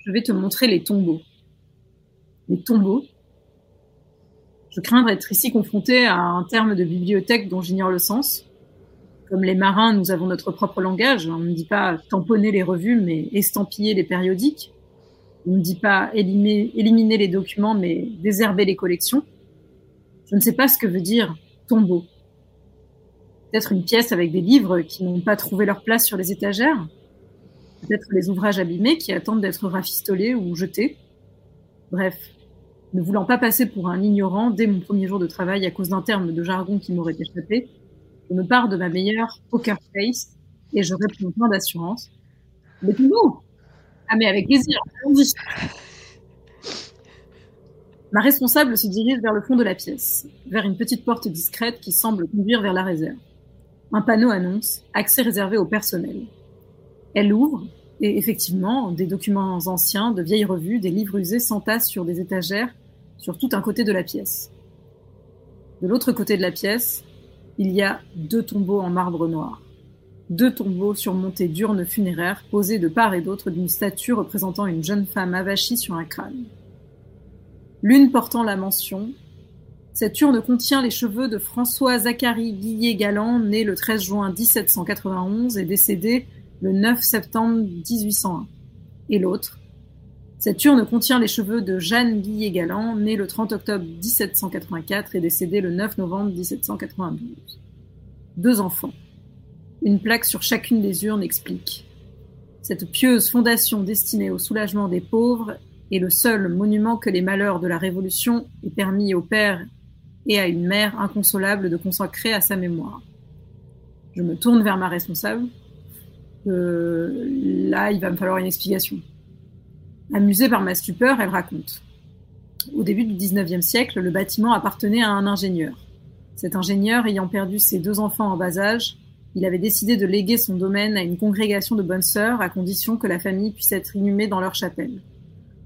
je vais te montrer les tombeaux. Les tombeaux Je crains d'être ici confronté à un terme de bibliothèque dont j'ignore le sens. Comme les marins, nous avons notre propre langage. On ne dit pas tamponner les revues, mais estampiller les périodiques. On ne dit pas éliminer, éliminer les documents, mais désherber les collections. Je ne sais pas ce que veut dire tombeau. Peut-être une pièce avec des livres qui n'ont pas trouvé leur place sur les étagères. Peut-être les ouvrages abîmés qui attendent d'être rafistolés ou jetés. Bref, ne voulant pas passer pour un ignorant dès mon premier jour de travail à cause d'un terme de jargon qui m'aurait échappé, je me pars de ma meilleure poker face et je réponds plein d'assurance. Mais tout Ah mais avec plaisir, allons-y Ma responsable se dirige vers le fond de la pièce, vers une petite porte discrète qui semble conduire vers la réserve. Un panneau annonce accès réservé au personnel. Elle ouvre et effectivement, des documents anciens, de vieilles revues, des livres usés s'entassent sur des étagères sur tout un côté de la pièce. De l'autre côté de la pièce, il y a deux tombeaux en marbre noir. Deux tombeaux surmontés d'urnes funéraires posées de part et d'autre d'une statue représentant une jeune femme avachie sur un crâne. L'une portant la mention cette urne contient les cheveux de François Zachary Guillet-Galland, né le 13 juin 1791 et décédé le 9 septembre 1801. Et l'autre. Cette urne contient les cheveux de Jeanne Guillet-Galland, née le 30 octobre 1784 et décédée le 9 novembre 1792. Deux enfants. Une plaque sur chacune des urnes explique. Cette pieuse fondation destinée au soulagement des pauvres est le seul monument que les malheurs de la Révolution aient permis au père et à une mère inconsolable de consacrer à sa mémoire. Je me tourne vers ma responsable. Euh, là, il va me falloir une explication. Amusée par ma stupeur, elle raconte. Au début du XIXe siècle, le bâtiment appartenait à un ingénieur. Cet ingénieur, ayant perdu ses deux enfants en bas âge, il avait décidé de léguer son domaine à une congrégation de bonnes sœurs à condition que la famille puisse être inhumée dans leur chapelle.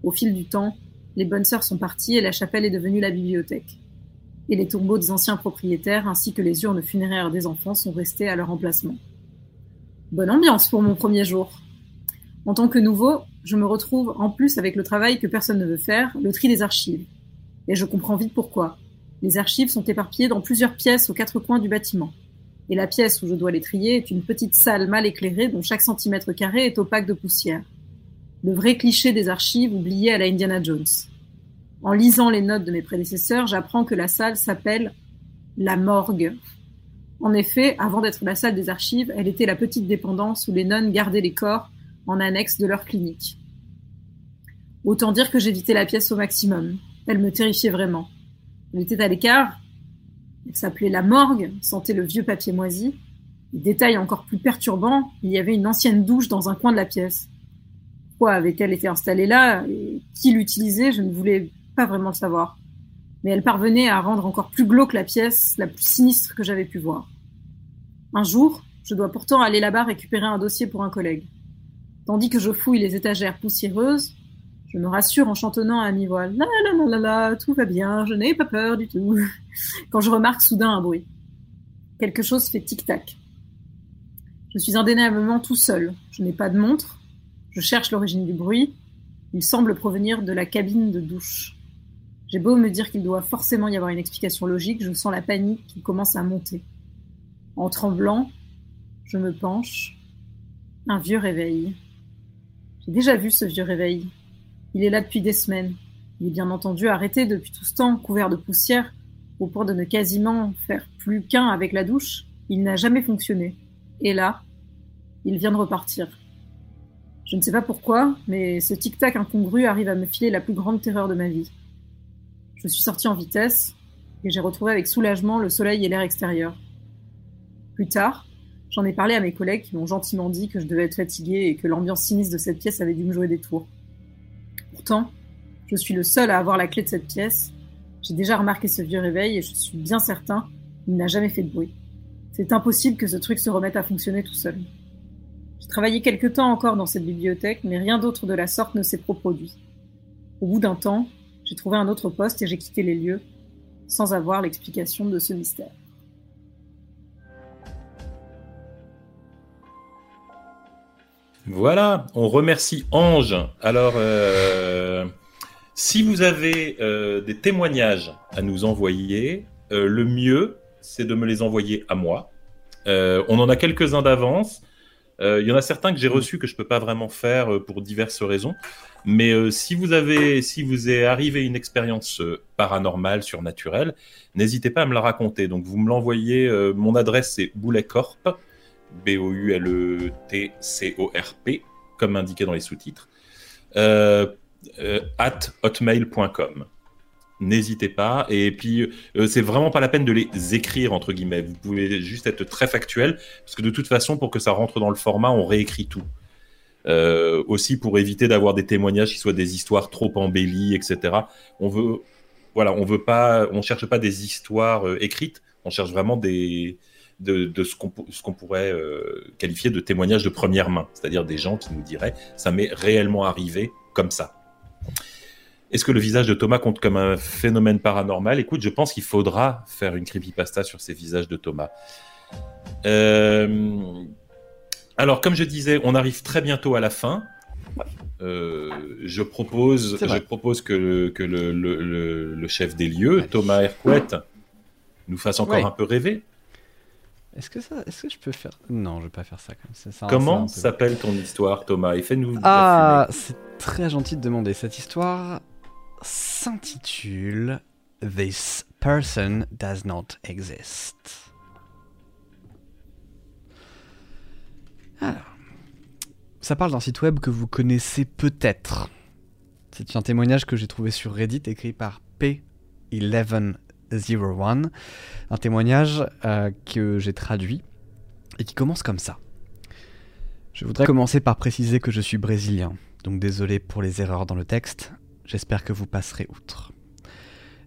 Au fil du temps, les bonnes sœurs sont parties et la chapelle est devenue la bibliothèque et les tombeaux des anciens propriétaires ainsi que les urnes funéraires des enfants sont restés à leur emplacement. Bonne ambiance pour mon premier jour. En tant que nouveau, je me retrouve en plus avec le travail que personne ne veut faire, le tri des archives. Et je comprends vite pourquoi. Les archives sont éparpillées dans plusieurs pièces aux quatre coins du bâtiment. Et la pièce où je dois les trier est une petite salle mal éclairée dont chaque centimètre carré est opaque de poussière. Le vrai cliché des archives oublié à la Indiana Jones. En lisant les notes de mes prédécesseurs, j'apprends que la salle s'appelle la morgue. En effet, avant d'être la salle des archives, elle était la petite dépendance où les nonnes gardaient les corps en annexe de leur clinique. Autant dire que j'évitais la pièce au maximum. Elle me terrifiait vraiment. Elle était à l'écart. Elle s'appelait la morgue, sentait le vieux papier moisi. détail encore plus perturbant, il y avait une ancienne douche dans un coin de la pièce. Pourquoi avait-elle été installée là et qui l'utilisait Je ne voulais vraiment le savoir. Mais elle parvenait à rendre encore plus glauque la pièce, la plus sinistre que j'avais pu voir. Un jour, je dois pourtant aller là-bas récupérer un dossier pour un collègue. Tandis que je fouille les étagères poussiéreuses, je me rassure en chantonnant à mi-voix. La la la la la, tout va bien, je n'ai pas peur du tout. Quand je remarque soudain un bruit. Quelque chose fait tic-tac. Je suis indéniablement tout seul. Je n'ai pas de montre. Je cherche l'origine du bruit. Il semble provenir de la cabine de douche. J'ai beau me dire qu'il doit forcément y avoir une explication logique, je sens la panique qui commence à monter. En tremblant, je me penche. Un vieux réveil. Déjà vu ce vieux réveil. Il est là depuis des semaines. Il est bien entendu arrêté depuis tout ce temps, couvert de poussière, au point de ne quasiment faire plus qu'un avec la douche. Il n'a jamais fonctionné. Et là, Il vient de repartir. Je ne sais pas pourquoi, mais ce tic-tac incongru arrive à me filer la plus grande terreur de ma vie. Je suis sorti en vitesse et j'ai retrouvé avec soulagement le soleil et l'air extérieur. Plus tard, j'en ai parlé à mes collègues qui m'ont gentiment dit que je devais être fatigué et que l'ambiance sinistre de cette pièce avait dû me jouer des tours. Pourtant, je suis le seul à avoir la clé de cette pièce. J'ai déjà remarqué ce vieux réveil et je suis bien certain qu'il n'a jamais fait de bruit. C'est impossible que ce truc se remette à fonctionner tout seul. J'ai travaillé quelque temps encore dans cette bibliothèque, mais rien d'autre de la sorte ne s'est reproduit. Au bout d'un temps, j'ai trouvé un autre poste et j'ai quitté les lieux, sans avoir l'explication de ce mystère. Voilà, on remercie Ange. Alors, euh, si vous avez euh, des témoignages à nous envoyer, euh, le mieux, c'est de me les envoyer à moi. on en a quelques-uns d'avance. Il y en a certains que j'ai reçus que je ne peux pas vraiment faire pour diverses raisons. Mais si vous avez, si vous est arrivé une expérience paranormale, surnaturelle, n'hésitez pas à me la raconter. Donc vous me l'envoyez. mon adresse c'est bouletcorp B-O-U-L-E-T-C-O-R-P, comme indiqué dans les sous-titres, euh, euh, at hotmail.com. N'hésitez pas. Et puis, euh, c'est vraiment pas la peine de les écrire, entre guillemets. Vous pouvez juste être très factuel, parce que de toute façon, pour que ça rentre dans le format, on réécrit tout. aussi pour éviter d'avoir des témoignages qui soient des histoires trop embellies, etc. On veut, voilà, on veut pas, on cherche pas des histoires écrites, on cherche vraiment des, de, ce qu'on pourrait euh, qualifier de témoignage de première main, c'est-à-dire des gens qui nous diraient ça m'est réellement arrivé comme ça. Est-ce que le visage de Thomas compte comme un phénomène paranormal? Écoute, je pense qu'il faudra faire une creepypasta sur ces visages de Thomas. Euh, alors, comme je disais, on arrive très bientôt à la fin. Euh, je propose, je propose que, le, que le, chef des lieux, Thomas Hercouet, nous fasse encore un peu rêver. Est-ce que ça, est-ce que je peux faire Non, je vais pas faire ça comme ça. Comment s'appelle ton histoire, Thomas? Et fais-nous. Ah, c'est très gentil de demander. Cette histoire s'intitule This person does not exist. Alors, ça parle d'un site web que vous connaissez peut-être. C'est un témoignage que j'ai trouvé sur Reddit écrit par P11 01, un témoignage euh, que j'ai traduit et qui commence comme ça. Je voudrais commencer par préciser que je suis brésilien, donc désolé pour les erreurs dans le texte, j'espère que vous passerez outre.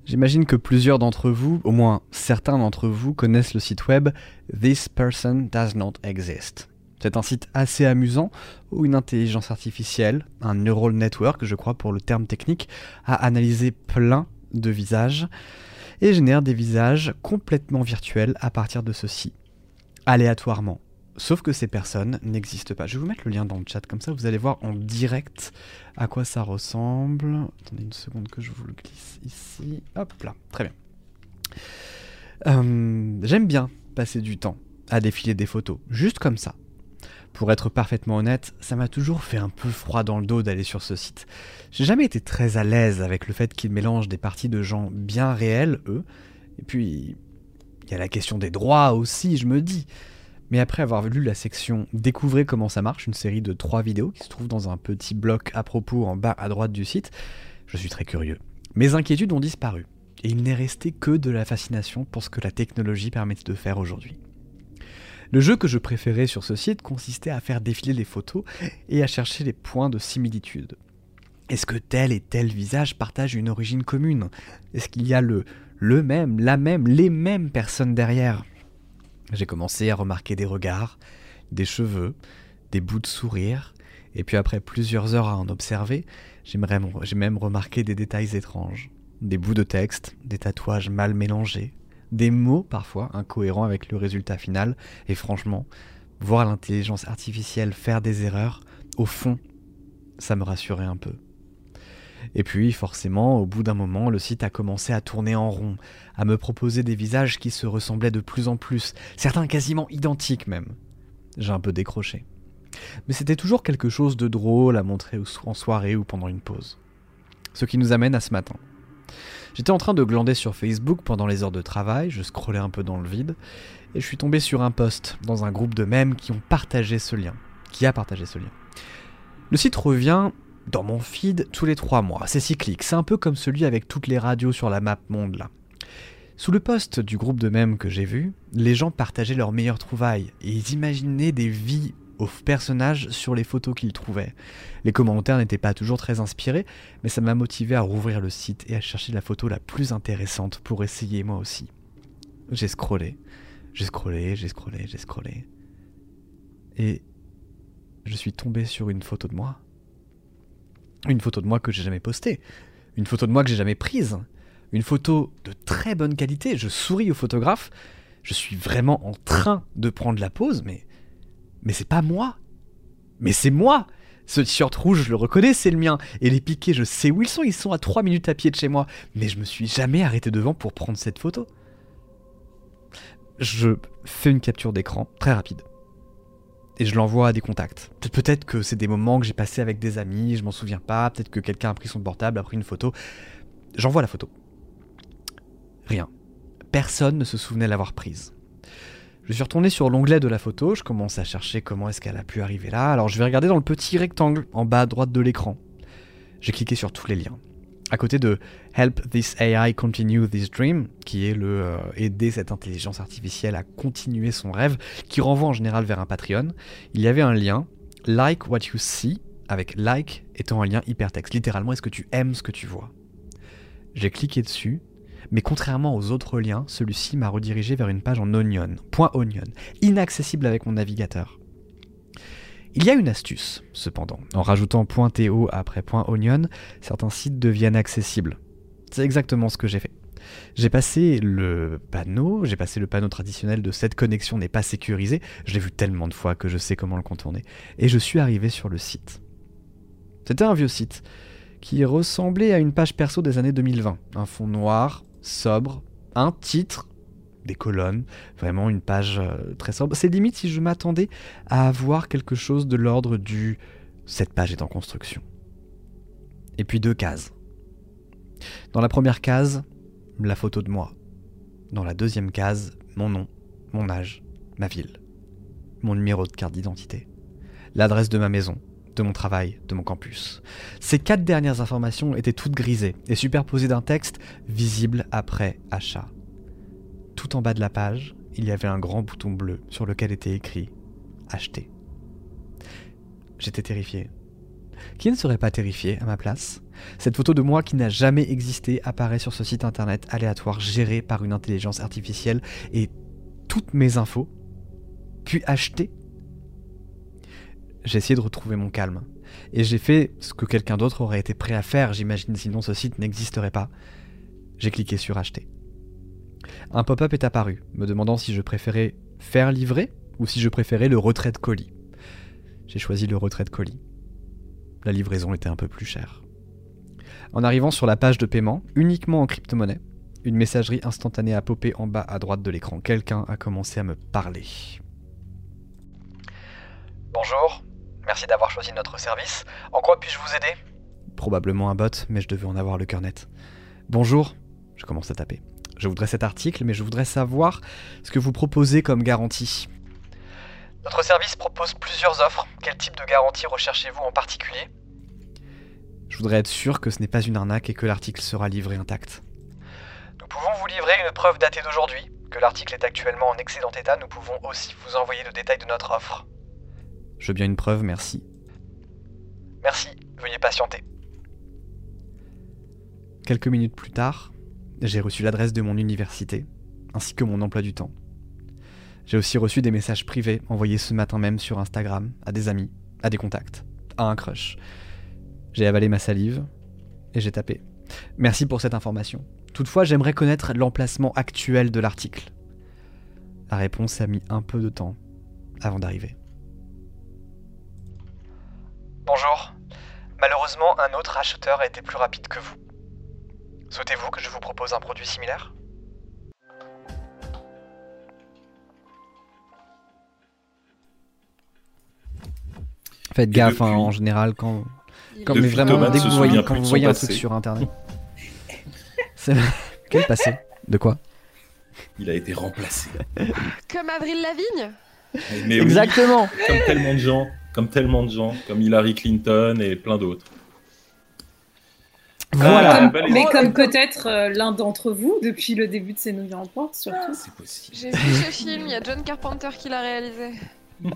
J'imagine que plusieurs d'entre vous, au moins certains d'entre vous, connaissent le site web This Person Does Not Exist. C'est un site assez amusant où une intelligence artificielle, un neural network, je crois pour le terme technique, a analysé plein de visages et génère des visages complètement virtuels à partir de ceci, aléatoirement. Sauf que ces personnes n'existent pas. Je vais vous mettre le lien dans le chat, comme ça vous allez voir en direct à quoi ça ressemble. Attendez une seconde que je vous le glisse ici. Hop là, très bien. Euh, j'aime bien passer du temps à défiler des photos, juste comme ça. Pour être parfaitement honnête, ça m'a toujours fait un peu froid dans le dos d'aller sur ce site. J'ai jamais été très à l'aise avec le fait qu'il mélange des parties de gens bien réels, eux, et puis il y a la question des droits aussi, je me dis. Mais après avoir lu la section Découvrez comment ça marche, une série de trois vidéos qui se trouve dans un petit bloc à propos en bas à droite du site, je suis très curieux. Mes inquiétudes ont disparu, et il n'est resté que de la fascination pour ce que la technologie permet de faire aujourd'hui. Le jeu que je préférais sur ce site consistait à faire défiler les photos et à chercher les points de similitude. Est-ce que tel et tel visage partagent une origine commune? Est-ce qu'il y a le, le même, la même, les mêmes personnes derrière? J'ai commencé à remarquer des regards, des cheveux, des bouts de sourire, et puis après plusieurs heures à en observer, j'ai même remarqué des détails étranges. Des bouts de texte, des tatouages mal mélangés, des mots parfois incohérents avec le résultat final, et franchement, voir l'intelligence artificielle faire des erreurs, au fond, ça me rassurait un peu. Et puis, forcément, au bout d'un moment, le site a commencé à tourner en rond, à me proposer des visages qui se ressemblaient de plus en plus, certains quasiment identiques même. J'ai un peu décroché. Mais c'était toujours quelque chose de drôle à montrer en soirée ou pendant une pause. Ce qui nous amène à ce matin. J'étais en train de glander sur Facebook pendant les heures de travail, je scrollais un peu dans le vide, et je suis tombé sur un post dans un groupe de mèmes qui ont partagé ce lien. Qui a partagé ce lien. Le site revient dans mon feed tous les trois mois. C'est cyclique. C'est un peu comme celui avec toutes les radios sur la map monde là. Sous le post du groupe de mèmes que j'ai vu, les gens partageaient leurs meilleures trouvailles et ils imaginaient des vies aux personnages sur les photos qu'ils trouvaient. Les commentaires n'étaient pas toujours très inspirés, mais ça m'a motivé à rouvrir le site et à chercher la photo la plus intéressante pour essayer moi aussi. J'ai scrollé, j'ai scrollé, j'ai scrollé, j'ai scrollé. Et je suis tombé sur une photo de moi. Une photo de moi que j'ai jamais postée. Une photo de moi que j'ai jamais prise. Une photo de très bonne qualité. Je souris au photographe. Je suis vraiment en train de prendre la pose, mais. Mais c'est pas moi. Mais c'est moi. Ce t-shirt rouge, je le reconnais, c'est le mien. Et les piquets, je sais où ils sont. Ils sont à 3 minutes à pied de chez moi. Mais je me suis jamais arrêté devant pour prendre cette photo. Je fais une capture d'écran très rapide et je l'envoie à des contacts. Peut-être que c'est des moments que j'ai passés avec des amis, je m'en souviens pas, peut-être que quelqu'un a pris son portable, a pris une photo. J'envoie la photo. Rien. Personne ne se souvenait l'avoir prise. Je suis retourné sur l'onglet de la photo, je commence à chercher comment est-ce qu'elle a pu arriver là, alors je vais regarder dans le petit rectangle en bas à droite de l'écran. J'ai cliqué sur tous les liens à côté de Help this AI continue this dream, qui est le euh, aider cette intelligence artificielle à continuer son rêve, qui renvoie en général vers un Patreon, il y avait un lien, like what you see, avec like étant un lien hypertexte. Littéralement, est-ce que tu aimes ce que tu vois? J'ai cliqué dessus, mais contrairement aux autres liens, celui-ci m'a redirigé vers une page en onion, point onion, inaccessible avec mon navigateur. Il y a une astuce, cependant. En rajoutant .to après .onion, certains sites deviennent accessibles. C'est exactement ce que j'ai fait. J'ai passé le panneau, j'ai passé le panneau traditionnel de cette connexion n'est pas sécurisée, je l'ai vu tellement de fois que je sais comment le contourner, et je suis arrivé sur le site. C'était un vieux site, qui ressemblait à une page perso des années 2020. Un fond noir, sobre, un titre, des colonnes, vraiment une page euh, très sobre. C'est limite si je m'attendais à avoir quelque chose de l'ordre du cette page est en construction. Et puis deux cases. Dans la première case, la photo de moi. Dans la deuxième case, mon nom, mon âge, ma ville, mon numéro de carte d'identité, l'adresse de ma maison, de mon travail, de mon campus. Ces quatre dernières informations étaient toutes grisées et superposées d'un texte visible après achat tout en bas de la page, il y avait un grand bouton bleu sur lequel était écrit Acheter. J'étais terrifié. Qui ne serait pas terrifié à ma place? Cette photo de moi qui n'a jamais existé apparaît sur ce site internet aléatoire géré par une intelligence artificielle et toutes mes infos, puis acheter J'ai essayé de retrouver mon calme. Et j'ai fait ce que quelqu'un d'autre aurait été prêt à faire, j'imagine, sinon ce site n'existerait pas. J'ai cliqué sur acheter un pop-up est apparu, me demandant si je préférais faire livrer ou si je préférais le retrait de colis. J'ai choisi le retrait de colis. La livraison était un peu plus chère. En arrivant sur la page de paiement, uniquement en crypto-monnaie, une messagerie instantanée a popé en bas à droite de l'écran. Quelqu'un a commencé à me parler. Bonjour, merci d'avoir choisi notre service. En quoi puis-je vous aider? Probablement un bot, mais je devais en avoir le cœur net. Bonjour, je commence à taper. Je voudrais cet article, mais je voudrais savoir ce que vous proposez comme garantie. Notre service propose plusieurs offres. Quel type de garantie recherchez-vous en particulier? Je voudrais être sûr que ce n'est pas une arnaque et que l'article sera livré intact. Nous pouvons vous livrer une preuve datée d'aujourd'hui. Que l'article est actuellement en excellent état, nous pouvons aussi vous envoyer le détail de notre offre. Je veux bien une preuve, merci. Merci, veuillez patienter. Quelques minutes plus tard, j'ai reçu l'adresse de mon université, ainsi que mon emploi du temps. J'ai aussi reçu des messages privés envoyés ce matin même sur Instagram à des amis, à des contacts, à un crush. J'ai avalé ma salive et j'ai tapé. Merci pour cette information. Toutefois, j'aimerais connaître l'emplacement actuel de l'article. La réponse a mis un peu de temps avant d'arriver. Bonjour. Malheureusement, un autre acheteur a été plus rapide que vous. Souhaitez-vous que je vous propose un produit similaire? Faites gaffe, hein, en général, quand, quand, mais vraiment, dès que vous voyez, quand vous voyez un truc sur internet. Quel passé? De quoi? Il a été remplacé. Comme Avril Lavigne? Mais oui, Exactement. comme tellement de gens, comme tellement de gens, comme Hillary Clinton et plein d'autres. Voilà. Ah, Comme- bah, mais comme peut-être euh, l'un d'entre vous depuis le début de ces nouilles en porte, surtout. C'est possible. J'ai vu ce film, il y a John Carpenter qui l'a réalisé.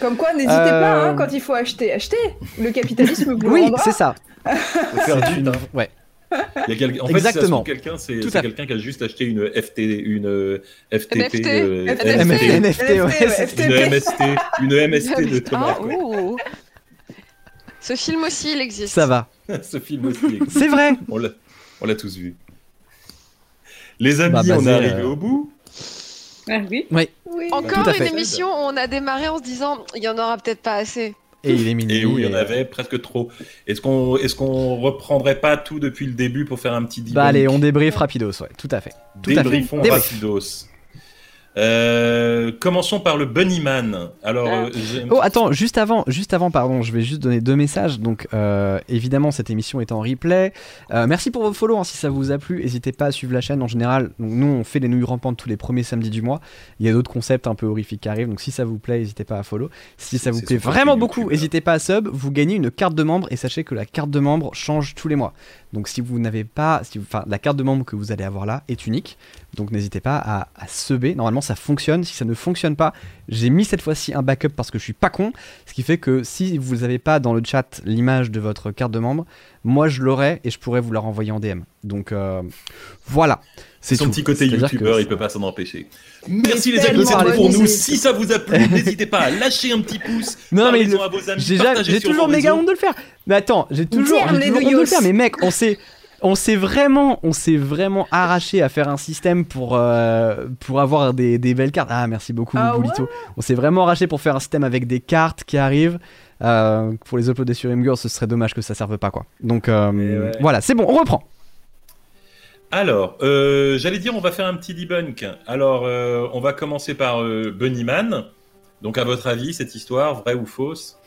Comme quoi, n'hésitez Euh, pas, hein, quand il faut acheter, achetez. Le capitalisme vous Oui, c'est ça. Ouais. Il y a quel- En fait, Exactement. trouve, quelqu'un, c'est Tout c'est à- quelqu'un qui a juste acheté une FT, une euh, FTP, NFT. euh, NFT. NFT, NFT, une MST, une MST de Thomas. Ah, ouh. Ce film aussi, il existe. ça va. Ce film aussi. existe. C'est vrai. On l'a, on l'a tous vu. Les amis, Bah, on est arrivé euh, au bout. Ah oui. Oui. Encore une fait. émission où on a démarré en se disant il y en aura peut-être pas assez. Et il est minuit. Et où il y en et- avait presque trop. Est-ce qu'on, est-ce qu'on reprendrait pas tout depuis le début pour faire un petit debunk Bah allez, on débrief rapidos, ouais, tout à fait. Tout à fait. Débriefons Débrief. rapidos. Euh, commençons par le Bunnyman. Alors, euh, j'ai- Oh attends, juste avant, juste avant, pardon, je vais juste donner deux messages. Donc euh, évidemment cette émission est en replay. Euh, merci pour vos follow, hein, si ça vous a plu, n'hésitez pas à suivre la chaîne en général. Donc nous on fait les nouilles rampantes tous les premiers samedis du mois. Il y a d'autres concepts un peu horrifiques qui arrivent, donc si ça vous plaît, n'hésitez pas à follow. Si ça vous plaît vraiment YouTube, beaucoup, n'hésitez pas à sub. Vous gagnez une carte de membre et sachez que la carte de membre change tous les mois. Donc si vous n'avez pas, si vous- enfin la carte de membre que vous allez avoir là est unique. Donc n'hésitez pas à, à subber. Normalement ça fonctionne. Si ça ne fonctionne pas, j'ai mis cette fois-ci un backup parce que je suis pas con. Ce qui fait que si vous n'avez pas dans le chat l'image de votre carte de membre, moi je l'aurai et je pourrais vous la renvoyer en DM. Donc euh, voilà. C'est son tout. petit côté youtubeur, il peut pas s'en empêcher. Merci les amis, c'est pour nous. Si ça vous a plu, n'hésitez pas à lâcher un petit pouce. Non mais parlez-en le- à vos amis, j'ai toujours méga honte de le faire. Mais attends, j'ai toujours, honte de le faire. Mais mec, on s'est, on s'est vraiment, on s'est vraiment arraché à faire un système pour, euh, pour avoir des, des belles cartes. Ah merci beaucoup Ah Boulito. On s'est vraiment arraché pour faire un système avec des cartes qui arrivent. Euh, pour les uploader sur Imgur, ce serait dommage que ça serve pas quoi. Donc euh, Eh ouais. voilà, c'est bon, on reprend. Alors, euh, j'allais dire, on va faire un petit debunk. Alors, euh, on va commencer par euh, Bunnyman. Donc, à votre avis, cette histoire, vraie ou fausse?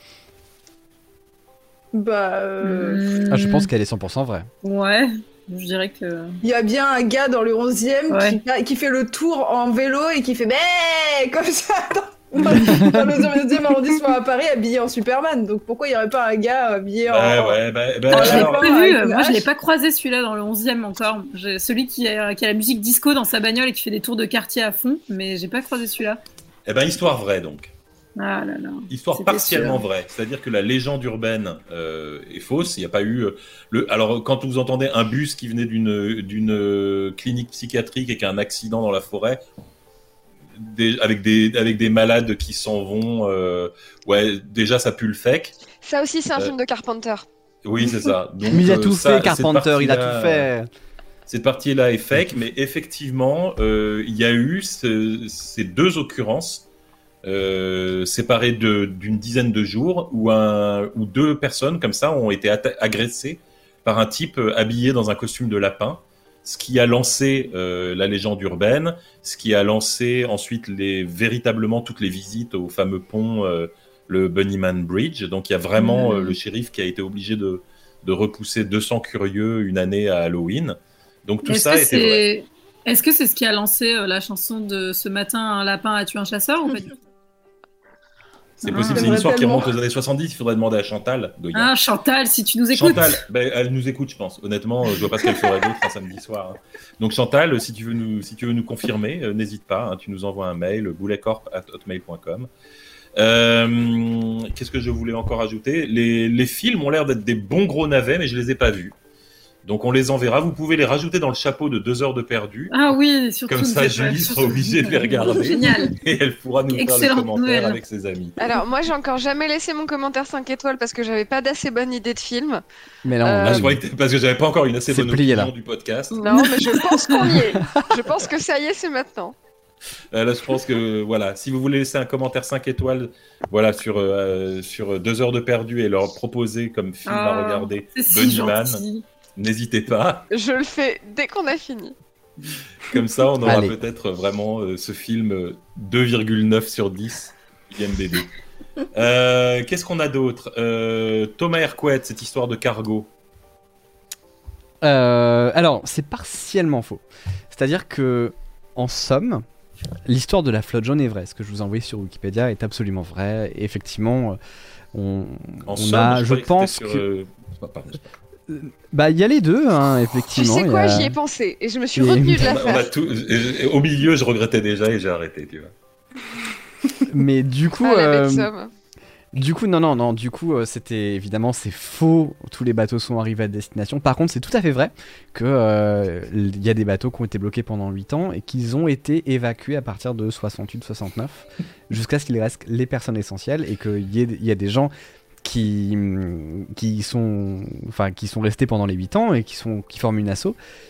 Bah, euh, Ah, je pense qu'elle est 100% vraie. Ouais, je dirais que. il y a bien un gars dans le 11e Ouais. qui, qui fait le tour en vélo et qui fait mais comme ça dans, dans le 11e arrondissement à Paris habillé en Superman. Donc pourquoi il n'y aurait pas un gars habillé en. Bah ouais, bah, bah, Ah, je l'ai alors, pas vu, moi je l'ai pas croisé celui-là dans le 11e encore. J'ai celui qui a, qui a la musique disco dans sa bagnole et qui fait des tours de quartier à fond, mais j'ai pas croisé celui-là. eh ben, histoire vraie, donc. Ah là là. Histoire partiellement sûr. vraie, c'est-à-dire que la légende urbaine euh, est fausse. Il n'y a pas eu euh, le. Alors quand vous entendez un bus qui venait d'une d'une euh, clinique psychiatrique et qui a un accident dans la forêt, des- avec des avec des malades qui s'en vont, euh, ouais, déjà ça pue le fake. Ça aussi, c'est un Euh, film de Carpenter. Oui, c'est ça. Donc, Mais il a tout ça, fait, Carpenter, il a tout fait. Cette partie-là est fake, mais effectivement, euh, il y a eu ce- ces deux occurrences euh, séparées de- d'une dizaine de jours où, un, où deux personnes comme ça ont été agressées par un type euh, habillé dans un costume de lapin, ce qui a lancé euh, la légende urbaine, ce qui a lancé ensuite les, véritablement toutes les visites au fameux pont, euh, le Bunnyman Bridge. Donc il y a vraiment euh, le shérif qui a été obligé de, de repousser 200 curieux une année à Halloween. Donc tout Est-ce ça que était vrai. c'est est-ce que c'est ce qui a lancé euh, la chanson de ce matin un lapin a tué un chasseur ou pas C'est Ah. possible, c'est une histoire qui remonte aux années 70, il faudrait demander à Chantal. Goya. Ah Chantal, si tu nous écoutes. Chantal, ben, elle nous écoute, je pense. Honnêtement, je vois pas ce qu'elle ferait d'autre un samedi soir. hein. Donc Chantal, si tu veux nous, si tu veux nous confirmer, euh, n'hésite pas. hein, tu nous envoies un mail, bouletcorp@hotmail.com. Euh, Qu'est-ce que je voulais encore ajouter? Les, les films ont l'air d'être des bons gros navets, mais je les ai pas vus. Donc on les enverra. Vous pouvez les rajouter dans le chapeau de deux heures de perdu. Ah oui, surtout. Comme ça, Julie surtout- sera obligée de les regarder. Génial. Et elle pourra nous faire le commentaire nouvelle. avec ses amis. Alors, moi, j'ai encore jamais laissé mon commentaire 5 étoiles parce que j'avais pas d'assez bonne idée de film. Mais là, on- Euh, Ah, je croyais que parce que j'avais pas encore une assez bonne plié, opinion là. du podcast. Non, mais je pense qu'on y est. Je pense que ça y est, c'est maintenant. Euh, là, je pense que voilà, si vous voulez laisser un commentaire 5 étoiles, voilà sur euh, sur deux heures de perdu et leur proposer comme film à Ah, regarder si Bunnyman, gentil. N'hésitez pas. Je le fais dès qu'on a fini. Comme ça, on aura peut-être vraiment euh, ce film euh, 2,9 sur 10 IMDb. Euh, Qu'est-ce qu'on a d'autre? Euh, Thomas Hercouet, cette histoire de cargo. Euh, alors, c'est partiellement faux. C'est-à-dire que En somme, l'histoire de la flotte jaune est vraie. Ce que je vous ai envoyé sur Wikipédia est absolument vrai. Et effectivement, euh, on, En on somme, a, je pense que. Bah, il y a les deux, hein, Tu effectivement. sais il y quoi, a- j'y ai pensé et je me suis Et- de On la a- on a faire. tout- au milieu, je regrettais déjà et j'ai arrêté, tu vois. Mais du coup, Ah, la euh, somme. du coup, non, non, non. Du coup, euh, c'était évidemment c'est faux. Tous les bateaux sont arrivés à destination. Par contre, c'est tout à fait vrai que euh, il y a des bateaux qui ont été bloqués pendant 8 ans et qu'ils ont été évacués à partir de 68-69 jusqu'à ce qu'il reste les personnes essentielles et qu'il y, y a des gens qui, qui sont enfin qui sont restés pendant les 8 ans et qui sont qui forment une asso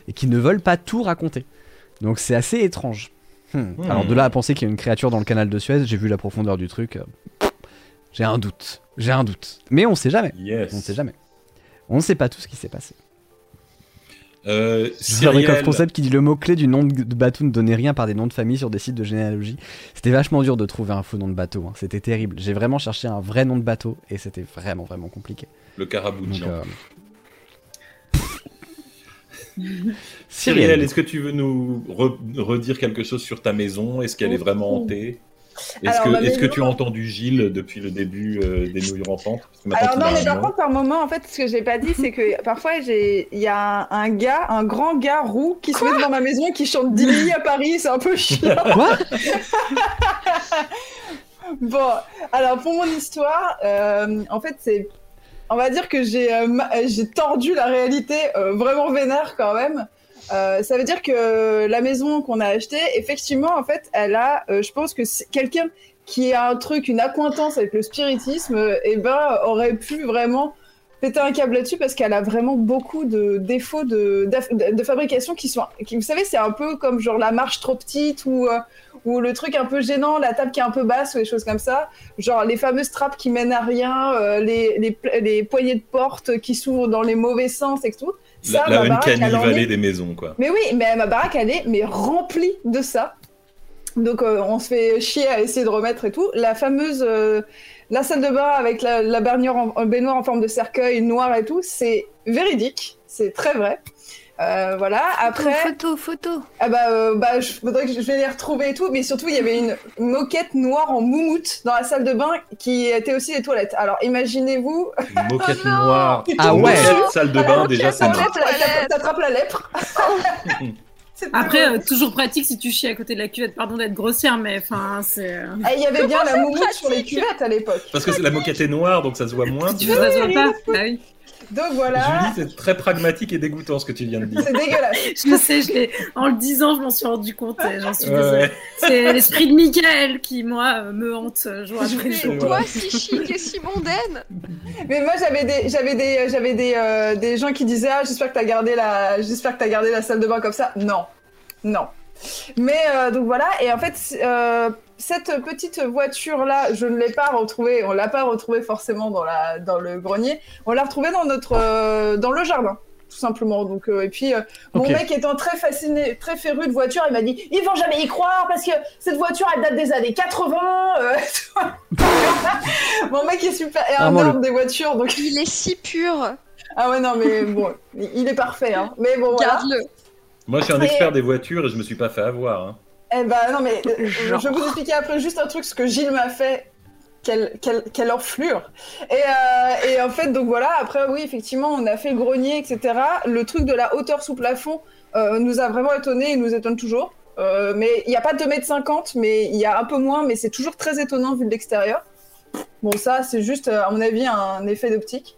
et qui ne veulent pas tout raconter. Donc c'est assez étrange. Hmm. Hmm. Alors de là à penser qu'il y a une créature dans le canal de Suez, j'ai vu la profondeur du truc. euh, J'ai un doute. J'ai un doute. Mais on sait jamais. Yes. On sait jamais. On ne sait pas tout ce qui s'est passé. Euh, Cyrielle, concept qui dit le mot-clé du nom de bateau ne donnait rien par des noms de famille sur des sites de généalogie. C'était vachement dur de trouver un faux nom de bateau. hein. C'était terrible. J'ai vraiment cherché un vrai nom de bateau et c'était vraiment, vraiment compliqué. le carabou de Donc, Jean. euh, Cyrielle. est-ce que tu veux nous re- redire quelque chose sur ta maison? Est-ce qu'elle est vraiment hantée? Est-ce que, tu as entendu Gilles depuis le début euh, des nouilles rampantes? Alors non, a mais par contre, par moment, en fait, ce que j'ai pas dit, c'est que parfois, il y a un, un gars, un grand gars roux qui se met devant ma maison et qui chante Dilly à Paris, c'est un peu chiant. Quoi? Bon, alors pour mon histoire, euh, en fait, c'est, on va dire que j'ai, euh, j'ai tordu la réalité euh, vraiment vénère quand même. Euh, ça veut dire que la maison qu'on a achetée, effectivement, en fait, elle a, euh, je pense que quelqu'un qui a un truc, une accointance avec le spiritisme, euh, eh ben, aurait pu vraiment péter un câble là-dessus parce qu'elle a vraiment beaucoup de défauts de, fabrication qui sont, vous savez, c'est un peu comme genre la marche trop petite ou, euh, ou le truc un peu gênant, la table qui est un peu basse ou des choses comme ça. Genre les fameuses trappes qui mènent à rien, les, les, les poignées de porte qui s'ouvrent dans les mauvais sens et tout. Ça, La, la Uncanny Valley des maisons, quoi. mais oui, mais ma baraque, elle est mais remplie de ça. Donc euh, on se fait chier à essayer de remettre et tout. La fameuse, euh, la salle de bain avec la, la en, en baignoire en forme de cercueil noir et tout, c'est véridique, c'est très vrai. Euh, voilà. Après, Photo, photo. ah bah, euh, bah, je faudrait que je vais les retrouver et tout, mais surtout il y avait une moquette noire en moumoute dans la salle de bain qui était aussi les toilettes. Alors imaginez-vous, Une moquette Oh noire. Ah ouais. moquette salle de bain, déjà, c'est t'attrapes la lèpre. Après, euh, toujours pratique si tu chies à côté de la cuvette. Pardon d'être grossière, mais enfin, c'est. euh, Ah, il y avait bien la moumoute pratique sur les cuvettes à l'époque. Parce que la moquette est noire, donc ça se voit moins. Tu ça se voit pas Bah oui. Donc voilà, Julie, c'est très pragmatique et dégoûtant ce que tu viens de dire. c'est dégueulasse. Je sais, je l'ai. En le disant, je m'en suis rendu compte. et J'en suis Ouais, désolée. ouais. C'est l'esprit de Michael qui, moi, euh, me hante euh, jour après Mais jour. toi, si chic et si mondaine Mais moi j'avais des j'avais des j'avais des, euh, des gens qui disaient ah j'espère que t'as gardé la j'espère que t'as gardé la salle de bain comme ça. Non, non. Mais euh, donc voilà et en fait euh, cette petite voiture là je ne l'ai pas retrouvée on l'a pas retrouvée forcément dans la dans le grenier. On l'a retrouvée dans notre euh, dans le jardin tout simplement. Donc euh, et puis euh, mon mec étant très fasciné très féru de voiture il m'a dit ils vont jamais y croire parce que cette voiture elle date des années 80 euh, mon mec est super est un homme des voitures donc Il est si pur. Ah ouais, non, mais bon, il est parfait, hein. Mais bon, voilà. Garde-le Moi, je suis un Et- expert des voitures et je me suis pas fait avoir. hein. Eh ben, non, mais euh, Genre. je vais vous expliquer après juste un truc, ce que Gilles m'a fait. Quelle, quelle, quelle enflure et, euh, et en fait, donc voilà, après, oui, effectivement, on a fait le grenier, etc. Le truc de la hauteur sous plafond euh, nous a vraiment étonné et nous étonne toujours. Euh, mais il n'y a pas 2m50, mais il y a un peu moins, mais c'est toujours très étonnant vu de l'extérieur. Bon, ça, c'est juste, à mon avis, un effet d'optique.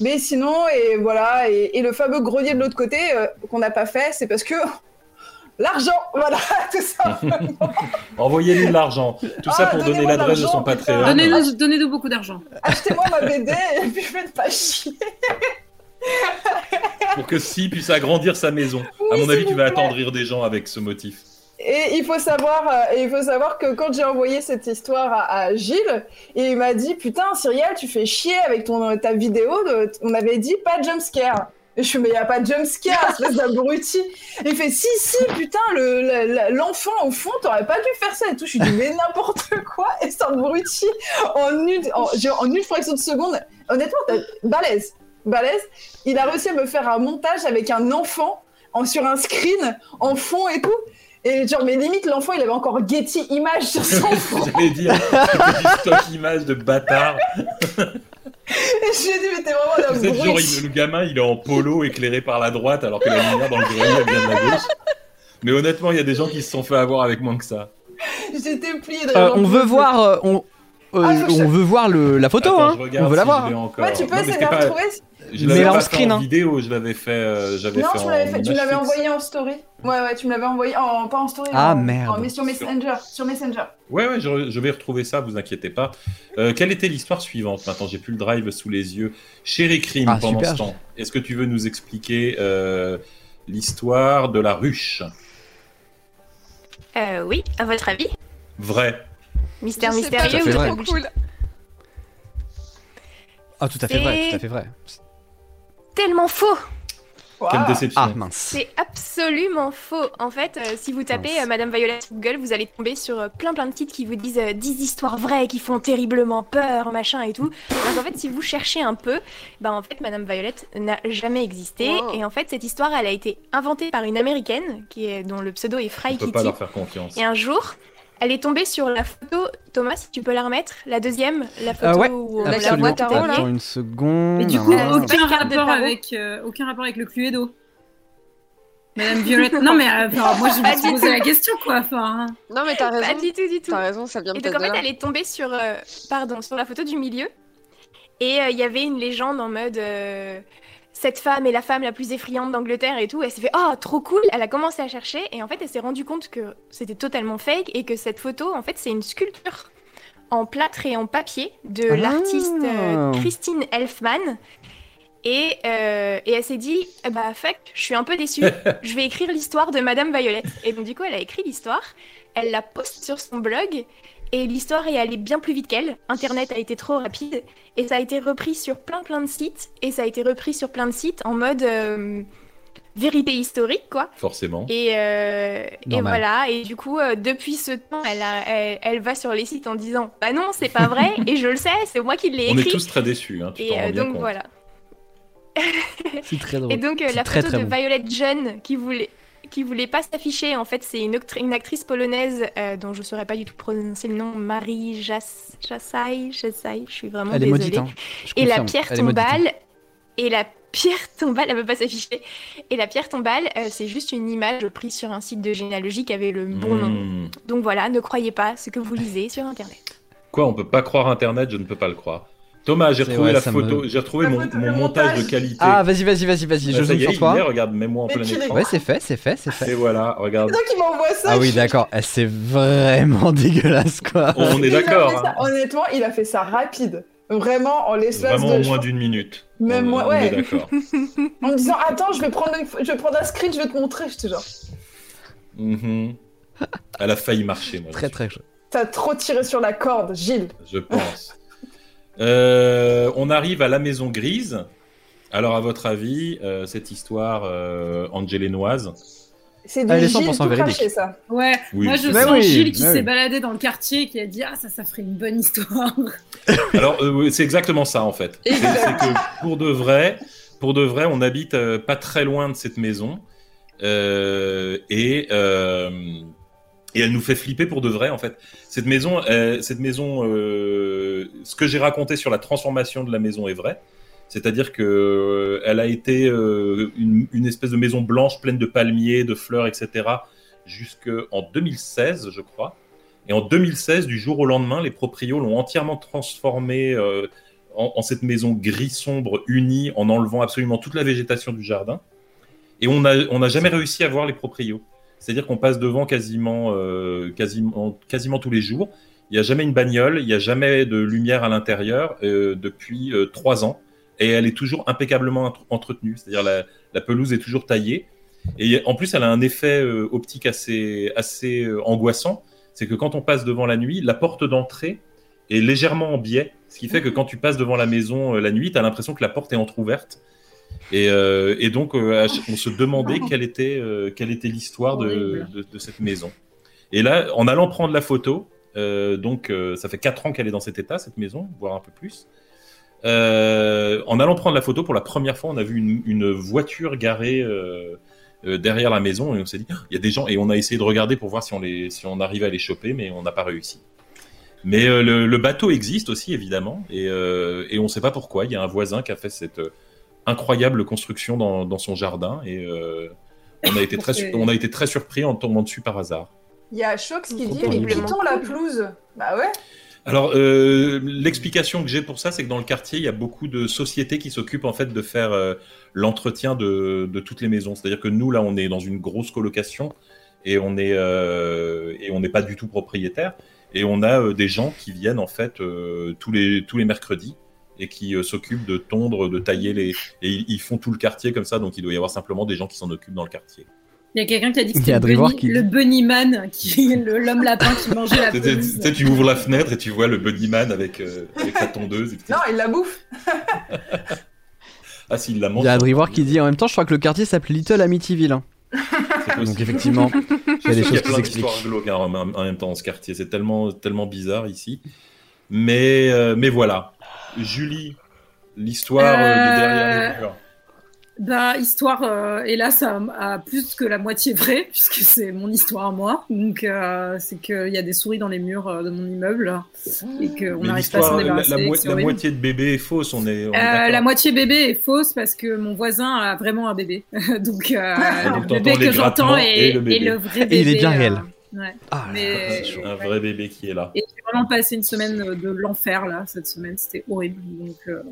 Mais sinon, et voilà, et, et le fameux grenier de l'autre côté euh, qu'on n'a pas fait, c'est parce que l'argent, voilà, tout ça. Envoyez-nous de l'argent. Tout ça Ah, pour donner l'adresse de son. Patreon. Donnez-nous donnez beaucoup d'argent. Achetez-moi ma BD et puis faites pas chier. Pour que Si puisse agrandir sa maison. à mon avis, tu vas plaît. attendrir des gens avec ce motif. Et il faut savoir, euh, et il faut savoir que quand j'ai envoyé cette histoire à, à Gilles, il m'a dit putain Cyrielle, tu fais chier avec ton ta vidéo. de- on avait dit pas de jumpscare. Et je suis mais y a pas de jumpscare, espèce d'abruti. Il fait si si putain le le- le- l'enfant au fond t'aurais pas dû faire ça et tout. Je suis dit mais n'importe quoi. Et c'est abruti en une en, une fraction de seconde. Honnêtement balèze balèze. Il a réussi à me faire un montage avec un enfant en sur un screen en fond et tout. Et genre, mais limite, l'enfant, il avait encore Getty Images sur son front. J'allais dire, c'était du stock image de bâtard. Et je lui ai dit, mais t'es vraiment Vous un êtes genre, il- le gamin, il est en polo éclairé par la droite alors que la lumière dans le grenier elle vient de la gauche. Mais honnêtement, il y a des gens qui se sont fait avoir avec moins que ça. J'étais pliée de Euh, on veut voir, euh, on, euh, Ah, faut que je- on veut voir le, la photo, Attends, hein. je regarde On veut la si voir. je l'ai encore. Ouais, tu Non, peux mais essayer de c'était la pas- retrouver. Je Mais là, en fait screen, en hein. vidéo, je l'avais fait, euh, j'avais Non, fait tu, l'avais fait, tu l'avais envoyé en story. Ouais, ouais, tu me l'avais envoyé en, pas en story. Ah, en- merde. en- mais sur Messenger. Sur Messenger. Ouais, ouais, je, je vais retrouver ça, vous inquiétez pas. Euh, quelle était l'histoire suivante? Maintenant, j'ai plus le drive sous les yeux. Chéri Crime, Ah, pendant super. ce temps, est-ce que tu veux nous expliquer euh, l'histoire de la ruche? Euh, oui, à votre avis? Vrai. Mystère mystérieux ou fait trop cool. Ah, tout à fait vrai, tout à fait vrai. Tellement faux Quelle déception. Ah, mince. C'est absolument faux. En fait, euh, si vous tapez euh, Madame Violet sur Google, vous allez tomber sur euh, plein plein de titres qui vous disent euh, 10 histoires vraies qui font terriblement peur, machin et tout. Donc en fait, si vous cherchez un peu, bah en fait, Madame Violet n'a jamais existé. Wow. Et en fait, cette histoire, elle a été inventée par une américaine qui est, dont le pseudo est On Fry peut Kitty. pas leur faire confiance. Et un jour, elle est tombée sur la photo. Thomas, si tu peux la remettre, la deuxième, la photo Euh, ouais, où on La tarot, là. Attends une seconde. Et du coup, Ah, pas aucun de rapport avec, euh, aucun rapport avec le Cluedo. Madame Violette. Non, mais euh, enfin, moi, je Pas me suis posé la question, quoi. Enfin, Non, mais t'as Pas raison. du tout, du tout. T'as raison, ça vient Et peut-être donc en de fait, elle est tombée sur, euh, pardon, sur la photo du milieu. Et euh, il y avait une légende en mode euh, cette femme est la femme la plus effrayante d'Angleterre et tout. Elle s'est fait oh trop cool. Elle a commencé à chercher et en fait elle s'est rendue compte que c'était totalement fake et que cette photo en fait c'est une sculpture en plâtre et en papier de Ah. l'artiste euh, Christine Elfman. Et, euh, et elle s'est dit, eh bah fuck, je suis un peu déçue, je vais écrire l'histoire de Madame Violette. Et donc du coup, elle a écrit l'histoire, elle la poste sur son blog, et l'histoire est allée bien plus vite qu'elle. Internet a été trop rapide, et ça a été repris sur plein plein de sites, et ça a été repris sur plein de sites en mode euh, vérité historique, quoi. Forcément. Et, euh, et voilà, et du coup, euh, depuis ce temps, elle, a- elle, elle va sur les sites en disant Bah non, c'est pas vrai, et je le sais, c'est moi qui l'ai On est écrit. tous très déçus, hein, tu Et t'en euh, rends bien donc compte. voilà. C'est très drôle. Et donc, euh, la très, photo très de bon. Violette jeune qui voulait qui voulait pas s'afficher, en fait, c'est une, actrice polonaise euh, dont je saurais pas du tout prononcer le nom, Marie Jas- Jassai, Jassai, je suis vraiment Elle est désolée. maudite, hein. Et la pierre tombale, et la pierre tombale, elle veut pas s'afficher. Et la pierre tombale, euh, c'est juste une image prise sur un site de généalogie qui avait le bon nom. Hmm. Donc voilà, ne croyez pas ce que vous lisez sur Internet. Quoi, on peut pas croire Internet, je ne peux pas le croire. Thomas, j'ai retrouvé la me- photo, j'ai retrouvé mon, montage de qualité. Ah, vas-y, vas-y, vas-y, vas-y, je Bah, ça zoome sur il est, toi. regarde, mets-moi en plein écran. Ouais, c'est fait, c'est fait, c'est fait. Et voilà, regarde. C'est toi qui m'envoie ça. Ah oui, je- d'accord. Eh, C'est vraiment dégueulasse, quoi. On est Il d'accord. hein. ça- Honnêtement, il a fait ça rapide. Vraiment, en l'espace Vraiment de. en moins d'une minute. Même On- moi, on ouais. d'accord. En me disant, attends, je vais prendre, une- je vais prendre un screen, je vais te montrer. J'étais genre, Mhm. Elle a failli marcher, moi. Très, très t'as trop tiré sur la corde, Gilles. Je pense. Euh, on arrive à la maison grise. Alors, à votre avis, euh, cette histoire euh, angélénoise, C'est du Elle est Gilles 100% tout véridique. craché, ça. ouais. Oui. Moi, je Mais sens oui, Gilles qui mais s'est oui. baladé dans le quartier, qui a dit Ah, ça, ça ferait une bonne histoire. Alors, euh, oui, c'est exactement ça en fait. C'est c'est que pour de vrai, pour de vrai, on habite euh, pas très loin de cette maison euh, et euh, et elle nous fait flipper pour de vrai en fait. Cette maison, euh, cette maison, euh, ce que j'ai raconté sur la transformation de la maison est vrai. C'est-à-dire que euh, elle a été une, espèce de maison blanche pleine de palmiers, de fleurs, etc. Jusqu'en 2016, je crois. Et en 2016, du jour au lendemain, les proprios l'ont entièrement transformée en, cette maison gris sombre unie, en enlevant absolument toute la végétation du jardin. Et on n'a on n'a jamais réussi à voir les proprios. C'est-à-dire qu'on passe devant quasiment, euh, quasiment, quasiment tous les jours. Il n'y a jamais une bagnole, il n'y a jamais de lumière à l'intérieur euh, depuis euh, trois ans. Et elle est toujours impeccablement entre- entretenue. C'est-à-dire la, la pelouse est toujours taillée. Et en plus, elle a un effet optique assez, assez angoissant. C'est que quand on passe devant la nuit, la porte d'entrée est légèrement en biais. Ce qui fait que quand tu passes devant la maison la nuit, tu as l'impression que la porte est entrouverte. Et, euh, et donc, euh, on se demandait quelle était, euh, quelle était l'histoire de, Horrible. de, de cette maison. Et là, en allant prendre la photo, donc ça fait 4 ans qu'elle est dans cet état, cette maison, voire un peu plus. En allant prendre la photo, pour la première fois, on a vu une, une voiture garée derrière la maison et on s'est dit, il y a des gens et on a essayé de regarder pour voir si on les, si on arrivait à les choper, mais on n'a pas réussi. Mais le, le bateau existe aussi évidemment et, et on ne sait pas pourquoi. Il y a un voisin qui a fait cette incroyable construction dans, dans son jardin et euh, on a été très, on a été très surpris en tombant dessus par hasard. Il y a Shox qui dit mais quittons la pelouse? Bah ouais. Alors, euh, l'explication que j'ai pour ça, c'est que dans le quartier, il y a beaucoup de sociétés qui s'occupent en fait de faire euh, l'entretien de, de toutes les maisons. C'est-à-dire que nous, là, on est dans une grosse colocation et on est euh, et on n'est pas du tout propriétaire. Et on a euh, des gens qui viennent en fait euh, tous les tous les mercredis et qui euh, s'occupent de tondre, de tailler les et ils, ils font tout le quartier comme ça. Donc, il doit y avoir simplement des gens qui s'en occupent dans le quartier. Il y a quelqu'un qui a dit que c'était bunny- qui le bunnyman, qui l'homme lapin qui mangeait la pelouse. tu sais, tu ouvres la fenêtre et tu vois le bunnyman avec euh, avec la tondeuse. Et Non, il la bouffe. ah, s'il la mange. Il y a Adrivoire qui dit en même temps, je crois que le quartier s'appelle Little Amityville. hein. Donc effectivement, il y a des Il y a choses qui s'expliquent. hein, en, même- en même temps dans ce quartier. C'est tellement, tellement bizarre ici. Mais, euh, mais voilà. Julie, l'histoire euh, de derrière les murs. Bah, histoire, euh, hélas, à, à plus que la moitié vraie, puisque c'est mon histoire à moi. Donc, euh, c'est qu'il y a des souris dans les murs euh, de mon immeuble et qu'on n'arrive pas à s'en l'histoire, la, débarrasser. la mo- la horrible. moitié de bébé est fausse. On est, on est Euh, d'accord. la moitié bébé est fausse parce que mon voisin a vraiment un bébé. Donc, euh, Donc, le bébé que j'entends est, le bébé. est le vrai bébé. Et il est bien euh, réel. Ouais. Ah, Mais- chaud. un vrai bébé qui est là. Et j'ai vraiment passé une semaine de l'enfer là cette semaine, c'était horrible. Donc euh,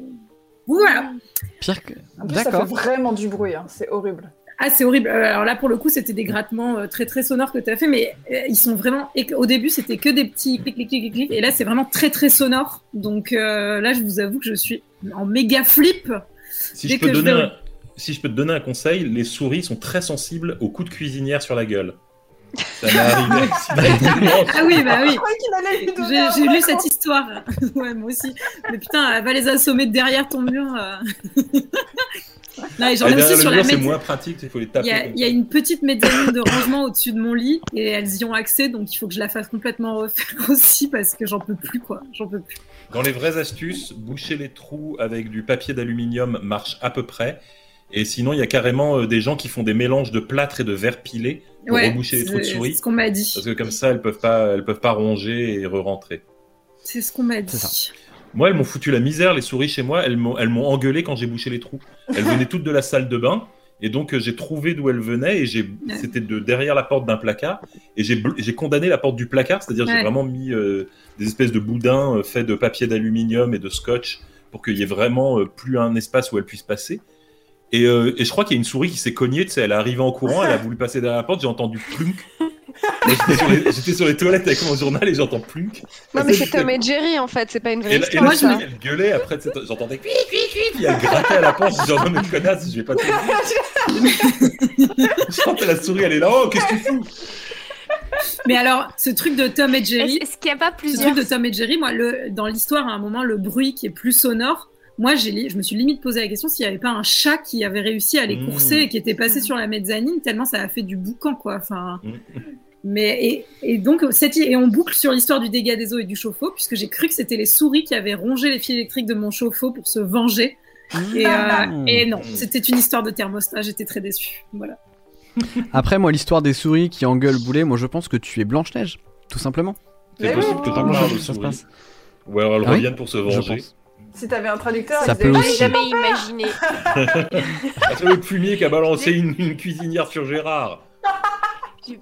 voilà. Pire que. En plus, ça fait vraiment du bruit. hein. C'est horrible. Ah c'est horrible. Euh, alors là pour le coup c'était des grattements euh, très très sonores que tu as fait, mais euh, ils sont vraiment. et Au début c'était que des petits clic clic clic clic, clic, et là c'est vraiment très très sonore. Donc euh, là je vous avoue que je suis en méga flip. Si je, peux je donner vais- un, si je peux te donner un conseil, les souris sont très sensibles aux coups de cuisinière sur la gueule. Ça m'est arrivé accidentellement. Ah oui bah oui. J'ai lu cette histoire. ouais, moi aussi. Mais putain, elle va les assommer de derrière ton mur. euh. non, et j'en Et ai aussi sur le la mur, c'est médecine. moins pratique, il faut les taper. il y a une petite mezzanine de rangement au-dessus de mon lit et elles y ont accès, donc il faut que je la fasse complètement refaire aussi parce que j'en peux plus quoi, j'en peux plus. Dans les vraies astuces, boucher les trous avec du papier d'aluminium marche à peu près. Et sinon, il y a carrément euh, des gens qui font des mélanges de plâtre et de verre pilé pour reboucher les trous de souris. c'est ce qu'on m'a dit. Parce que comme ça, elles peuvent pas, elles peuvent pas ronger et re-rentrer. C'est ce qu'on m'a dit. Moi, elles m'ont foutu la misère, les souris chez moi. Elles m'ont, elles m'ont engueulé quand j'ai bouché les trous. Elles venaient toutes de la salle de bain. Et donc, euh, j'ai trouvé d'où elles venaient. Et j'ai, c'était de derrière la porte d'un placard. Et j'ai, condamné la porte du placard. C'est-à-dire, j'ai vraiment mis euh, des espèces de boudins euh, faits de papier d'aluminium et de scotch pour qu'il y ait vraiment euh, plus un espace où elles puissent passer. Et, euh, et je crois qu'il y a une souris qui s'est cognée. Tu sais, elle est arrivée en courant. Elle a voulu passer derrière la porte. J'ai entendu plunk. J'étais, sur les, j'étais sur les toilettes avec mon journal et j'entends plunk. Non, mais c'est Tom et Jerry en fait, c'est pas une vraie Et la, et histoire. ça. elle gueulait après, j'entendais cuit, cuit, cuit, puis elle grattait à la porte, je disais, oh non, mais connasse, je vais pas te Je sentais la souris, elle est là, oh, qu'est-ce que tu fous? Mais alors, ce truc de Tom et Jerry, Est-ce qu'il n'y a pas ce plusieurs truc de Tom et Jerry, moi, le, dans l'histoire, à un moment, le bruit qui est plus sonore, moi, j'ai, je me suis limite posé la question s'il n'y avait pas un chat qui avait réussi à les Mmh. courser et qui était passé sur la mezzanine, tellement ça a fait du boucan, quoi. Enfin, Mmh. mais, et, et donc, cette, et on boucle sur l'histoire du dégât des eaux et du chauffe-eau, puisque j'ai cru que c'était les souris qui avaient rongé les fils électriques de mon chauffe-eau pour se venger. Et, euh, et non, c'était une histoire de thermostat, j'étais très déçue. Voilà. Après, moi, l'histoire des souris qui engueulent Boulet, moi, je pense que tu es Blanche-Neige, tout simplement. C'est possible que t'en parles ça aux se souris. passe Ou alors elles Ah oui reviennent pour se Je venger. Si t'avais un traducteur, Ça peut aussi. J'ai jamais imaginé. Ah, c'est le plumier qui a balancé une, une cuisinière sur Gérard.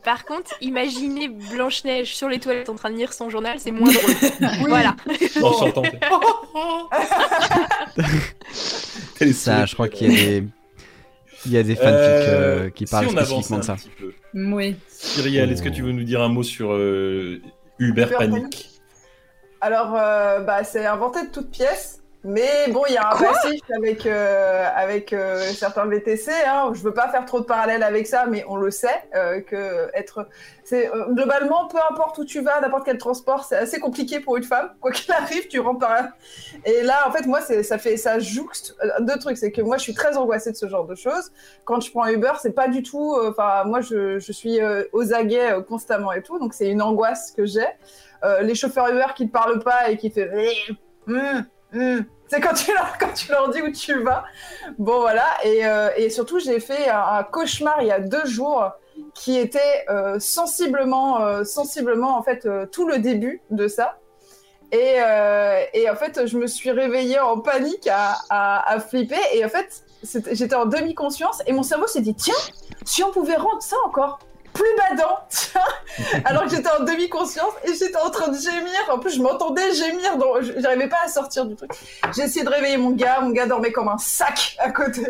Par contre, imaginez Blanche-Neige sur les toilettes en train de lire son journal, c'est moins drôle. Voilà. En les Ça, je crois qui- qu'il y a des. Il y a des fanfics euh, qui si parlent on avance spécifiquement de ça. Oui. Cyrielle, est-ce que tu veux nous dire un mot sur euh, Uber, Uber Panic? Panic. Alors, euh, bah, c'est inventé de toutes pièces. Mais bon, il y a un passif avec, euh, avec euh, certains VTC. Hein. Je veux pas faire trop de parallèles avec ça, mais on le sait euh, que être, c'est euh, globalement, peu importe où tu vas, n'importe quel transport, c'est assez compliqué pour une femme. Quoi qu'il arrive, tu rentres par là. Et là, en fait, moi, ça fait, ça jouxte deux trucs. C'est que moi, je suis très angoissée de ce genre de choses. Quand je prends Uber, c'est pas du tout. Enfin, moi, je, je suis aux aguets constamment et tout, donc c'est une angoisse que j'ai. Les chauffeurs Uber qui ne parlent pas et qui fait Hum, Hmm. C'est quand tu leur tu dis où tu vas. Bon voilà et, euh, surtout j'ai fait un, cauchemar il y a deux jours qui était euh, sensiblement euh, sensiblement en fait tout le début de ça. Et, en fait, je me suis réveillée en panique à, à, flipper. Et en fait, j'étais en demi-conscience et mon cerveau s'est dit tiens, si on pouvait rendre ça encore plus badant, tiens, alors que j'étais en demi-conscience et j'étais en train de gémir. En plus, je m'entendais gémir, donc je- j'arrivais pas à sortir du truc. J'ai essayé de réveiller mon gars, mon gars dormait comme un sac à côté.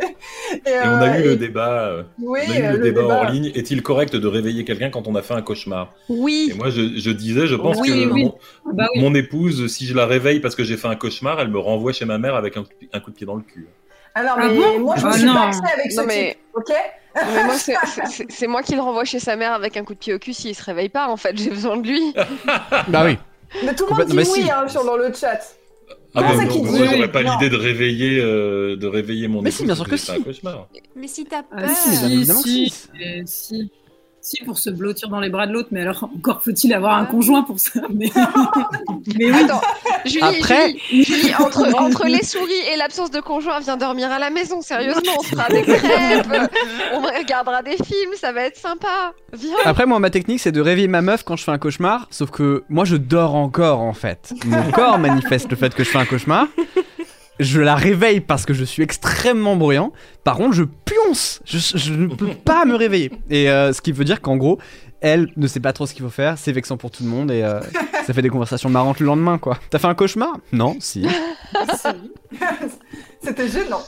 Et, Et on a euh, eu le débat. Oui, On a eu le, débat, en ligne. Est-il correct de réveiller quelqu'un quand on a fait un cauchemar? Oui. Et moi, je, je disais, je pense Oui, que oui. Mon, Bah oui. mon épouse, si je la réveille parce que j'ai fait un cauchemar, elle me renvoie chez ma mère avec un, un coup de pied dans le cul. Non, Ah mais bon moi, je me Ah suis non. pas avec ce Non, mais- type, ok Mais moi, c'est- moi qui le renvoie chez sa mère avec un coup de pied au cul s'il se réveille pas. En fait, j'ai besoin de lui. Bah oui. Mais tout le monde dit bah oui si. hein, sur, dans le chat. Ah bah c'est non, qui mais dit moi oui. j'aurais pas l'idée de réveiller, euh, de réveiller mon Mais si, bien sûr que si. Mais si t'as Ah, peur. si, bien évidemment que si, si. et si. Si, pour se blottir dans les bras de l'autre, mais alors encore faut-il avoir un conjoint pour ça. Mais, mais oui. Attends, Julie, Après- Julie, Julie, entre, entre les souris et l'absence de conjoint, viens dormir à la maison. Sérieusement, on se fera des crêpes, on regardera des films, ça va être sympa. Viens. Après, moi, ma technique, c'est de réveiller ma meuf quand je fais un cauchemar. Sauf que moi, je dors encore, en fait. Mon corps manifeste le fait que je fais un cauchemar. Je la réveille parce que je suis extrêmement bruyant. Par contre, je pionce. Je, je ne peux pas me réveiller. Et euh, ce qui veut dire qu'en gros, elle ne sait pas trop ce qu'il faut faire. C'est vexant pour tout le monde. Et euh, ça fait des conversations marrantes le lendemain, quoi. T'as fait un cauchemar? Non, si. C'était gênant.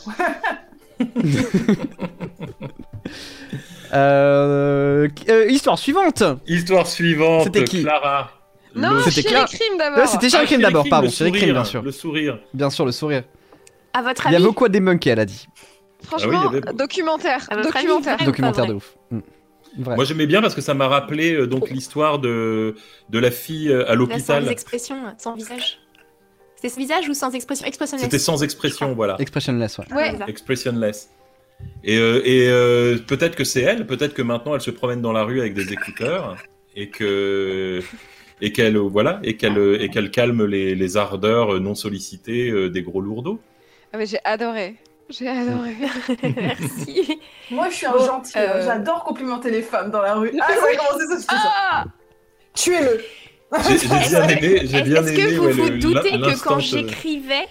Euh, euh, histoire suivante. Histoire suivante, C'était qui? Clara. Non, C'était Euh, d'abord. C'était Ah, Crime d'abord, Crime, pardon. Crime, bien sûr. Le sourire. Bien sûr, le sourire. À votre Il y a avis beaucoup à débunker, elle a dit. Franchement, Ah oui, avait- documentaire. À votre avis, Documentaire. Documentaire de ouf. Mm. Moi j'aimais bien parce que ça m'a rappelé euh, donc l'histoire de, de la fille euh, à Là, sans l'hôpital. expression, sans visage. C'est ce visage ou sans expression? Expression C'était sans expression, voilà. Expressionless, ouais. Ouais. Expressionless. Et, euh, et euh, peut-être que c'est elle, peut-être que maintenant elle se promène dans la rue avec des écouteurs et que et qu'elle euh, voilà et qu'elle euh, et qu'elle calme les, les ardeurs euh, non sollicitées euh, des gros lourdeaux. Ah, mais j'ai adoré. J'ai adoré. Merci. Moi, je suis un Bon, gentil. hein. euh, J'adore complimenter les femmes dans la rue. Ah, ça a commencé ça, je fais ça. Ah Tuez-le. J'ai bien aimé, j'ai Est-ce bien est-ce aimé. que vous ouais, vous le- doutez que quand j'écrivais,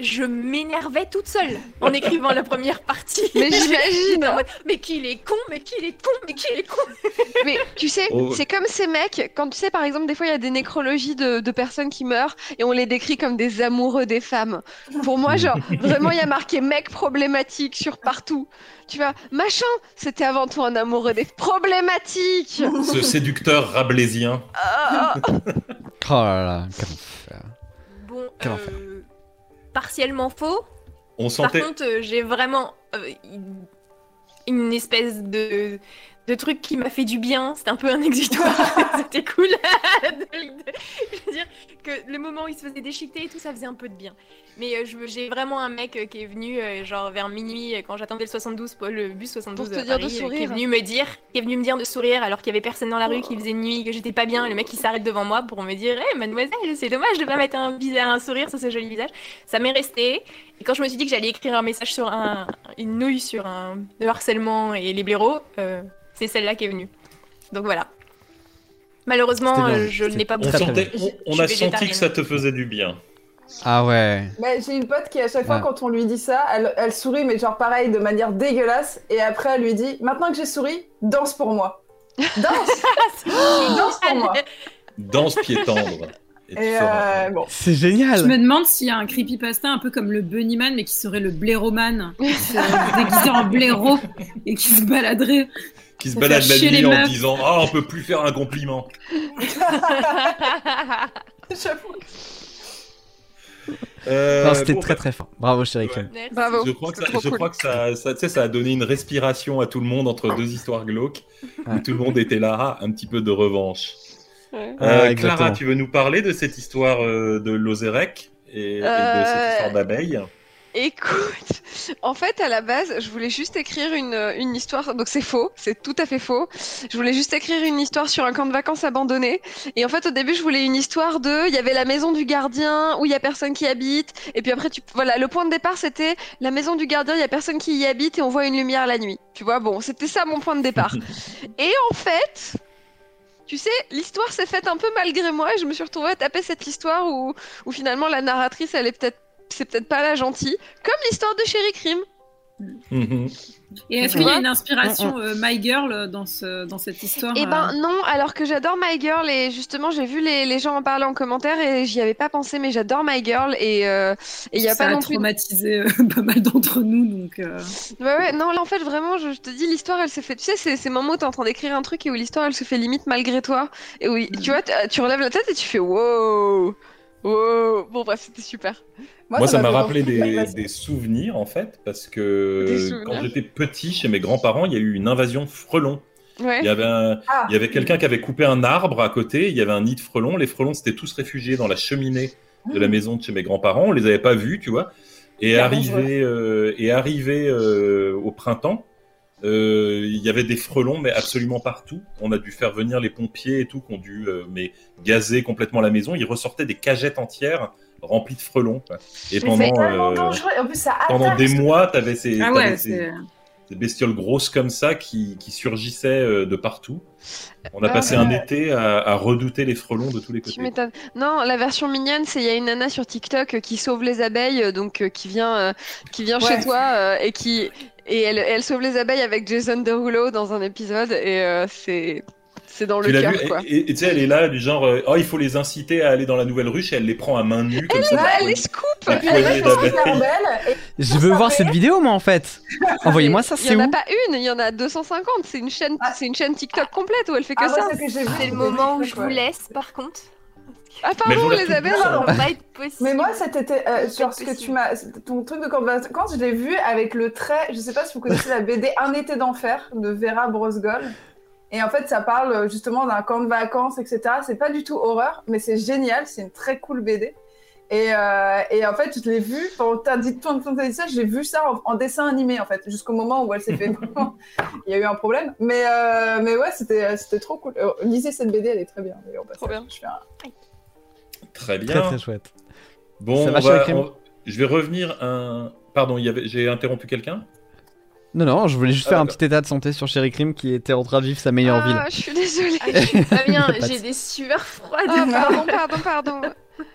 je m'énervais toute seule en écrivant la première partie Mais j'imagine. Mais qu'il est con, mais qu'il est con, mais qu'il est con Mais tu sais, Oh. c'est comme ces mecs, quand tu sais, par exemple, des fois, il y a des nécrologies de, de personnes qui meurent et on les décrit comme des amoureux des femmes. Pour moi, genre, vraiment, il y a marqué mec problématique sur partout. Tu vois, machin, c'était avant tout un amoureux des problématiques. ce séducteur rabelaisien. Ah, ah, Oh là là, comment faire Bon, Quel euh, partiellement faux. On Par sentait. contre, euh, j'ai vraiment euh, une espèce de, de truc qui m'a fait du bien. C'était un peu un exutoire. C'était cool. je veux dire que le moment où il se faisait déchiqueter et tout, ça faisait un peu de bien. Mais euh, j'ai vraiment un mec euh, qui est venu, euh, genre vers minuit, euh, quand j'attendais le 72, pour- le bus 72 Pour te à dire de Paris, euh, qui est venu me dire, qui est venu me dire de sourire alors qu'il y avait personne dans la rue, qu'il faisait nuit, que j'étais pas bien. Et le mec il s'arrête devant moi pour me dire, hé mademoiselle, c'est dommage de pas mettre un, visage, un sourire sur ce joli visage. Ça m'est resté. Et quand je me suis dit que j'allais écrire un message sur un, une nouille sur un, le harcèlement et les blaireaux, c'est celle-là qui est venue. Donc voilà. Malheureusement, euh, je n'ai pas On, sentait, Je- on, on a senti que ça te faisait du bien. Ah ouais. Mais j'ai une pote qui, à chaque fois, Ouais. quand on lui dit ça, elle, elle sourit, mais genre pareil, de manière dégueulasse. Et après, elle lui dit Maintenant que j'ai souri, danse pour moi. Danse Danse pour moi Danse pied tendre. Et tu Et feras. euh, bon. C'est Je génial. me demande s'il y a un creepypasta un peu comme le Bunnyman, mais qui serait le blairoman, qui serait déguisé en blaireau et qui se baladerait. Qui se balade la nuit en meufs. disant Ah, on peut plus faire un compliment. J'avoue. Euh, Non, c'était bon, très bah, très fort. Bravo, chérie Ouais. Bravo. Je crois que, ça, trop je cool. crois que ça, ça, tu sais, ça a donné une respiration à tout le monde entre deux histoires glauques. Où Ouais. tout le monde était là, ah, un petit peu de revanche. Ouais. Euh. Clara, tu veux nous parler de cette histoire euh, de l'Ozérec et, et de cette histoire d'abeille? Écoute, en fait, à la base, je voulais juste écrire une, une histoire. Donc, c'est faux, c'est tout à fait faux. Je voulais juste écrire une histoire sur un camp de vacances abandonné. Et en fait, au début, je voulais une histoire de. Il y avait la maison du gardien où il y a personne qui habite. Et puis après, tu. Voilà, le point de départ, c'était la maison du gardien, il y a personne qui y habite et on voit une lumière la nuit. Tu vois, bon, c'était ça mon point de départ. et en fait. Tu sais, l'histoire s'est faite un peu malgré moi et je me suis retrouvée à taper cette histoire où, où finalement la narratrice, elle est peut-être c'est peut-être pas la gentille, comme l'histoire de Sherry Crime. Mhm. Et est-ce qu'il y a une inspiration euh, My Girl dans, ce, dans cette histoire Eh ben euh, non, alors que j'adore My Girl et justement j'ai vu les, les gens en parler en commentaire et j'y avais pas pensé, mais j'adore My Girl et euh, il y a ça pas a non plus. traumatisé euh, pas mal d'entre nous, donc. euh, Ouais ouais, non là en fait vraiment je, je te dis l'histoire elle se fait, tu sais c'est ces moments où t'es en train d'écrire un truc et où l'histoire elle se fait limite malgré toi et oui tu vois tu relèves la tête et tu fais wow wow bon bref c'était super. Moi, ça m'a rappelé des, souvenirs, en fait, parce que quand j'étais petit, chez mes grands-parents, il y a eu une invasion frelon. Ouais. Il y avait, un- Ah. il y avait quelqu'un qui avait coupé un arbre à côté, il y avait un nid de frelons. Les frelons s'étaient tous réfugiés dans la cheminée de la maison de chez mes grands-parents. On les avait pas vus, tu vois. Et arrivé, euh, et arrivé euh, au printemps, euh, il y avait des frelons, mais absolument partout. On a dû faire venir les pompiers et tout, qui ont dû euh, mais gazer complètement la maison. Ils ressortaient des cagettes entières remplies de frelons. quoi. Et Mais pendant, euh, dangereux. En plus, ça pendant des mois, t'avais ces, Ah ouais, ces- c'est. Des bestioles grosses comme ça qui, qui surgissaient euh, de partout. On a Ah passé un été à, à redouter les frelons de tous les côtés. Non, la version mignonne, c'est il y a une nana sur TikTok euh, qui sauve les abeilles, euh, donc euh, qui vient, euh, qui vient Ouais. chez toi euh, et qui et elle, elle sauve les abeilles avec Jason Derulo dans un épisode et euh, c'est c'est dans Tu le l'as cœur vu quoi. Et tu sais, elle est là, du genre, euh, oh, il faut les inciter à aller dans la nouvelle ruche, et elle les prend à main nue, comme ça. Ouais, Elle les scoop. Elle Je veux voir cette vidéo, moi, en fait. Envoyez-moi ça, Il c'est y en a pas une, il y en a 250. C'est une chaîne, Ah. c'est une chaîne TikTok complète où elle fait que Ah, ça. ce que j'ai vu, C'est le des moment où je vous laisse, par contre. Ah Mais pardon, douces, Ça va pas être possible. Mais moi, c'était euh, genre ce que tu m'as, ton truc de camp de vacances, je l'ai vu avec le trait. Je sais pas si vous connaissez la BD Un été d'enfer de Vera Brosgol. Et en fait, ça parle euh, justement d'un camp de vacances, etc. C'est pas du tout horreur, mais c'est génial. C'est une très cool BD. Et, euh, et en fait, je l'ai vu, quand t'as dit, quand t'as dit ça, j'ai vu ça en, en dessin animé, en fait, jusqu'au moment où elle s'est fait. Il y a eu un problème. Mais, euh, mais ouais, c'était c'était trop cool. Euh, lisez cette BD, elle est très bien. d'ailleurs, au passage. Trop bien. Je fais un- Très bien. Très, très chouette. Bon, Ça on va, va- Chakrim on- je vais revenir un. Pardon, j'ai interrompu quelqu'un? Non, non, je voulais juste Ah, faire un d'accord. petit état de santé sur Sherry Cream qui était en train de vivre sa meilleure Ah, ville. je suis désolée. Ah, je suis pas bien, j'ai des sueurs froides. Ah, pardon, pardon, pardon.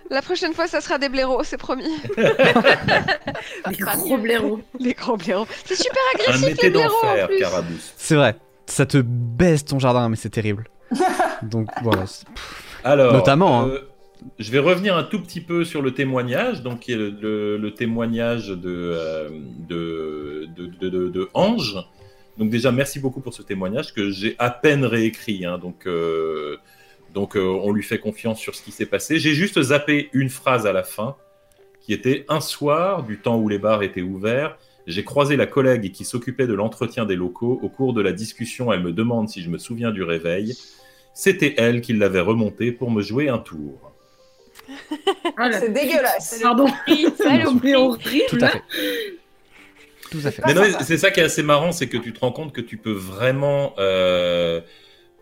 La prochaine fois, ça sera des blaireaux, c'est promis. Les pas gros blaireaux. Les grands blaireaux. C'est super Un agressif, été les blaireaux en plus. C'est vrai, ça te baisse ton jardin, mais c'est terrible. Donc voilà. Alors, Notamment, hein. Je vais revenir un tout petit peu sur le témoignage, donc qui est le, témoignage de, euh, de- de Ange. Donc déjà, merci beaucoup pour ce témoignage que j'ai à peine réécrit. hein. donc, euh, donc euh, on lui fait confiance sur ce qui s'est passé. J'ai juste zappé une phrase à la fin, qui était un soir, du temps où les bars étaient ouverts. J'ai croisé la collègue qui s'occupait de l'entretien des locaux. Au cours de la discussion, elle me demande si je me souviens du réveil. C'était elle qui l'avait remonté pour me jouer un tour. Ah, C'est dégueulasse. Pardon. Tout à fait. Tout à fait. Mais non, c'est ça qui est assez marrant, c'est que tu te rends compte que tu peux vraiment euh,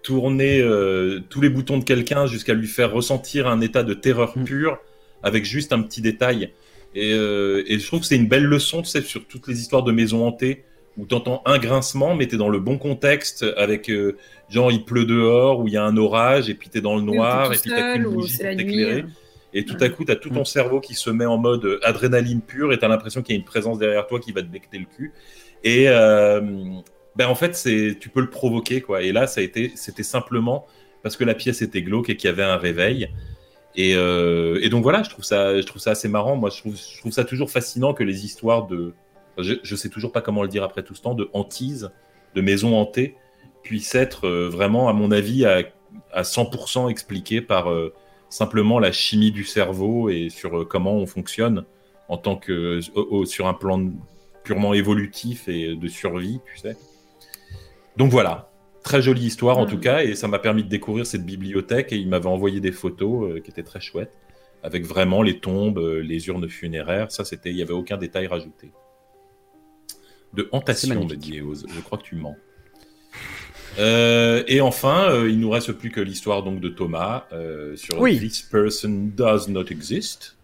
tourner euh, tous les boutons de quelqu'un jusqu'à lui faire ressentir un état de terreur Mm. pure avec juste un petit détail. Et, euh, et je trouve que c'est une belle leçon, tu sais, sur toutes les histoires de maisons hantées où tu entends un grincement, mais tu es dans le bon contexte avec euh, genre il pleut dehors, où il y a un orage, et puis tu es dans le noir, Ou et t'es puis seul, qu'une ou bougie pour t'éclairer. Et tout à coup, tu as tout ton cerveau qui se met en mode adrénaline pure et tu as l'impression qu'il y a une présence derrière toi qui va te becter le cul. Et euh, ben en fait, tu peux le provoquer quoi. Et là, c'était simplement parce que la pièce était glauque et qu'il y avait un réveil. Et, euh, et donc voilà, je trouve ça, je trouve ça assez marrant. Moi, je trouve, je trouve ça toujours fascinant que les histoires de, je, je sais toujours pas comment le dire après tout ce temps, de hantise, de maisons hantées, puissent être euh, vraiment, à mon avis, à, à 100% expliquées par simplement la chimie du cerveau et sur euh, comment on fonctionne en tant que au- sur un plan purement évolutif et de survie, tu sais. Donc voilà, très jolie histoire en Mm. tout cas, et ça m'a permis de découvrir cette bibliothèque et il m'avait envoyé des photos euh, qui étaient très chouettes. avec vraiment les tombes, euh, les urnes funéraires. Ça, c'était, il n'y avait aucun détail rajouté. De hantation, me magnifique. dit Eose. Je crois que tu mens. Euh, et enfin, euh, il nous reste plus que l'histoire donc de Thomas euh, sur Oui. This person does not exist.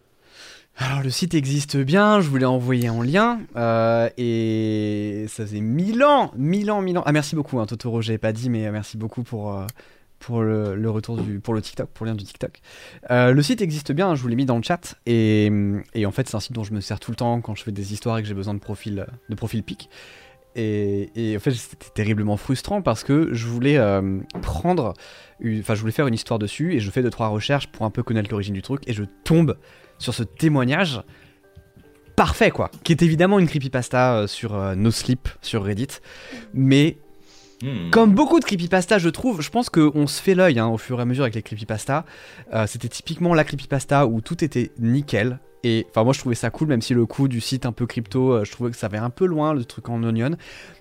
Alors le site existe bien, je vous l'ai envoyé en lien, euh, et ça faisait mille ans, mille ans, mille ans. Ah merci beaucoup, hein, Totoro, j'avais pas dit, mais merci beaucoup pour, pour le, le retour du, pour le TikTok, pour le lien du TikTok. Euh, le site existe bien, je vous l'ai mis dans le chat, et, et en fait c'est un site dont je me sers tout le temps quand je fais des histoires et que j'ai besoin de profil, de profil pic. Et, et en fait c'était terriblement frustrant parce que je voulais euh, prendre, une- enfin je voulais faire une histoire dessus, et je fais deux trois recherches pour un peu connaître l'origine du truc, et je tombe sur ce témoignage parfait quoi, qui est évidemment une creepypasta euh, sur euh, No Sleep sur Reddit, mais Hmm. comme beaucoup de creepypasta je trouve, je pense qu'on se fait l'œil hein, au fur et à mesure avec les creepypasta. Euh, C'était typiquement la creepypasta où tout était nickel. Et enfin moi je trouvais ça cool même si le coup du site un peu crypto euh, je trouvais que ça avait un peu loin le truc en onion.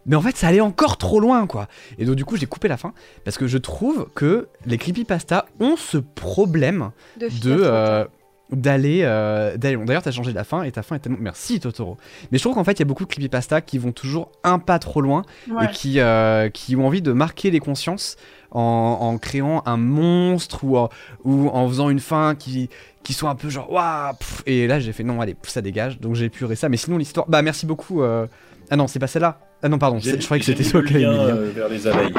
Mais en fait ça allait encore trop loin quoi. Et donc du coup j'ai coupé la fin parce que je trouve que les creepypasta ont ce problème De, de d'aller euh, d'aller. D'ailleurs, t'as changé la fin et ta fin est tellement merci Totoro. Mais je trouve qu'en fait, il y a beaucoup de creepypasta qui vont toujours un pas trop loin Ouais. et qui euh, qui ont envie de marquer les consciences en, en créant un monstre ou en, ou en faisant une fin qui qui soit un peu genre waouh pff. et là j'ai fait non allez pff, ça dégage donc j'ai épuré ça mais sinon l'histoire bah merci beaucoup euh, ah non c'est pas celle-là ah non pardon je croyais que c'était toi le qui euh, vers les abeilles.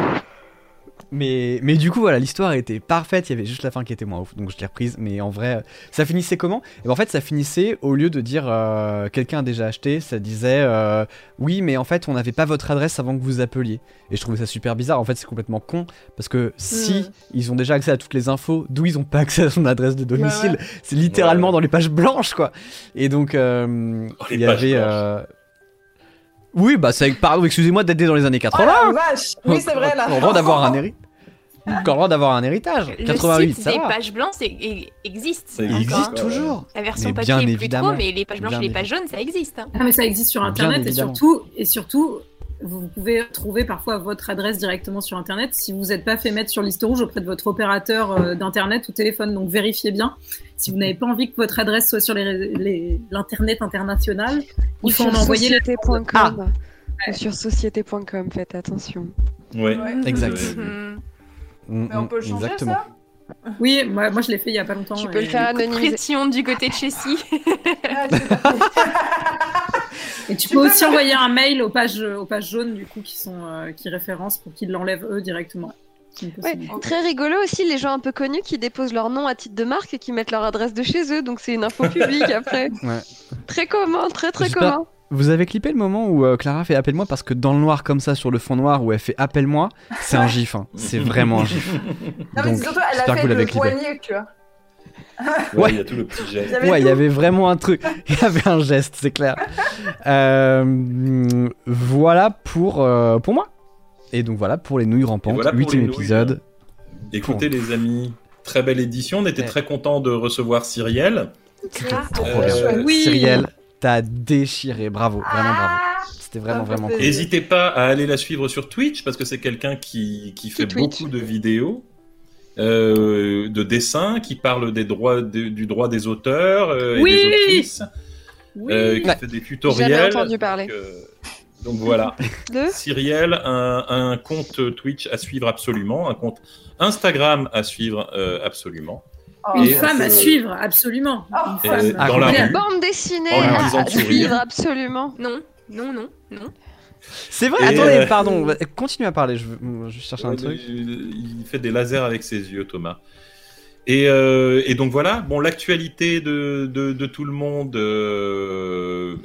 Mais, mais du coup, voilà, l'histoire était parfaite. Il y avait juste la fin qui était moins ouf, donc je l'ai reprise. Mais en vrai, euh, ça finissait comment? Et ben, en fait, ça finissait au lieu de dire euh, quelqu'un a déjà acheté, ça disait euh, oui, mais en fait, on n'avait pas votre adresse avant que vous appeliez. Et je trouvais ça super bizarre. En fait, c'est complètement con parce que si Mm. ils ont déjà accès à toutes les infos, d'où ils ont pas accès à son adresse de domicile? Ouais. C'est littéralement Ouais. dans les pages blanches, quoi. Et donc, euh, Oh, il y avait. Oui, bah, c'est pardon, excusez-moi d'être dans les années Oh 80. la vache Oui, c'est vrai, là. On droit d'avoir un héritage. On a le droit d'avoir un héritage. Le 88, site ça des va. pages blanches e- existe. Ça Il encore, existe toujours. La version Mais papier bien est plus évidemment. trop, mais les pages blanches Bien et les pages jaunes, ça existe. hein. Ah, mais ça existe sur Internet et surtout, et surtout, vous pouvez trouver parfois votre adresse directement sur Internet si vous n'êtes pas fait mettre sur liste rouge auprès de votre opérateur euh, d'Internet ou téléphone. Donc vérifiez bien. Si vous n'avez pas envie que votre adresse soit sur les- les- l'Internet international, Ou il faut sur en envoyer les... Ah. Ou sur société.com, faites attention. Ouais. Ouais. Exact. Mm, Mais on mm, peut le changer, Exactement. ça? Oui, moi, moi je l'ai fait il y a pas longtemps. Tu peux le faire anonymiser. Pression du côté de Chessy. Ah, Et tu peux aussi envoyer un mail aux pages, aux pages jaunes du coup qui sont euh, qui référencent pour qu'ils l'enlèvent eux directement. Ouais, très rigolo aussi les gens un peu connus qui déposent leur nom à titre de marque et qui mettent leur adresse de chez eux, donc c'est une info publique après. Ouais. Très commun, très très commun. Vous avez clippé le moment où euh, Clara fait appelle-moi parce que dans le noir comme ça sur le fond noir où elle fait appelle-moi, c'est un gif. hein. C'est vraiment un gif. Non, mais Donc, surtout, elle a fait le clippé. poignet, tu vois. Ouais, il y a tout le petit geste. Il y avait Ouais, il y tout. avait vraiment un truc. Il y avait un geste, c'est clair. Euh, voilà pour, euh, pour moi. Et donc voilà pour les nouilles rampantes. Voilà Huitième nouilles. épisode. Écoutez les amis, très belle édition. On était Ouais. très content de recevoir Cyrielle. Ah, Trop Euh, bien. oui. Cyrielle, t'as déchiré. Bravo, vraiment bravo. Ah C'était vraiment, vraiment cool. N'hésitez pas à aller la suivre sur Twitch parce que c'est quelqu'un qui, qui fait Twitch. beaucoup de vidéos, euh, de dessins, qui parle des droits, de- du droit des auteurs euh, et Oui. des autrices, Oui. euh, qui Ouais. fait des tutoriels. Jamais entendu parler. Donc, euh, donc voilà. De Cyrielle, un, un compte Twitch à suivre absolument, un compte Instagram à suivre euh, absolument. Oh, Une Et femme à suivre, absolument. Oh, Une femme. Ah, dans la complètement. rue. Bande dessinée à, suivre absolument. Non, non, non, non. C'est vrai, Et, attendez, euh, pardon. Continue à parler, je, cherche un Ouais, truc. Il fait des lasers avec ses yeux, Thomas. Et, euh, et donc voilà, bon, l'actualité de, de, de tout le monde. euh,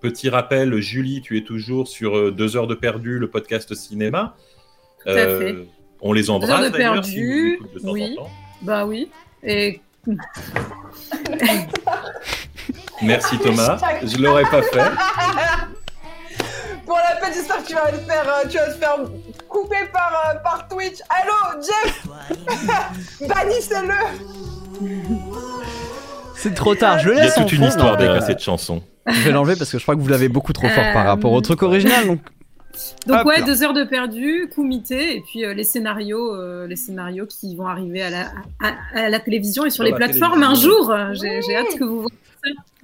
petit rappel, Julie, tu es toujours sur Deux heures de perdu, le podcast cinéma. Tout à fait. On les Deux heures embrasse de perdu, de oui. temps. Bah oui. Et Merci Thomas. Je l'aurais pas fait. Pour la peine, j'espère que tu vas te faire, euh, tu vas te faire couper par, euh, par Twitch. Allô, Jeff Bannissez-le C'est trop tard, je le Il y a laisse toute une fond, histoire non, derrière euh, cette chanson. Je vais l'enlever parce que je crois que vous l'avez beaucoup trop fort par Euh, rapport au truc original. Donc Donc Hop ouais, là. deux heures de perdu, comité, et puis euh, les scénarios, euh, les scénarios qui vont arriver à la, à, à la télévision et sur Sur les la plateformes un jour. J'ai j'ai hâte que vous voyez.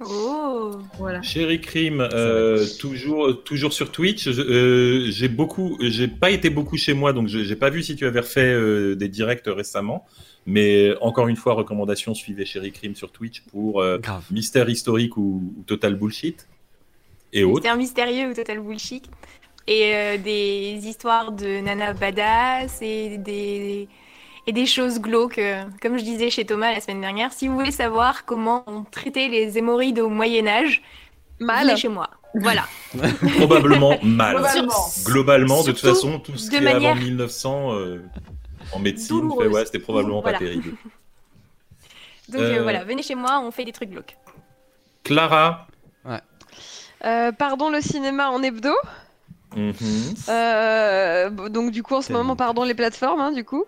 Oh Voilà. Chéri Crime, euh, toujours, toujours sur Twitch. Euh, j'ai beaucoup, j'ai pas été beaucoup chez moi, donc je- j'ai pas vu si tu avais refait euh, des directs récemment. Mais encore une fois, recommandation suivez Chéri Crime sur Twitch pour euh, mystère historique ou, ou total bullshit et autres. Mystère mystérieux ou total bullshit. Et euh, des histoires de nana badass et des, et des choses glauques. euh, Comme je disais chez Thomas la semaine dernière, si vous voulez savoir comment on traitait les hémorroïdes au Moyen-Âge, Mal. venez chez moi. Voilà. Probablement mal. Globalement. Globalement, de toute façon, tout ce qui est avant 1900 euh, en médecine, fait, ouais, c'était probablement Voilà. pas terrible. Donc euh, Euh, voilà, venez chez moi, on fait des trucs glauques. Clara. Euh, pardon le cinéma en hebdo? Mhm. Euh, donc du coup en ce moment pardon les plateformes hein, du coup.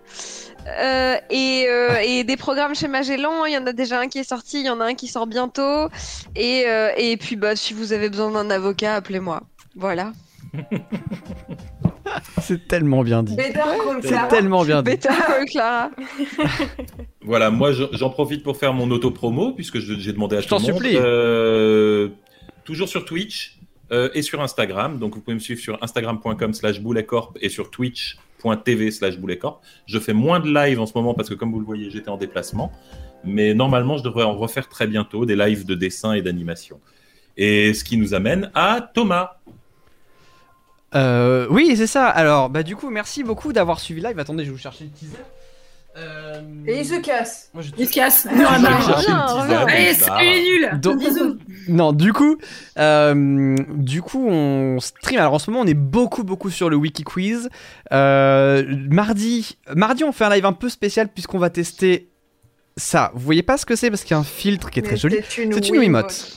Euh, et, euh, et des programmes chez Magellan, il y en a déjà un qui est sorti, il y en a un qui sort bientôt. Et, euh, et puis bah si vous avez besoin d'un avocat, appelez-moi. Voilà. C'est tellement bien dit. C'est tellement bien dit. Clara. Voilà, moi je- j'en profite pour faire mon auto-promo puisque je- j'ai demandé à Je tout le t'en monde. supplie. Euh, toujours sur Twitch euh, et sur Instagram. Donc vous pouvez me suivre sur instagram.com slash bouletcorp et sur twitch.tv slash bouletcorp. Je fais moins de live en ce moment parce que comme vous le voyez, j'étais en déplacement. Mais normalement, je devrais en refaire très bientôt des lives de dessin et d'animation. Et ce qui nous amène à Thomas. Euh, oui, c'est ça. Alors, bah du coup, merci beaucoup d'avoir suivi live. Attendez, je vais vous chercher le teaser. Euh, Et il se casse. moi, je- Il se casse. Non, non. Allez, nuls. Donc- Bisous. Non, du coup, euh, du coup, on stream. Alors en ce moment, on est beaucoup, beaucoup sur le wiki quiz. Euh, mardi, mardi, on fait un live un peu spécial puisqu'on va tester ça. Vous voyez pas ce que c'est? Parce qu'il y a un filtre qui est très Mais joli. C'est une, C'est une Wiimote.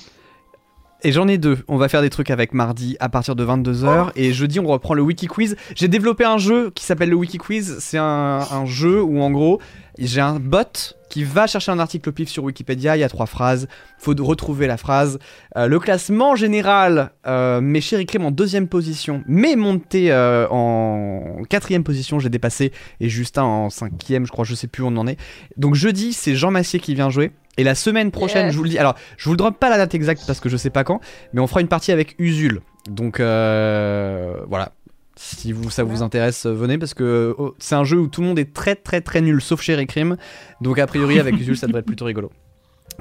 Et j'en ai deux. On va faire des trucs avec mardi à partir de 22h. Et jeudi, on reprend le Wiki Quiz. J'ai développé un jeu qui s'appelle le Wiki Quiz. C'est un, un jeu où, en gros, j'ai un bot qui va chercher un article au pif sur Wikipédia. Il y a trois phrases. faut retrouver la phrase. Euh, le classement général, euh, mes chéri Crème en deuxième position, mais monté euh, en quatrième position. J'ai dépassé. Et Justin en cinquième, je crois. Je sais plus où on en est. Donc jeudi, c'est Jean Massier qui vient jouer. Et la semaine prochaine, Yes. je vous le dis. Alors, je vous le drop pas la date exacte parce que je sais pas quand, mais on fera une partie avec Usul. Donc euh, voilà. Si vous, ça vous intéresse, euh, venez parce que oh, c'est un jeu où tout le monde est très très très nul, sauf chez Crime. Donc a priori avec Usul, ça devrait être plutôt rigolo.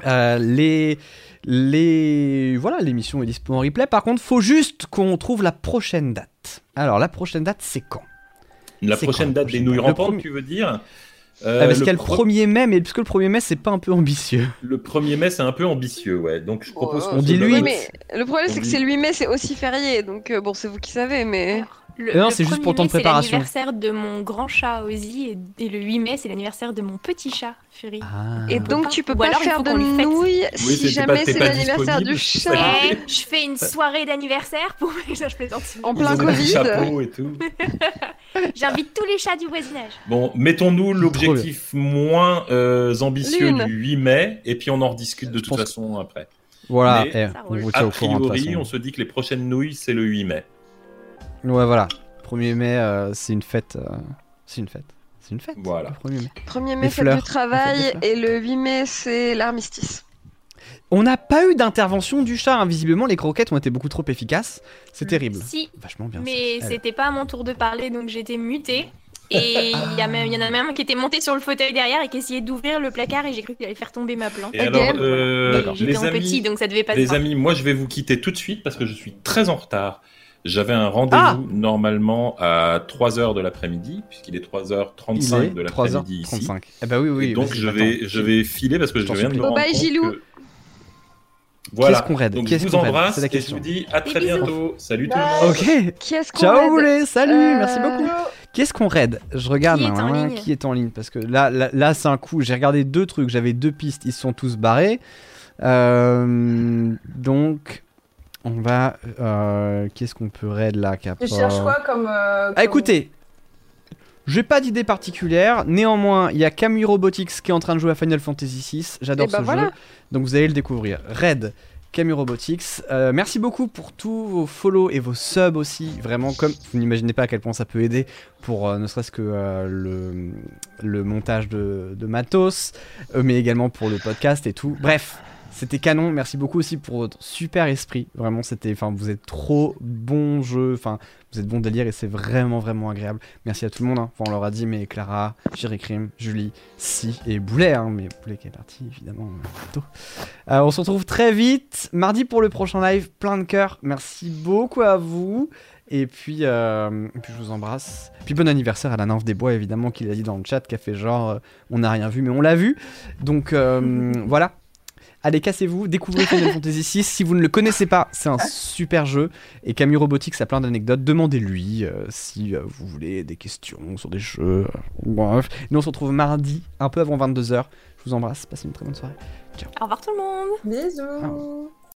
Euh, les les voilà, l'émission est dispo en replay. Par contre, faut juste qu'on trouve la prochaine date. Alors la prochaine date, c'est quand? La prochaine quand, date des le nouilles premier- rampantes, tu veux dire? Euh, Ah, Parce le qu'il y a le pro- 1er mai, mais puisque le 1er mai, c'est pas un peu ambitieux. Le 1er mai, c'est un peu ambitieux, ouais. Donc je propose Oh, qu'on on se dit lui. Mais le problème c'est que c'est le 8 mai, c'est aussi férié, donc euh, bon, c'est vous qui savez, mais. Le, Non, c'est juste 1er pour le temps de mai, c'est préparation. l'anniversaire de mon grand chat Ozzy et, et le 8 mai, c'est l'anniversaire de mon petit chat Fury. Ah. Et donc pas. tu peux pas faire de nouilles c'est- si jamais c'est l'anniversaire du disponible, chat. Eh, je fais une soirée d'anniversaire pour ça je plaisante. En plein Covid. J'invite tous les chats du voisinage. Bon, mettons-nous l'objectif moins euh, ambitieux Lune. du 8 mai, et puis on en rediscute de Je toute pense- façon après. Voilà, Mais- eh, on A priori, on se dit que les prochaines nouilles, c'est le 8 mai. Ouais, voilà. 1er mai, euh, c'est une fête. euh, C'est une fête. C'est une fête. Voilà. le 1er mai. 1er Les mai, fête fleurs. du travail, La fête des et le 8 mai, c'est l'armistice. On n'a pas eu d'intervention du chat. hein. Visiblement, les croquettes ont été beaucoup trop efficaces. C'est terrible. Si, Vachement bien. mais ça. c'était pas à mon tour de parler donc j'étais mutée. Et il y, a même- il y en a même un qui était monté sur le fauteuil derrière et qui essayait d'ouvrir le placard et j'ai cru qu'il allait faire tomber ma plante. Et alors, euh. J'étais les en petit amis, donc ça devait pas se les voir. amis, moi je vais vous quitter tout de suite parce que je suis très en retard. J'avais un rendez-vous Ah normalement à 3h de l'après-midi, puisqu'il est 3h35 Il est de l'après-midi ici. 3h35. Eh oui, oui. Et donc je attends. vais, je vais filer parce que Je je viens de me rendre Bye compte Gilou. que- Voilà. Qu'est-ce qu'on raide Donc je vous embrasse C'est la et je question. vous dis à très bientôt. Salut tout le monde. Ok. Qui est-ce qu'on Ciao Boulet, salut, Euh, merci beaucoup. Qu'est-ce qu'on raid Je regarde Qui est là, en hein, ligne qui est en ligne parce que là, là, là, c'est un coup. J'ai regardé deux trucs, j'avais deux pistes, ils se sont tous barrés. Euh, donc, on va. euh, Qu'est-ce qu'on peut raid là Tu Capra cherches quoi comme. euh, Ah, écoutez, j'ai pas d'idée particulière. Néanmoins, il y a Camille Robotics qui est en train de jouer à Final Fantasy VI. J'adore Eh bah ce voilà. jeu, donc vous allez le découvrir. Raid Camus Robotics. Euh, merci beaucoup pour tous vos follow et vos subs aussi. Vraiment, comme vous n'imaginez pas à quel point ça peut aider pour euh, ne serait-ce que euh, le, le montage de, de matos, mais également pour le podcast et tout. Bref, c'était canon. Merci beaucoup aussi pour votre super esprit. Vraiment, c'était, enfin, vous êtes trop bon jeu. Enfin, vous êtes bon délire et c'est vraiment, vraiment agréable. Merci à tout le monde. hein. Enfin, on leur a dit, mais Clara, Jerry Krim, Julie, Si et Boulet, hein, mais Boulet qui est parti évidemment tôt. Euh, on se retrouve très vite mardi pour le prochain live. Plein de cœur. Merci beaucoup à vous. Et puis, euh, et puis je vous embrasse. Puis bon anniversaire à la nymphe des bois, évidemment, qui l'a dit dans le chat, qui a fait genre, euh, on n'a rien vu, mais on l'a vu. Donc euh, voilà. Allez, cassez-vous, découvrez Final Fantasy VI. Si vous ne le connaissez pas, c'est un super jeu. Et Camus Robotics a plein d'anecdotes. Demandez-lui euh, si euh, vous voulez des questions sur des jeux. euh, bref. Nous, on se retrouve mardi, un peu avant 22h. Je vous embrasse. Passez une très bonne soirée. Au revoir tout le monde Bisous.